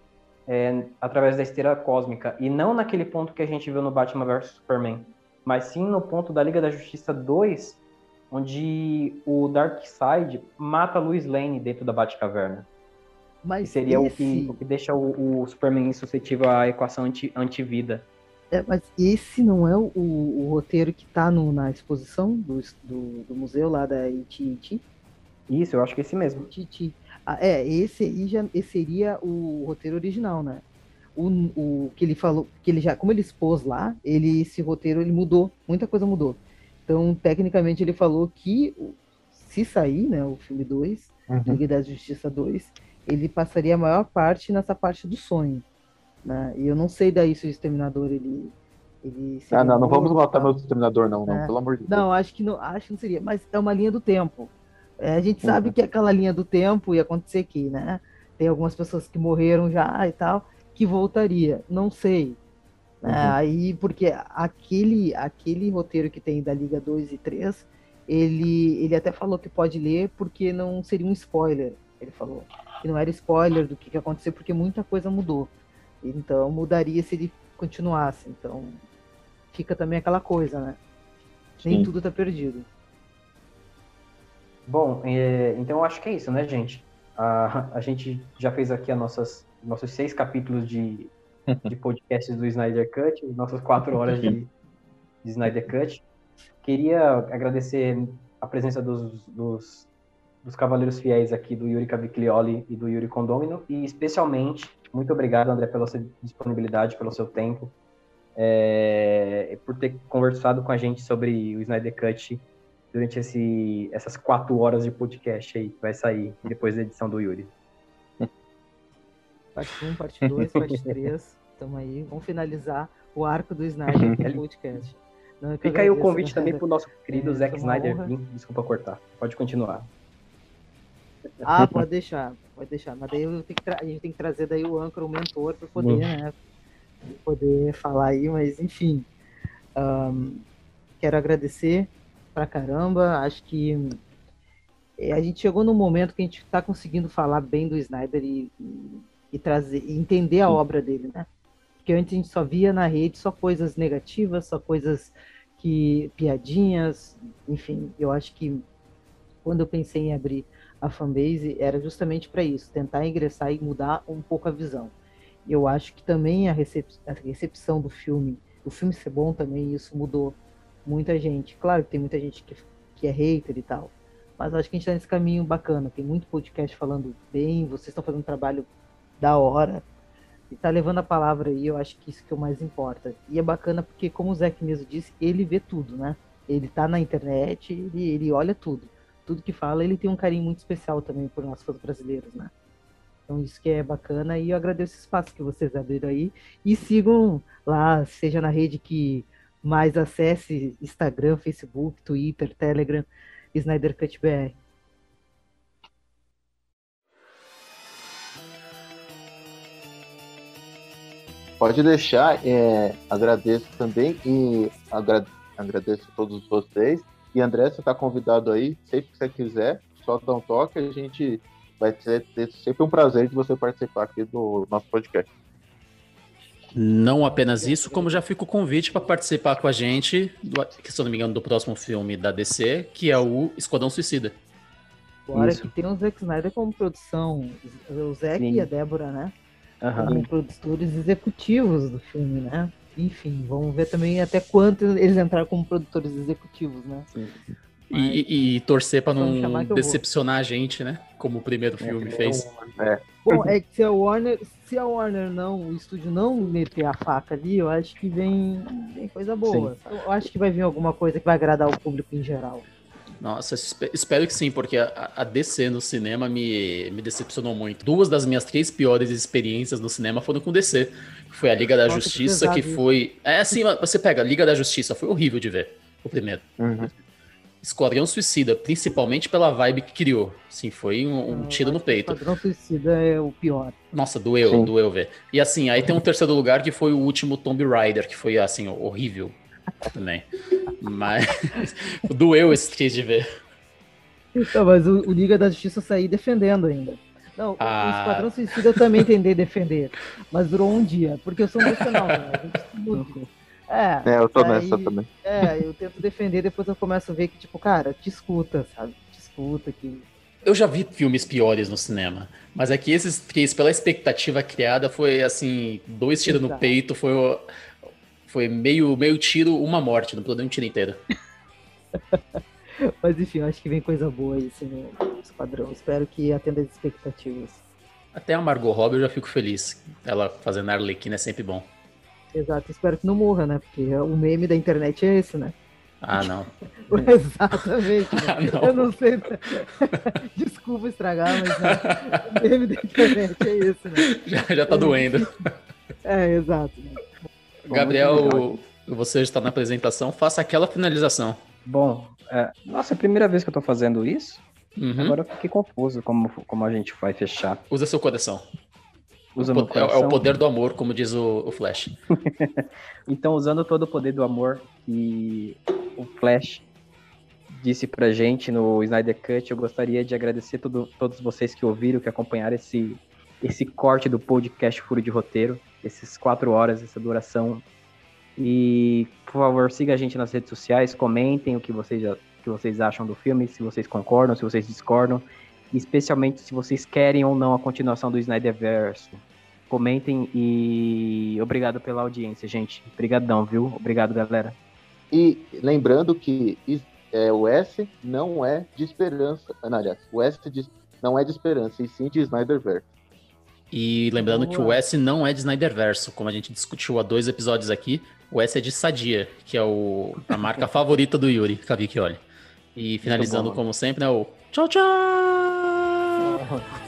é, através da esteira cósmica e não naquele ponto que a gente viu no Batman vs Superman, mas sim no ponto da Liga da Justiça 2, onde o Darkseid mata a Lois Lane dentro da Batcaverna. Mas seria esse... o, que, o, que, deixa o, o Superman suscetível à equação anti, antivida. É, mas esse não é o, o roteiro que está na exposição do, do, do, museu lá da AT&T? Isso, eu acho que é esse mesmo. AT&T. Ah, é, esse aí já esse seria o roteiro original, né? O, o que ele falou, que ele já, como ele expôs lá, ele esse roteiro ele mudou, muita coisa mudou. Então, tecnicamente, ele falou que se sair, né, o filme 2, uhum. Liga da Justiça 2, ele passaria a maior parte nessa parte do sonho. Né? E eu não sei daí se o Exterminador ele. ele ah, não, não vamos matar meu Exterminador, não, não, é. pelo amor de Deus. Não, acho que não, acho que não seria, mas é uma linha do tempo. É, a gente sabe uhum. que aquela linha do tempo ia acontecer aqui, né? Tem algumas pessoas que morreram já e tal, que voltaria. Não sei. Né? Uhum. Aí, porque aquele, aquele roteiro que tem da Liga 2 e 3, ele, ele até falou que pode ler porque não seria um spoiler. Ele falou que não era spoiler do que, que aconteceu, porque muita coisa mudou. Então, mudaria se ele continuasse. Então, fica também aquela coisa, né? Nem Sim. tudo tá perdido. Bom, é, então eu acho que é isso, né, gente? A, a gente já fez aqui a nossas, nossos seis capítulos de [laughs] de podcasts do Snyder Cut, nossas quatro horas de, de Snyder Cut. Queria agradecer a presença dos, dos, dos cavaleiros fiéis aqui, do Yuri Caviclioli e do Yuri Condomino, e especialmente, muito obrigado, André, pela sua disponibilidade, pelo seu tempo, é, por ter conversado com a gente sobre o Snyder Cut durante esse, essas quatro horas de podcast aí, que vai sair depois da edição do Yuri. [laughs] Parte 1, parte 2, parte [laughs] 3. Tamo aí. Vamos finalizar o arco do Snyder [laughs] no podcast. Não, Fica aí o convite né, também pro nosso querido é, Zack Snyder. Desculpa cortar. Pode continuar. Ah, pode deixar. Pode deixar. Mas daí a gente tem que trazer daí o âncora, o mentor, para poder, né? Poder falar aí, mas enfim. Um, quero agradecer pra caramba. Acho que é, a gente chegou num momento que a gente está conseguindo falar bem do Snyder e, e trazer, e entender a obra dele, né? Porque antes a gente só via na rede só coisas negativas, só coisas que piadinhas, enfim, eu acho que quando eu pensei em abrir a fanbase era justamente para isso, tentar ingressar e mudar um pouco a visão. Eu acho que também a, recep a recepção do filme, o filme ser bom também, isso mudou muita gente. Claro que tem muita gente que, que é hater e tal, mas acho que a gente está nesse caminho bacana. Tem muito podcast falando bem, vocês estão fazendo um trabalho da hora. E tá levando a palavra aí, eu acho que isso que é o mais importa. E é bacana porque, como o Zeke mesmo disse, ele vê tudo, né? Ele tá na internet, ele, ele olha tudo. Tudo que fala, ele tem um carinho muito especial também por nós fãs brasileiros, né? Então isso que é bacana e eu agradeço o espaço que vocês abriram aí. E sigam lá, seja na rede que mais acesse, Instagram, Facebook, Twitter, Telegram, Snyder Cut BR. Pode deixar, é, agradeço também e agra agradeço a todos vocês. E André, você está convidado aí, sempre que você quiser, só dá um toque, a gente vai ter, ter sempre um prazer de você participar aqui do nosso podcast. Não apenas isso, como já fica o convite para participar com a gente, do, se eu não me engano, do próximo filme da DC, que é o Esquadrão Suicida. Agora que tem o Zack Snyder como produção, o Zack e a Débora, né? uhum. como produtores executivos do filme, né? Enfim, vamos ver também até quanto eles entraram como produtores executivos, né? Sim. E, e- e torcer pra Vamos não decepcionar a gente, né? Como o primeiro filme fez. Bom, é que se a Warner, se a Warner não, o estúdio não meter a faca ali, eu acho que vem, vem coisa boa. sabe? Eu acho que vai vir alguma coisa que vai agradar o público em geral. Nossa, espe- espero que sim, porque a, a DC no cinema me, me decepcionou muito. Duas das minhas três piores experiências no cinema foram com DC. Foi a Liga da Nossa, que Justiça, que, pesado isso. foi. É assim, você pega a Liga da Justiça, foi horrível de ver, o primeiro. Uhum. Esquadrão Suicida, principalmente pela vibe que criou. Sim, foi um, um tiro no que peito. Padrão Suicida é o pior. Nossa, doeu, Sim. doeu ver. E assim, aí tem um terceiro lugar que foi o último Tomb Raider, que foi assim, horrível também. Mas [laughs] doeu esse triste de ver. Então, mas o, o Liga da Justiça eu saí defendendo ainda. Não, Ah. o Esquadrão Suicida eu também tentei defender, mas durou um dia, porque eu sou emocional, né? Escuta. É, É, eu tô daí- nessa também. É, eu tento defender, depois eu começo a ver que, tipo, cara, te escuta, sabe? Te escuta, que Eu já vi filmes piores no cinema, mas é que esses três, pela expectativa criada, foi assim, dois tiros no peito, foi, o- foi meio, meio tiro, uma morte, não pulou um tiro inteiro. [laughs] Mas enfim, eu acho que vem coisa boa aí assim, no Esquadrão. Espero que atenda as expectativas. Até a Margot Robbie eu já fico feliz. Ela fazendo a Arlequina é sempre bom. Exato, espero que não morra, né? Porque o meme da internet é esse, né? Ah, não. [laughs] Exatamente. né? [laughs] Ah, não. Eu não sei. Desculpa estragar, mas né? o meme da internet é esse, né? Já, já tá doendo. É, exato. né? Gabriel, você está na apresentação, faça aquela finalização. Bom, é, nossa, é a primeira vez que eu tô fazendo isso. Uhum. Agora eu fiquei confuso como, como a gente vai fechar. Usa seu coração. Usa O meu po- é, é coração. o poder do amor, como diz o, o Flash. [laughs] Então, usando todo o poder do amor que o Flash disse pra gente no Snyder Cut, eu gostaria de agradecer todo, todos vocês que ouviram, que acompanharam esse, esse corte do podcast Furo de Roteiro, esses quatro horas, essa duração. E, por favor, siga a gente nas redes sociais, comentem o que vocês, que vocês acham do filme, se vocês concordam, se vocês discordam, especialmente se vocês querem ou não a continuação do Snyderverse. Comentem e obrigado pela audiência, gente. Obrigadão, viu? Obrigado, galera. E lembrando que é, o S não é de esperança. Não, aliás, o S de- não é de esperança, e sim de Snyderverse. E lembrando que o Boa. S não é de Snyderverso, como a gente discutiu há dois episódios aqui, o S é de Sadia, que é o, a marca [laughs] favorita do Yuri, Cavicchioli. E finalizando, bom. como sempre, né, o tchau, tchau! [laughs]